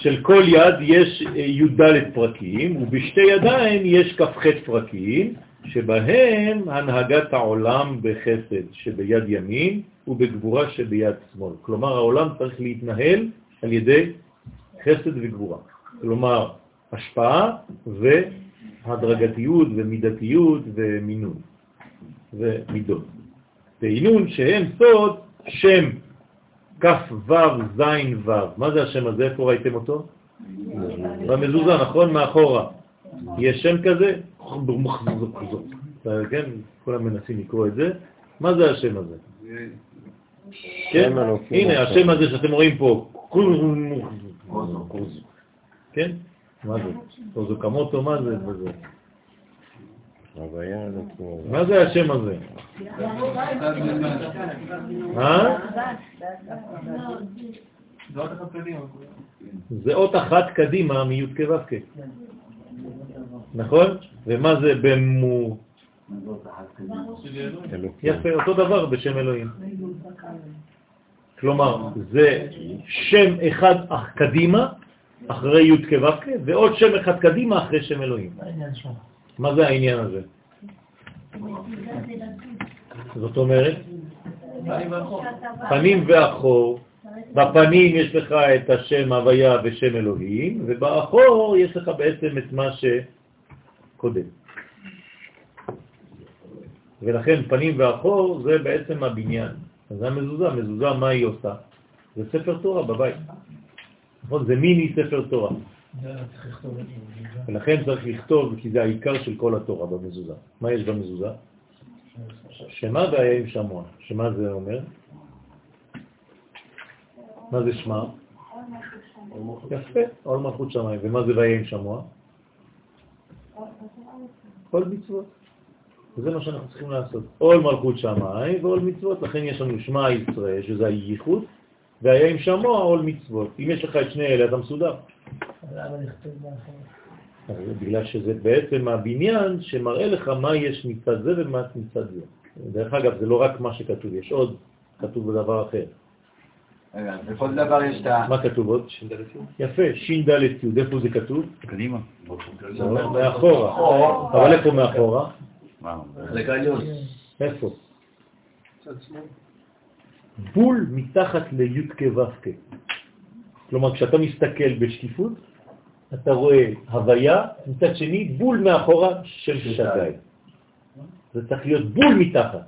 של כל יד יש אה, י"ד פרקים, ובשתי ידיים יש כ"ח פרקים, שבהם הנהגת העולם בחסד שביד ימין ובגבורה שביד שמאל. כלומר, העולם צריך להתנהל על ידי חסד וגבורה. כלומר, השפעה והדרגתיות ומידתיות ומינון ומידות. ועינון שהם סוד שם כף ו' ז' ו'. מה זה השם הזה? איפה ראיתם אותו? במזוזה, נכון? מאחורה. יש שם כזה? כן, כולם מנסים לקרוא את זה. מה זה השם הזה? כן, הנה השם. השם הזה שאתם רואים פה. כן? מה זה? אוזוקמוטו, מה זה? מה זה? מה זה השם הזה? אה? זה אות אחת קדימה מי' כו' נכון? ומה זה במו... יפה, אותו דבר בשם אלוהים. כלומר, זה שם אחד אח קדימה, אחרי י' כו' ועוד שם אחד קדימה אחרי שם אלוהים. מה זה העניין הזה? זאת אומרת, פנים ואחור, בפנים יש לך את השם הוויה ושם אלוהים, ובאחור יש לך בעצם את מה שקודם. ולכן פנים ואחור זה בעצם הבניין. אז זה המזוזה, מזוזה מה היא עושה? זה ספר תורה בבית. נכון? זה מיני ספר תורה. ולכן צריך לכתוב, כי זה העיקר של כל התורה במזוזה. מה יש במזוזה? שמה והיה עם שמוע. שמה זה אומר? מה זה שמה? יפה, עול מלכות שמיים. ומה זה והיה עם שמוע? כל מצוות. וזה מה שאנחנו צריכים לעשות. עול מלכות שמיים ועול מצוות, לכן יש לנו שמע ישראל, שזה הייחוד, והיה עם שמוע עול מצוות. אם יש לך את שני אלה, אתה מסודר. בגלל שזה בעצם הבניין שמראה לך מה יש מצד זה ומה מצד זה. דרך אגב, זה לא רק מה שכתוב, יש עוד, כתוב בדבר אחר. בכל דבר יש את ה... מה כתוב עוד? יפה, ש"ד י', איפה זה כתוב? קדימה. לא, מאחורה. אבל איפה מאחורה? איפה? בול מתחת לי' כו' כלומר, כשאתה מסתכל בשקיפות, אתה רואה הוויה, מצד שני בול מאחורה של שגאי. זה צריך להיות בול מתחת.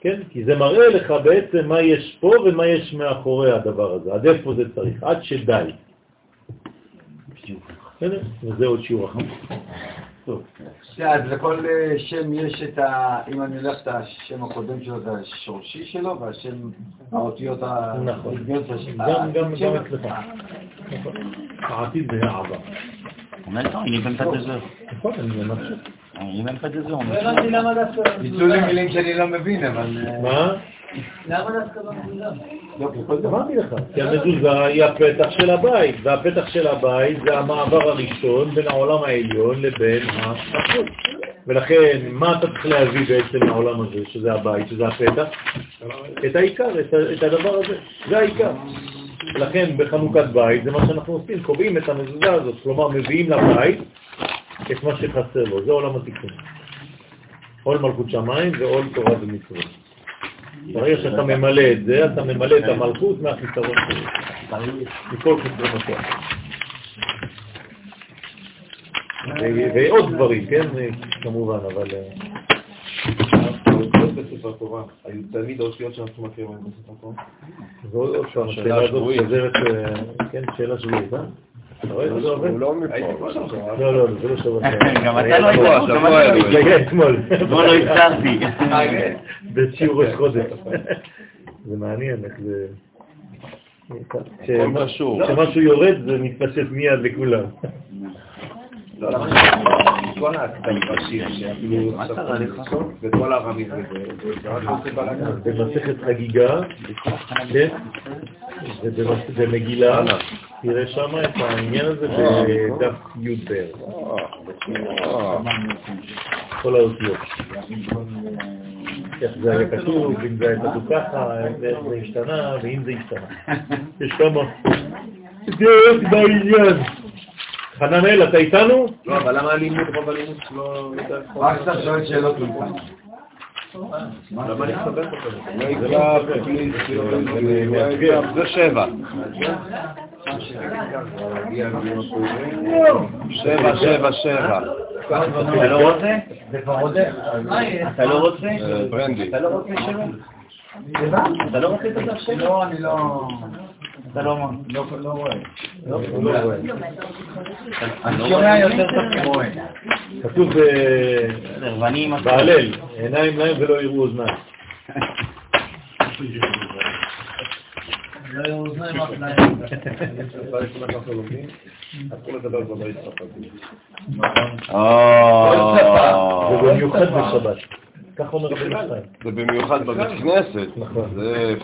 כן? כי זה מראה לך בעצם מה יש פה ומה יש מאחורי הדבר הזה, עד איפה זה צריך, עד שדי. וזה עוד שיעור אחר. טוב. אז לכל אה, שם יש את ה... אם אני הולך את השם הקודם שלו, זה השורשי שלו, והשם, האותיות נכון. של השם. גם, גם, אצלך. נכון. העתיד זה העבר. En même temps, il n'est même pas deux heures. נכון, אני ממשיך. Il n'est même pas deux heures. on לא est- הבנתי למה דווקא ניצלו לי מילים שאני לא מבין, אבל... אה, מה? למה דווקא במזוזה? לא, דבר. אמרתי לך, כי המזוזה היא הפתח של הבית, והפתח של הבית זה המעבר הראשון בין העולם העליון לבין החוץ. ולכן, מה אתה צריך להביא בעצם מהעולם הזה, שזה הבית, שזה הפתח? את העיקר, את הדבר הזה, זה העיקר. לכן בחנוכת בית זה מה שאנחנו עושים, קובעים את המזוזה הזאת, כלומר מביאים לבית את מה שחסר לו, זה עולם התיקון. עול מלכות שמיים ועול תורה ומצוות. ברגע שאתה ממלא את זה, אתה ממלא את המלכות מהחיסרון שלו, מכל חיסרונותיה. ו- ועוד דברים, כן, כמובן, אבל... אה, האותיות בספר תורה היו תמיד האותיות שאנחנו מכירים בספר תורה? זו עוד פעם, השאלה הזאת חוזרת, אה, כן, שאלה שבועית, אה? לא. לא, לא, לא. [laughs] גם אתה לא [laughs] היית [laughs] לא אתמול. אתמול לא הצלחתי. בשיעור ראש חודש. זה מעניין איך זה... כשמשהו יורד זה מתפשט מיד לכולם. כל הקטעים בשיר, שאפילו? וכל הרמית וזה. במסכת חגיגה, כן? במגילה, תראה שם את העניין הזה בדף י' בערך, כל האותיות. איך זה היה כתוב, אם זה היה כתוב ככה, איך זה השתנה, ואם זה השתנה. יש כמה דעות בעניין. חננאל, אתה איתנו? לא, אבל למה הלימוד, רוב הלימוד לא... רק כשאתה שואל שאלות. למה אני אותו? זה שבע. שבע, שבע, שבע. אתה לא רוצה? זה כבר עוד איך. אתה לא רוצה? אה, ברנדי. אתה לא רוצה שבע? אתה לא רוצה את הדף שבע? לא, אני לא... אתה לא מה? לא לא רואה. הוא לא רואה. אני שומע יותר טוב כמוה. כתוב ב- בסדר, ואני עם בהלל, עיניים להם ולא יראו אוזניים. לא היו אוזניים אף להם. אנחנו לומדים, אסור לדבר כבר בהצטרפתי. ובמיוחד בשבת. כך אומר רבי ישראל. זה במיוחד בבית כנסת. נכון. זה...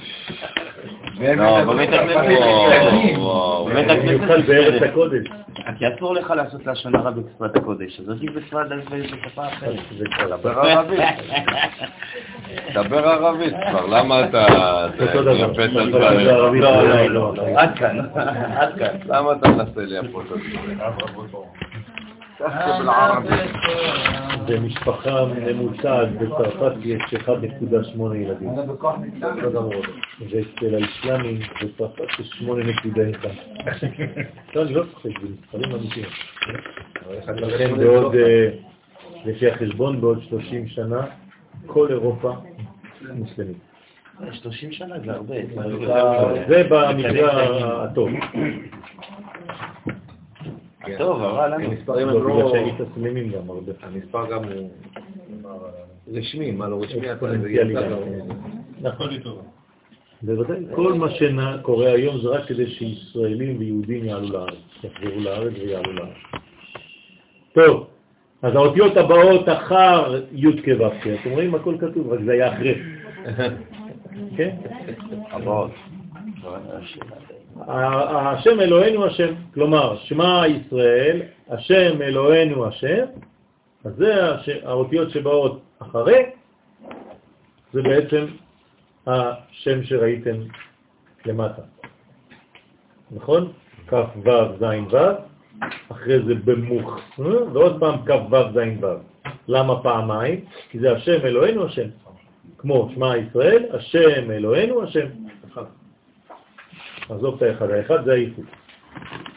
לא, בבית הכנסת, וואו, וואו, בבית הכנסת זה בארץ. הקודש. כי אסור לך לעשות לשון הרע בשפת הקודש, אז עדיף בשפת בשפה אחרת. זה כבר דבר ערבית. דבר ערבית כבר, למה אתה... אותו דבר. זה ערבית. לא, לא, לא, לא, עד כאן, עד כאן. למה אתה מנסה את הדברים? זה משפחה ממוצעת בצרפת יש 1.8 ילדים. זה בכוח ניתן. תודה רבה. ואצל האסלאמים בצרפת יש 8.1. לא, אני לא צוחק, זה מספרים אמיתיים. לכן בעוד, אה, לפי החשבון, בעוד 30 שנה, כל אירופה מוסלמית. 30 שנה זה הרבה. זה במקרה הטוב. טוב, אבל אני... המספרים לא, הם בגלל לא... שהיית סממים גם הרבה. המספר גם הוא רשמי, מה לא רשמי, יצא גם. לו. נכון. בוודאי. כל מה שקורה היום זה רק כדי שישראלים ויהודים יעלו לארץ, יחזרו לארץ ויעלו לארץ. טוב, אז האותיות הבאות אחר י' כו' אתם רואים הכל כתוב, רק זה היה אחרי. [laughs] כן? הבאות. השם אלוהינו השם, כלומר, שמע ישראל, השם אלוהינו השם, אז זה הש- האותיות שבאות אחרי, זה בעצם השם שראיתם למטה. נכון? כ' ו' ז' ו', אחרי זה במוך, אה? ועוד פעם כ' ו' ז' ו'. למה פעמיים? כי זה השם אלוהינו השם. כמו שמע ישראל, השם אלוהינו השם. עזוב את האחד, האחד זה האיחוד.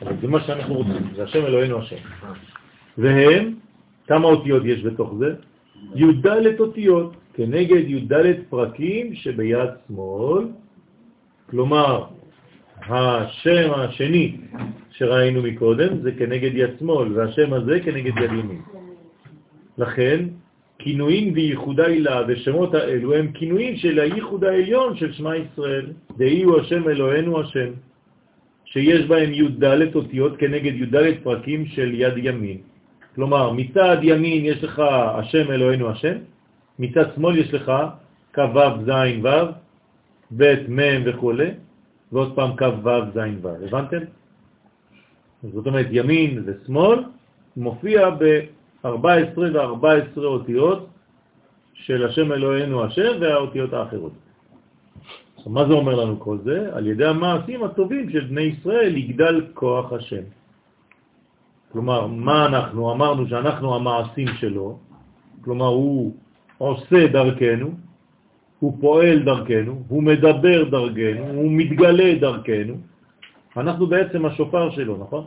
אבל זה מה שאנחנו רוצים, זה השם אלוהינו השם. והם, כמה אותיות יש בתוך זה? י"ד אותיות, כנגד י"ד פרקים שביד שמאל, כלומר, השם השני שראינו מקודם זה כנגד יד שמאל, והשם הזה כנגד יד ימין. לכן, כינויים וייחוד העילה ושמות האלו הם כינויים של הייחוד העליון של שמע ישראל, דהי הוא השם אלוהינו השם, שיש בהם י"ד אותיות כנגד י"ד פרקים של יד ימין. כלומר, מצד ימין יש לך השם אלוהינו השם, מצד שמאל יש לך כ"ו ז' ו', ב' מ' וכו', ועוד פעם כ"ו ז' ו'. הבנתם? זאת אומרת, ימין ושמאל מופיע ב-14 ו-14 אותיות של השם אלוהינו השם והאותיות האחרות. עכשיו, מה זה אומר לנו כל זה? על ידי המעשים הטובים של בני ישראל יגדל כוח השם. כלומר, מה אנחנו? אמרנו שאנחנו המעשים שלו, כלומר הוא עושה דרכנו, הוא פועל דרכנו, הוא מדבר דרכנו, הוא מתגלה דרכנו. אנחנו בעצם השופר שלו, נכון?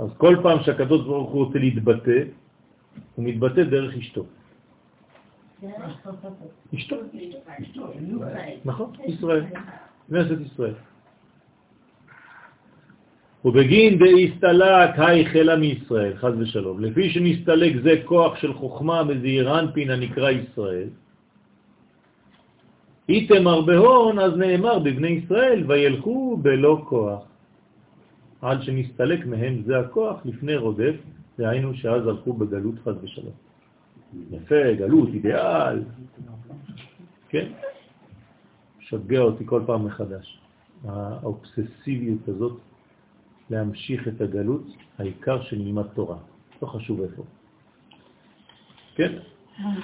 אז כל פעם שהקדוש ברוך הוא רוצה להתבטא, הוא מתבטא דרך אשתו. אשתו, נכון, ישראל, כנסת ישראל. ובגין דהסתלק היחלה מישראל, חז ושלום, לפי שנסתלק זה כוח של חוכמה מזעיר אנפין הנקרא ישראל, איתמר בהון, אז נאמר בבני ישראל, וילכו בלא כוח. עד שנסתלק מהם זה הכוח לפני רודף, דהיינו שאז הלכו בגלות חז ושלום. יפה, גלות, אידיאל. כן? שגע אותי כל פעם מחדש. האובססיביות הזאת להמשיך את הגלות, העיקר שנלמד תורה. לא חשוב איפה. כן?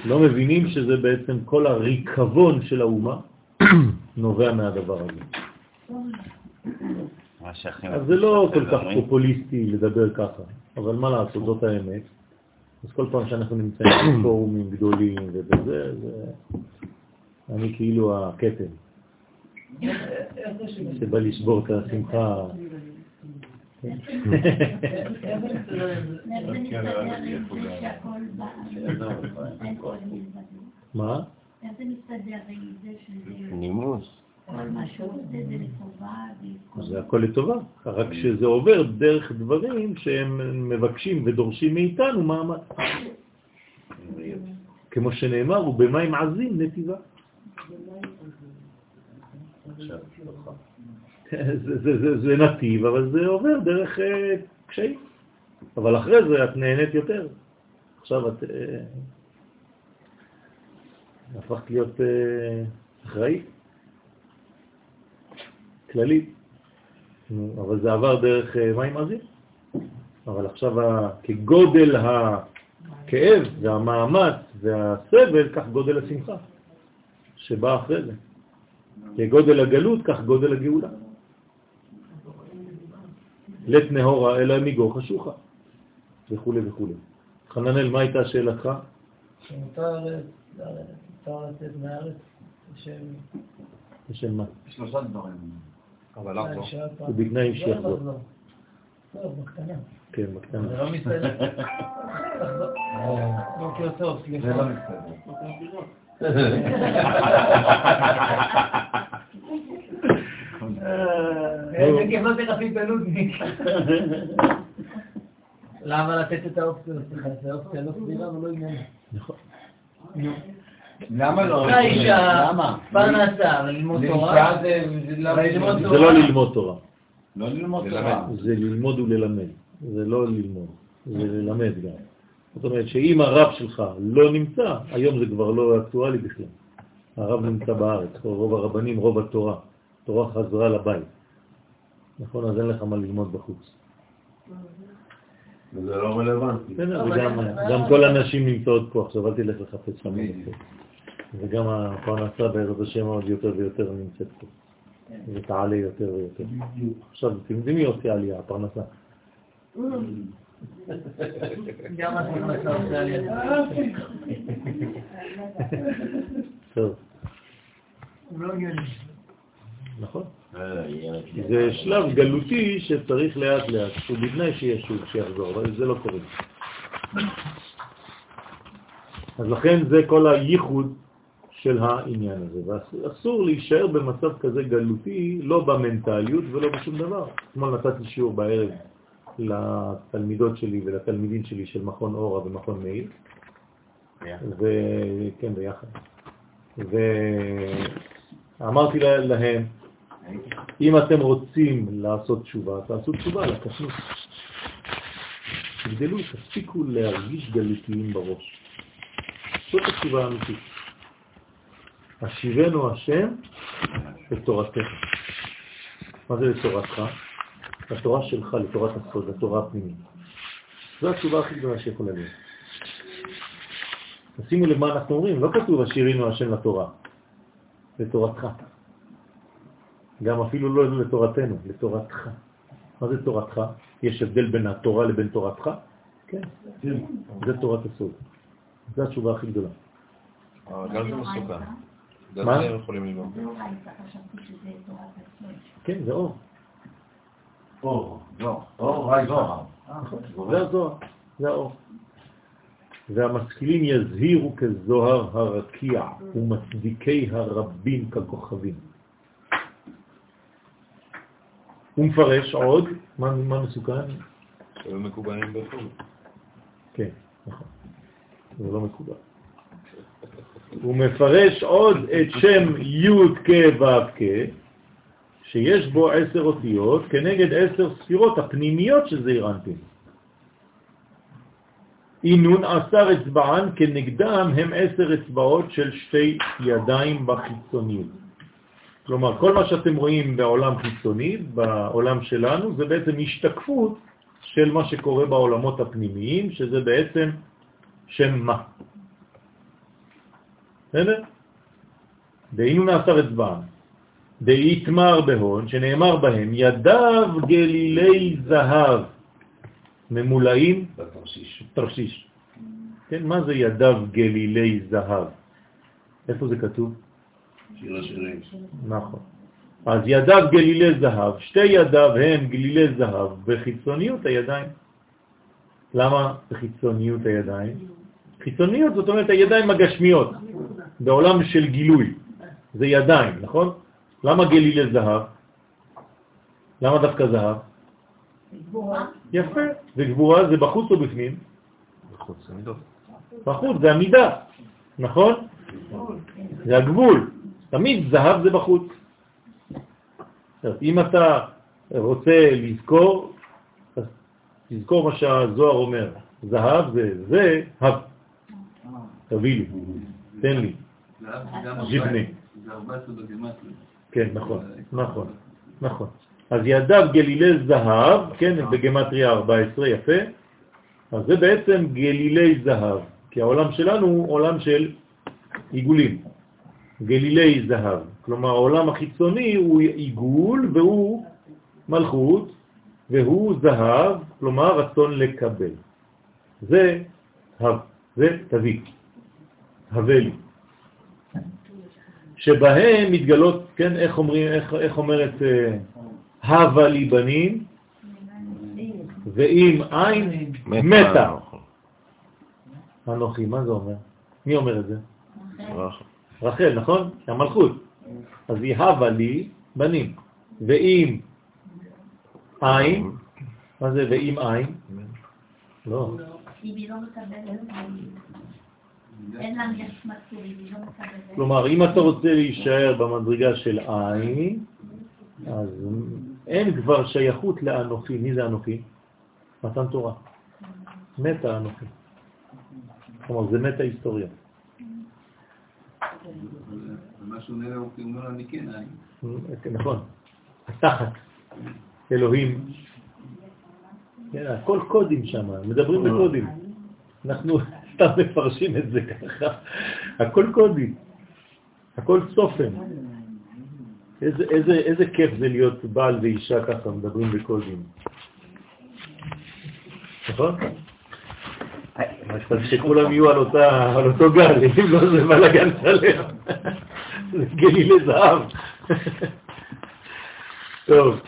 לא מבינים שזה בעצם כל הריקבון של האומה נובע מהדבר הזה. אז זה לא כל כך. פופוליסטי לדבר ככה, אבל מה לעשות, זאת האמת. אז כל פעם שאנחנו נמצאים [coughs] בפורומים גדולים ובזה, זה... אני כאילו הקטן שבא לשבור את השמחה. [laughs] מה? נימוס. עושה זה לטובה. זה הכל לטובה, רק שזה עובר דרך דברים שהם מבקשים ודורשים מאיתנו מעמד. כמו שנאמר, ובמים עזים נתיבה. זה נתיב, אבל זה עובר דרך אה, קשיים. אבל אחרי זה את נהנית יותר. עכשיו את אה, הפכת להיות אה, אחראית, כללית. נו, אבל זה עבר דרך אה, מים עזים. אבל עכשיו כגודל הכאב והמאמץ והסבל, כך גודל השמחה שבא אחרי זה. כגודל הגלות, כך גודל הגאולה. לית נהורה אלא מגו חשוכה, וכו' וכו'. חננאל, מה הייתה שאלתך? שמותר מותר לצאת מהארץ בשם... בשם מה? שלושה דברים. אבל אף לא. ובתנאי לא, שיחזור. לא, לא. לא, בקטנה. כן, בקטנה. זה לא מסתדר. בוקר טוב, זה סליחה. לא מסתדר. איזה כיף לא תחפי את הנודניק. למה לתת את האופציה? סליחה, זה אופציה לא סבירה ולא עניינית. נכון. למה לא? האישה, למה? פרנסה, ללמוד זה תורה. אישה זה... לא- ללמוד זה תורה. לא ללמוד תורה, לא. זה ללמוד וללמד. זה לא ללמוד, זה ללמד גם. זאת אומרת שאם הרב שלך לא נמצא, היום זה כבר לא אקטואלי בכלל. הרב נמצא בארץ, רוב הרבנים, רוב התורה. התורה חזרה לבית. נכון, אז אין לך מה ללמוד בחוץ. זה לא רלוונטי. גם כל הנשים נמצאות פה, עכשיו אל תלך לחפש שם. וגם הפרנסה בעזרת השם עוד יותר ויותר נמצאת פה. ותעלה יותר ויותר. עכשיו, אתם יודעים מי עושה עלייה? הפרנסה. [laughs] גם הפרנסה עושה על ידה. טוב, הוא לא. נכון. זה שלב גלותי שצריך לאט לאט, שהוא בתנאי שישוב, שיחזור, אבל זה לא קורה. אז לכן זה כל הייחוד של העניין הזה, ואסור להישאר במצב כזה גלותי, לא במנטליות ולא בשום דבר. אתמול נתתי שיעור בערב לתלמידות שלי ולתלמידים שלי של מכון אורה ומכון מאיר, וכן, ביחד. ואמרתי לה- להם, אם אתם רוצים לעשות תשובה, תעשו תשובה לקטנות. תגדלו, תפסיקו להרגיש גלותיים בראש. זאת התשובה האמיתית. השיבנו השם לתורתך. מה זה לתורתך? לתורה שלך, לתורת הסוד, לתורה הפנימית. זו התשובה הכי גדולה שיכולה להיות. תשימו לב מה אנחנו אומרים, לא כתוב השירינו השם לתורה, לתורתך. גם אפילו לא לתורתנו, לתורתך. מה זה תורתך? יש הבדל בין התורה לבין תורתך? כן, זה תורת הסוד. זו התשובה הכי גדולה. אבל גם זה מסוכן. מה? זה הם יכולים ללמוד. לא. כן, זה אור. אור, לא. אור, זוהר. זה הזוהר, זה האור. והמשכילים יזהירו כזוהר הרקיע ומצדיקי הרבים ככוכבים. הוא מפרש עוד, מה, מה מסוכן? שהיו מקובלים בחו"ל. כן, נכון. זה לא מקובל. הוא מפרש עוד את שם י' כ' ו' כ', שיש בו עשר אותיות כנגד עשר ספירות הפנימיות של זעיר אנפין. אינון עשר אצבען כנגדם הם עשר אצבעות של שתי ידיים בחיצוניות. כלומר, כל מה שאתם רואים בעולם חיצוני, בעולם שלנו, זה בעצם השתקפות של מה שקורה בעולמות הפנימיים, שזה בעצם שם מה. בסדר? דהינו נעשר אצבען. דהיתמר בהון, שנאמר בהם, ידיו גלילי זהב ממולאים בתרשיש. תרשיש. כן, מה זה ידיו גלילי זהב? איפה זה כתוב? שיר השירים. נכון. אז ידיו גלילי זהב, שתי ידיו הם גלילי זהב בחיצוניות הידיים. למה בחיצוניות הידיים? חיצוניות זאת אומרת הידיים הגשמיות, בעולם של גילוי. זה ידיים, נכון? למה גלילי זהב? למה דווקא זהב? יפה. וגבורה זה בחוץ או בפנים? בחוץ, המידות. בחוץ זה המידה, נכון? זה הגבול. תמיד זהב זה בחוץ. אם אתה רוצה לזכור, אז תזכור מה שהזוהר אומר. זהב זה זה, הב. תביא לי, תן לי. זה 14 בגימטריה. כן, נכון, נכון, נכון. אז ידיו גלילי זהב, כן, בגמטריה 14, יפה. אז זה בעצם גלילי זהב, כי העולם שלנו הוא עולם של עיגולים, גלילי זהב. כלומר, העולם החיצוני הוא עיגול והוא מלכות, והוא זהב, כלומר רצון לקבל. זה הב, זה תביא, הווה לי. שבהם מתגלות, כן, איך אומרים, איך, איך אומרת אה, הווה לי בנים, ואם אין, מתה. אנוכי, מה זה אומר? מי אומר את זה? רחל, נכון? המלכות. אז היא הווה לי בנים. ואם אין, מה זה ואם אין? לא. אם היא לא מקבלת, אין לה היא לא מקבלת. כלומר, אם אתה רוצה להישאר במדרגה של עין, אז אין כבר שייכות לאנוכי. מי זה אנוכי? מתן תורה. מתה אנוכי. כלומר, זה מתה היסטוריה. שהוא נראה הוא אומר אני כן, אני. נכון. התחת. אלוהים. כן, הכל קודים שם, מדברים בקודים. אנחנו סתם מפרשים את זה ככה. הכל קודים. הכל צופן. איזה, איזה, איזה כיף זה להיות בעל ואישה ככה, מדברים בקודים. נכון? אז שכולם יהיו על, על אותו גל, אם לא זה בלגן שלם. זה גלילי זהב. טוב,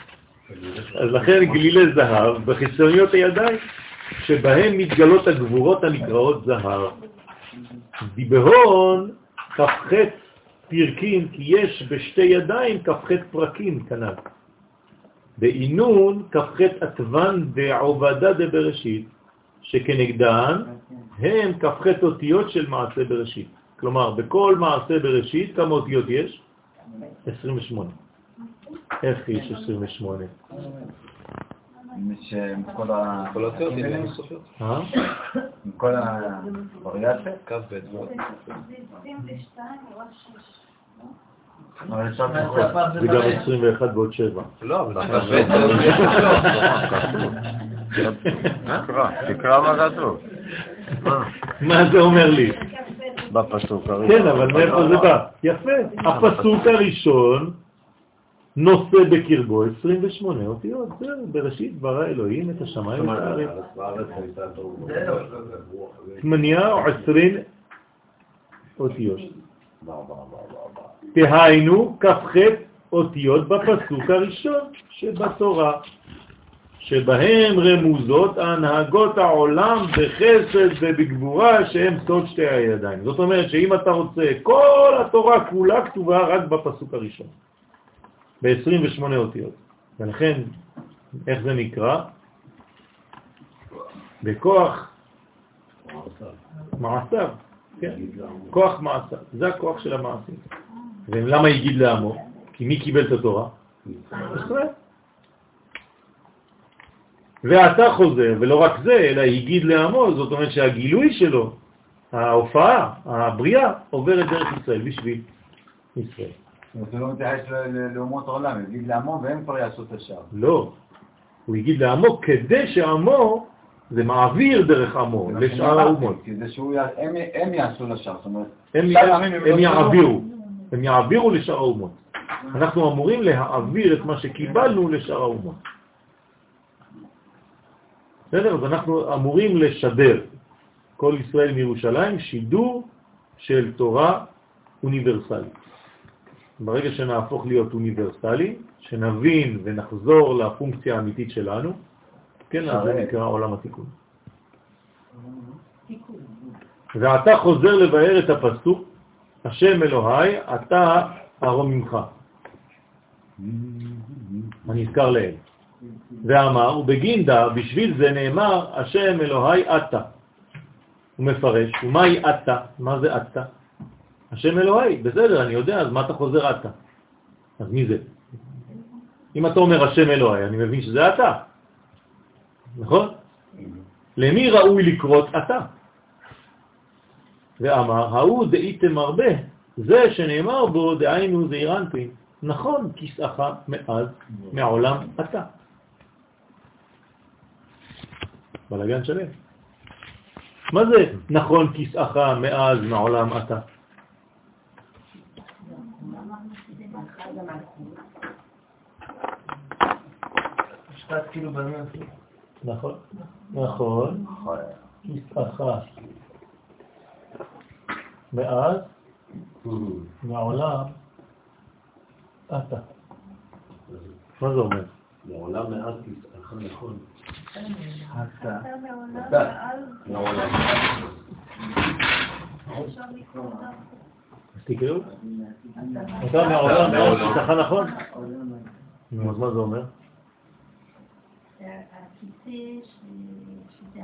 אז לכן גלילי זהב בחיצוניות הידיים, שבהם מתגלות הגבורות הנקראות זהב. דיבהון כ"ח פרקים, כי יש בשתי ידיים כ"ח פרקים כנ"ל. בעינון כ"ח עטבן דעובדה דבראשית, שכנגדן הם כ"ח אותיות של מעשה בראשית. כלומר, בכל מעשה בראשית כמה אותיות יש? 28. איך יש 28? עם כל ה... כל אותיות, הנה אינסופיות. אה? עם כל הווריאציה? כ"ב ועוד. אבל אפשר. זה גם 21 ועוד 7. לא, אבל כ"ב זה תקרא, תקרא מה כתוב. מה זה אומר לי? בפסוק הראשון. כן, אבל מאיפה זה בא? יפה. הפסוק הראשון נושא בקרבו 28 אותיות. זהו, בראשית ברא אלוהים את השמיים ואת הארץ. שמניה או עשרים אותיות. תהיינו כ"ח אותיות בפסוק הראשון שבתורה, שבהם רמוזות הנהגות העולם בחסד ובגבורה שהם סוד שתי הידיים. זאת אומרת שאם אתה רוצה, כל התורה כולה כתובה רק בפסוק הראשון, ב-28 אותיות. ולכן, איך זה נקרא? בכוח מעשיו, כן, כוח מעשיו, זה הכוח של המעשים. ולמה הגיד לעמו? כי מי קיבל את התורה? ישראל. ואתה חוזר, ולא רק זה, אלא הגיד לעמו, זאת אומרת שהגילוי שלו, ההופעה, הבריאה, עוברת דרך ישראל, בשביל ישראל. זה לא מתייחס לאומות העולם, יגיד לעמו והם כבר יעשו את השאר. לא, הוא הגיד לעמו כדי שעמו, זה מעביר דרך עמו לשאר האומות. כדי שהוא י- הם- הם יעשו לשאר, זאת אומרת, הם לא יעבירו, הם יעבירו לשאר האומות. אנחנו אמורים להעביר את מה שקיבלנו לשאר האומות. בסדר? אז אנחנו אמורים לשדר, כל ישראל מירושלים, שידור של תורה אוניברסלית. ברגע שנהפוך להיות אוניברסלי, שנבין ונחזור לפונקציה האמיתית שלנו, כן, אז זה נקרא עולם התיקון. ואתה חוזר לבאר את הפסוק, השם אלוהי, אתה ארום ממך. הנזכר להם. ואמר, ובגינדה, בשביל זה נאמר, השם אלוהי אתה. הוא מפרש, ומהי אתה? מה זה אתה? השם אלוהי, בסדר, אני יודע, אז מה אתה חוזר אתה? אז מי זה? אם אתה אומר השם אלוהי, אני מבין שזה אתה, נכון? למי ראוי לקרות אתה? ואמר, ההוא דאיתם הרבה, זה שנאמר בו, דהיינו זעירנטי, נכון כיסאך מאז, מעולם אתה. בלגן שלם. מה זה נכון כיסאך מאז מעולם אתה? משפט כאילו בנוי. נכון, נכון, כיסאך מאז מעולם אתה. מה זה אומר? מעולם מאז כיסאך נכון. אתה. אתה מעולם. ואז מעולם. אפשר לקרוא אותם. אז תקראו. אתה מעולם מאז כיסאך נכון? נו, אז מה זה אומר?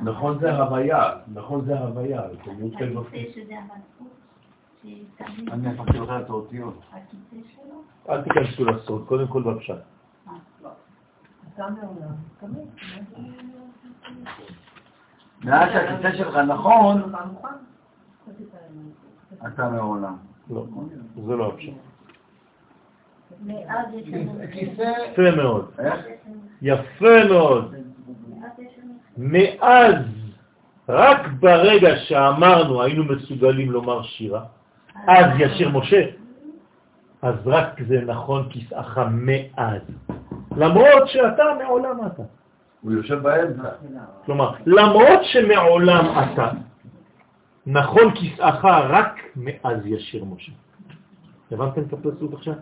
נכון זה הוויה, נכון זה הוויה. הכיסא שזה המלכות, אני הפכתי לך את האותיות. הכיסא שלו. אל תיכנסו לסוד, קודם כל. תמיד. מאז שהכיסא שלך נכון? אתה מעולם. לא, זה לא הפשט. יפה מאוד, איך? יפה מאוד. מאז, רק ברגע שאמרנו היינו מסוגלים לומר שירה, אז ישיר משה, אז רק זה נכון כיסאך מאז. למרות שאתה מעולם אתה. הוא יושב באמצע. כלומר, למרות שמעולם אתה, נכון כיסאך רק מאז ישיר משה. הבנתם את הפסוק עכשיו?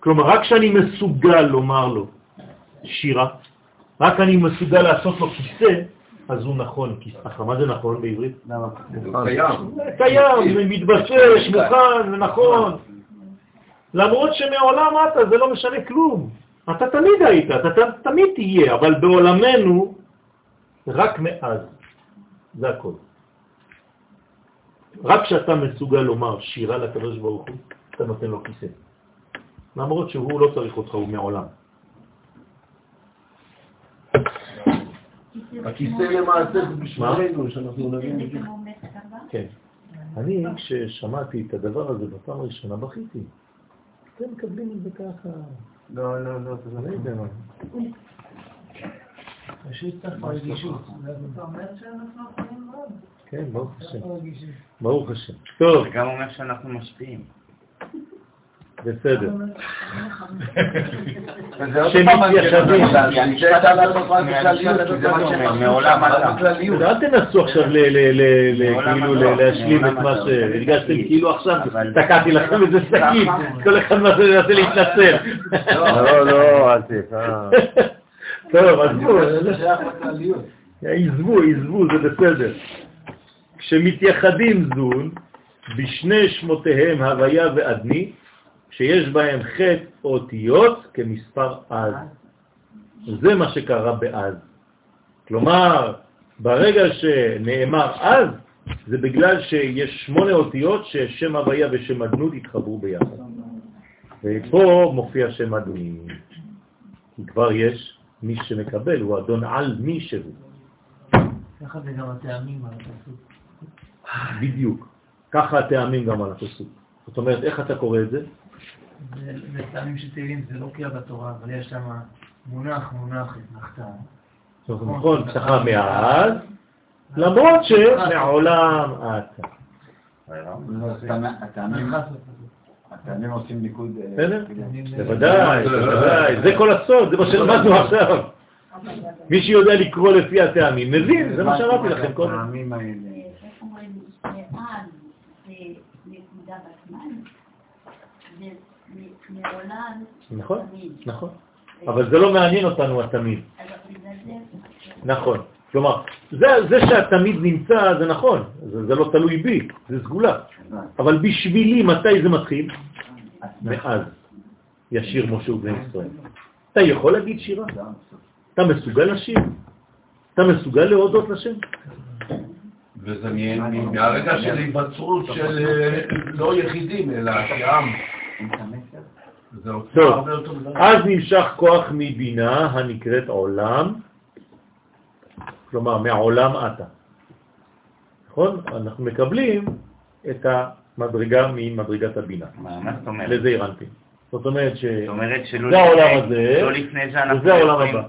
כלומר, רק כשאני מסוגל לומר לו שירה, רק אני מסוגל לעשות לו כיסא, אז הוא נכון כיסאך. מה זה נכון בעברית? הוא קיים. קיים, מתבסס, מוכן, נכון. למרות שמעולם אתה, זה לא משנה כלום. אתה תמיד היית, אתה תמיד תהיה, אבל בעולמנו, רק מאז. זה הכל. רק כשאתה מסוגל לומר שירה לקדוש ברוך הוא, אתה נותן לו כיסא. למרות שהוא לא צריך אותך, הוא מעולם. הכיסא למעשה זה בשבילנו, שאנחנו נבין זה בדיוק. כן. אני, כששמעתי את הדבר הזה בפעם הראשונה, בכיתי. אתם מקבלים את זה ככה. לא, לא, לא, זה אני לא יודע מה. פשוט צריך רגישות. אתה אומר שאנחנו יכולים מאוד. כן, ברוך השם. רגישות. ברוך השם. טוב, זה גם אומר שאנחנו משפיעים. בסדר. [laughs] שמתיישבים. זה זה מה. אל תנסו עכשיו ל- מעולם כאילו לא, להשלים את מה לא. שהרגשתם, כאילו עכשיו תקעתי לכם איזה סכין, כל אחד מנסה מנסה להתנצל. לא, לא, אל תקרא. [laughs] טוב, אני עזבו. עזבו, עזבו, זה בסדר. כשמתייחדים זון, בשני שמותיהם הוויה ועדני, שיש בהם חטא אותיות כמספר אז. זה מה שקרה באז. כלומר, ברגע שנאמר אז, זה בגלל שיש שמונה אותיות ששם הוויה ושם אדנות התחברו ביחד. ופה מופיע שם אדוני. כי כבר יש מי שמקבל, הוא אדון על מי שהוא. ככה זה גם הטעמים על הפסוק. בדיוק. ככה הטעמים גם על הפסוק. זאת אומרת, איך אתה קורא את זה? זה טעמים של תהילים, זה לא קריאה בתורה, אבל יש שם מונח, מונח, התנחתה. אומרת, נכון, פסחה מאז, למרות שמעולם אתה. הטעמים- הטעמים עושים ניקוד... אה, בסדר? בוודאי, בוודאי. זה כל הסוד, זה מה שלמדנו עכשיו. מי שיודע לקרוא לפי הטעמים, מבין, זה מה שאמרתי לכם קודם. הטעמים האלה. איך אומרים, מאז זה נקודה בזמן, ומעולם נכון, תמיד. נכון. אבל זה לא מעניין אותנו התמיד. נכון. כלומר, זה, זה שהתמיד נמצא זה נכון, זה, זה לא תלוי בי, זה סגולה. אבל בשבילי, מתי זה מתחיל? מאז ישיר משה ובני ישראל. אתה יכול להגיד שירה? אתה מסוגל לשיר? אתה מסוגל להודות לשם? וזה מ- מהרגע של היווצרות של אה, לא יחידים, אלא כעם. טוב. אז נמשך כוח מבינה הנקראת עולם, כלומר מהעולם אתה. נכון? אנחנו מקבלים את המדרגה ממדרגת הבינה. מה מה זאת אומרת? לזה הרנתי. זאת אומרת ש... זאת אומרת שלא זה העולם לפני- הזה, לא לפני זה אנחנו וזה העולם הבא.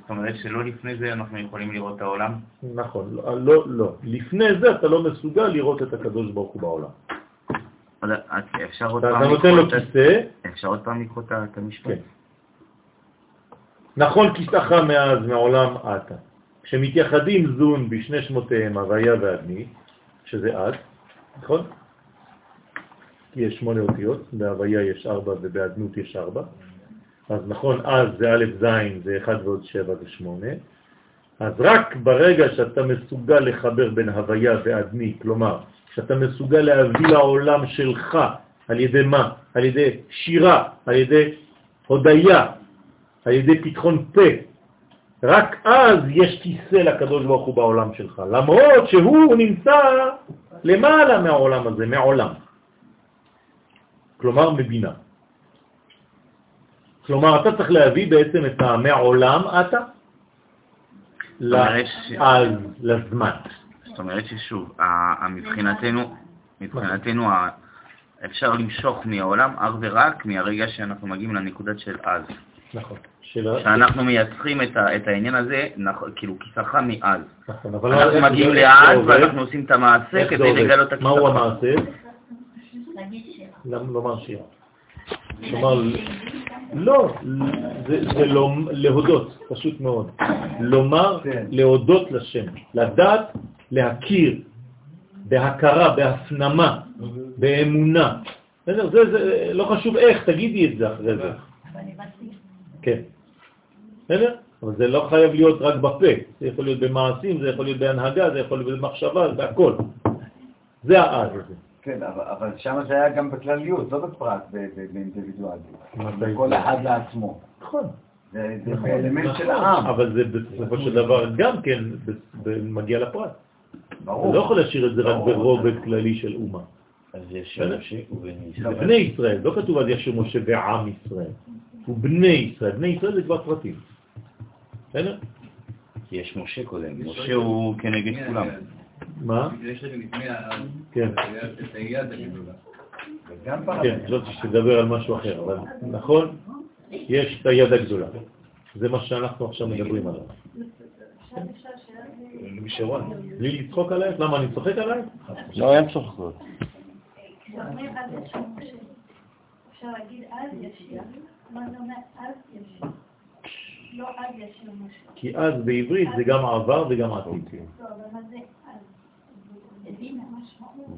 זאת אומרת שלא לפני זה אנחנו יכולים לראות את העולם? נכון, לא, לא, לא. לפני זה אתה לא מסוגל לראות את הקדוש ברוך הוא בעולם. אפשר עוד אתה פעם לקרוא את אפשר עוד פעם לקרוא את המשפט? כן. נכון כיסאך מאז מעולם אתה. כשמתייחדים זון בשני שמותיהם, הוויה ואדמי, שזה את, נכון? יש שמונה אותיות, בהוויה יש ארבע ובאדנות יש ארבע. אז נכון, אז זה א' ז', זה אחד ועוד שבע זה שמונה. אז רק ברגע שאתה מסוגל לחבר בין הוויה ואדמי, כלומר, שאתה מסוגל להביא לעולם שלך, על ידי מה? על ידי שירה, על ידי הודיה, על ידי פתחון פה, רק אז יש כיסא לקדוש ברוך הוא בעולם שלך, למרות שהוא נמצא למעלה מהעולם הזה, מעולם. כלומר מבינה. כלומר, אתה צריך להביא בעצם את המעולם אתה אומרת ש- לאז, לזמן. זאת אומרת ששוב, מבחינתנו, מבחינתנו אפשר למשוך מהעולם אך ורק מהרגע שאנחנו מגיעים לנקודת של אז. נכון. שאנחנו מייצרים את ה- את העניין הזה, נכון, כאילו כיסך מאז. נכון, אבל אנחנו מגיעים לאז? ואנחנו עושים את המעשה כדי? לגלות את מהו הכיסך. המעשה? לומר שירה. כלומר, לא, זה, לא, להודות, פשוט מאוד. לומר, כן. להודות לשם, לדעת, להכיר, בהכרה, בהפנמה, באמונה. בסדר? זה, זה, לא חשוב איך, תגידי את זה אחרי זה. כן. בסדר? אבל זה לא חייב להיות רק בפה, זה יכול להיות במעשים, זה יכול להיות בהנהגה, זה יכול להיות במחשבה, זה הכל. זה האז הזה. כן, אבל, אבל שם זה היה גם בכלליות, לא בפרט, ב- ב- באינדיבידואליות. מתי כל? אחד לעצמו. נכון. זה נכון, אלמנט של נכון, העם. אבל זה בסופו של דבר גם כן ב- ב- מגיע לפרט. ברור. אתה לא יכול להשאיר את זה רק. ברובד כללי של אומה. אז יש? משה ובני ישראל. בני ישראל, לא כתוב על ישיר משה ועם ישראל. הוא בני ישראל, בני ישראל זה כבר פרטים. בסדר? כי יש משה קודם, משה הוא כנגד כולם. מה? כן. גם כן, פרמטר. זאת שתדבר על משהו אחר, אבל נכון, יש את היד הגדולה. זה מה שאנחנו עכשיו מדברים עליו. בלי לצחוק עלייך? למה אני צוחק עלייך? לא, הם צוחקות. אפשר להגיד אז מה זה אומר אז? לא. כי אז בעברית זה גם עבר וגם עתיד.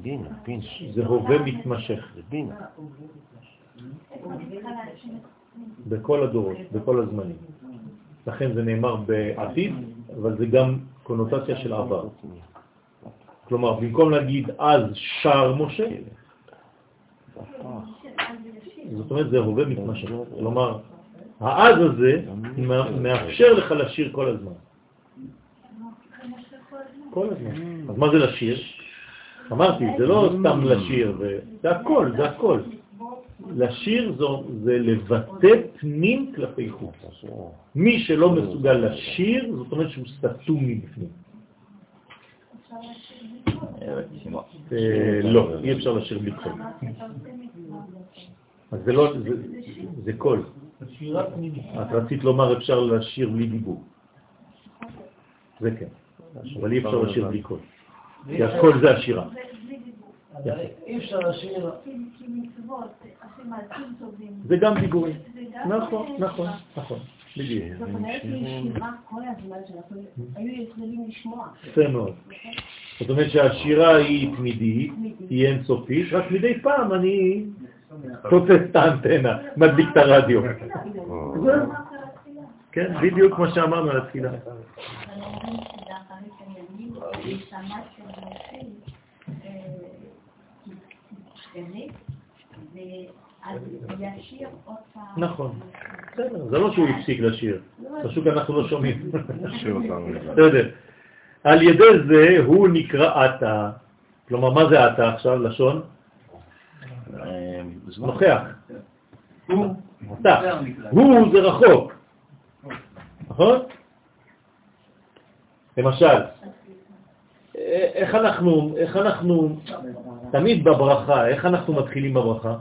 בינה. בינה. זה הווה מתמשך, זה בינה. בכל הדורות, בכל הזמנים. לכן זה נאמר בעתיד, אבל זה גם קונוטציה של עבר. כלומר, במקום להגיד אז שר משה, זאת אומרת זה הווה מתמשך. כלומר, האז הזה מאפשר לך לשיר כל הזמן. כל הזמן. אז מה זה לשיר? אמרתי, זה לא סתם לשיר, זה- הכל, זה הכל. לשיר זו, זה לבטא פנים כלפי חוץ. מי שלא מסוגל לשיר, זאת אומרת שהוא סתום מבפנים. אה, לא, אי אפשר לשיר בלי קול. אז זה לא, זה- זה קול. את רצית לומר אפשר לשיר בלי דיבור. זה כן, אבל אי אפשר לשיר בלי קול. כי הקול זה השירה. אי אפשר לשיר... זה גם דיבורים. זה גם- נכון, נכון, נכון. בדיוק. זאת אומרת שהיא שירה כל הזמן שאנחנו היו יכולים לשמוע. יפה מאוד. זאת אומרת שהשירה היא תמידית, היא אינסופית, רק מדי פעם אני תופס את האנטנה, מדליק את הרדיו. זהו. כן, בדיוק מה שאמרנו על התפילה. אבל אומרים שזה אחרי שהם של ואז ישיר. נכון. בסדר, זה לא שהוא הפסיק לשיר, פשוט אנחנו לא שומעים. על ידי זה הוא נקרא אתה. כלומר, מה זה אתה עכשיו, לשון? אה. נוכח. אתה. הוא זה רחוק. נכון? למשל, איך אנחנו, איך אנחנו, תמיד בברכה, איך אנחנו מתחילים בברכה?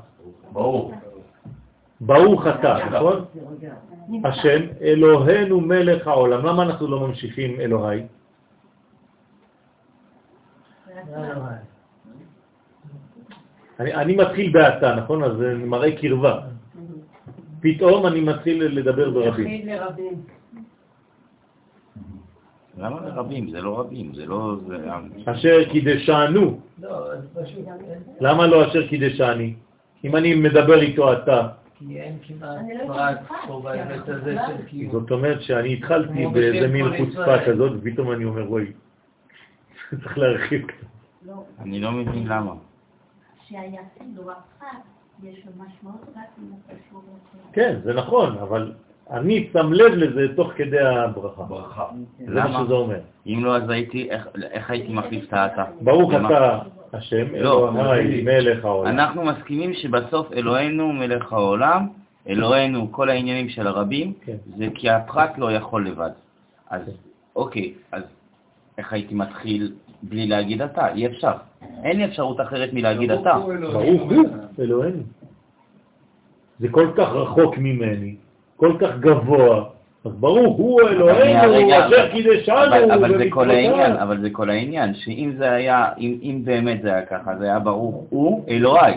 ברור. ברוך אתה, נכון? השם, אלוהינו מלך העולם. למה אנחנו לא ממשיכים אלוהי? אני, אני מתחיל באתה, נכון? אז זה מראה קרבה. פתאום אני מתחיל לדבר ברבים. למה לרבים? זה לא רבים, זה לא... זה- אשר קידשנו. לא, למה לא אשר קידשני? אם אני מדבר איתו אתה, כי אין כמעט אני לא פרט. פה בהיבט הזה של כאילו... זאת אומרת שאני התחלתי באיזה מין חוצפה. כזאת, ופתאום אני אומר, וואי, [laughs] צריך להרחיב קצת. לא, אני לא מבין למה. שהיחיד או הפחת, יש לו משמעות רק אם הוא קשור. כן, זה נכון, אבל אני שם לב לזה תוך כדי הברכה. ברכה. זה מה? שזה אומר. אם לא, אז הייתי, איך- איך הייתי מחליף את האתה? ברוך? אתה השם, לא. אלוהי מלך העולם. אנחנו מסכימים שבסוף אלוהינו מלך העולם, אלוהינו כל העניינים של הרבים, כן. זה כי הפרט לא יכול לבד. אז אוקיי, אז איך הייתי מתחיל בלי להגיד אתה? אי אפשר. אין לי אפשרות אחרת מלהגיד אתה. ברוך הוא אלוהינו. זה כל כך רחוק ממני, כל כך גבוה, אז ברוך הוא אלוהינו, אשר קידשנו אבל, אבל זה כל. העניין, אבל זה כל העניין, שאם זה היה, אם, באמת זה היה ככה, זה היה ברור, הוא אלוהי.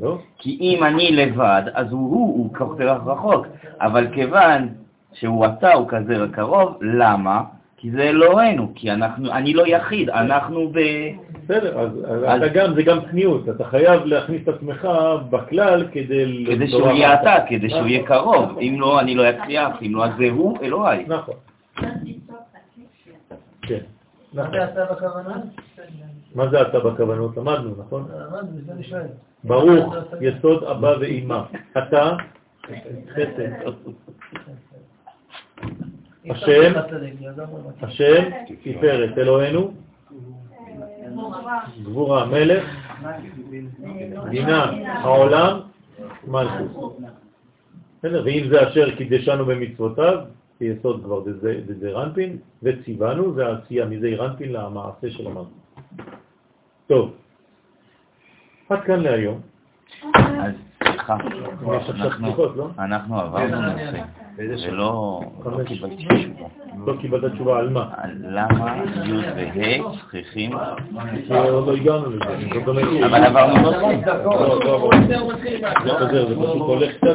לא? כי אם אני לבד, אז הוא הוא, הוא כל כך רחוק. אבל כיוון שהוא אתה, הוא כזה קרוב, למה? כי זה אלוהינו, כי אנחנו, אני לא יחיד, אנחנו ב... בסדר, אז, אז אתה גם, זה גם צניעות, אתה חייב להכניס את עצמך בכלל כדי... כדי שהוא יהיה אתה, כדי שהוא יהיה קרוב. אם לא, אני לא אצליח, אם לא, אז זה הוא אלוהי. נכון. כן. מה נכון. זה? מה אתה בכוונות? למדנו, נכון? למדנו, זה אני שואל. ברוך יסוד אבא ואימא. אתה חסד. השם, השם תפארת, אלוהינו, גבורה, מלך, בינה, העולם, מלכות. בסדר, ואם זה אשר קידשנו במצוותיו, כיסוד כבר דזרנפין, וציוונו, זה העשייה מזעירנפין למעשה של המלכות. טוב, עד כאן להיום. אז סליחה, לא? אנחנו עברנו נושא, ולא לא. קיבלתי תשובה. לא קיבלת תשובה על מה? על למה י' וה' צריכים, עוד לא הגענו לזה. אבל עברנו נושא. לא, לא עברנו. זה חוזר, זה פשוט הולך קצת,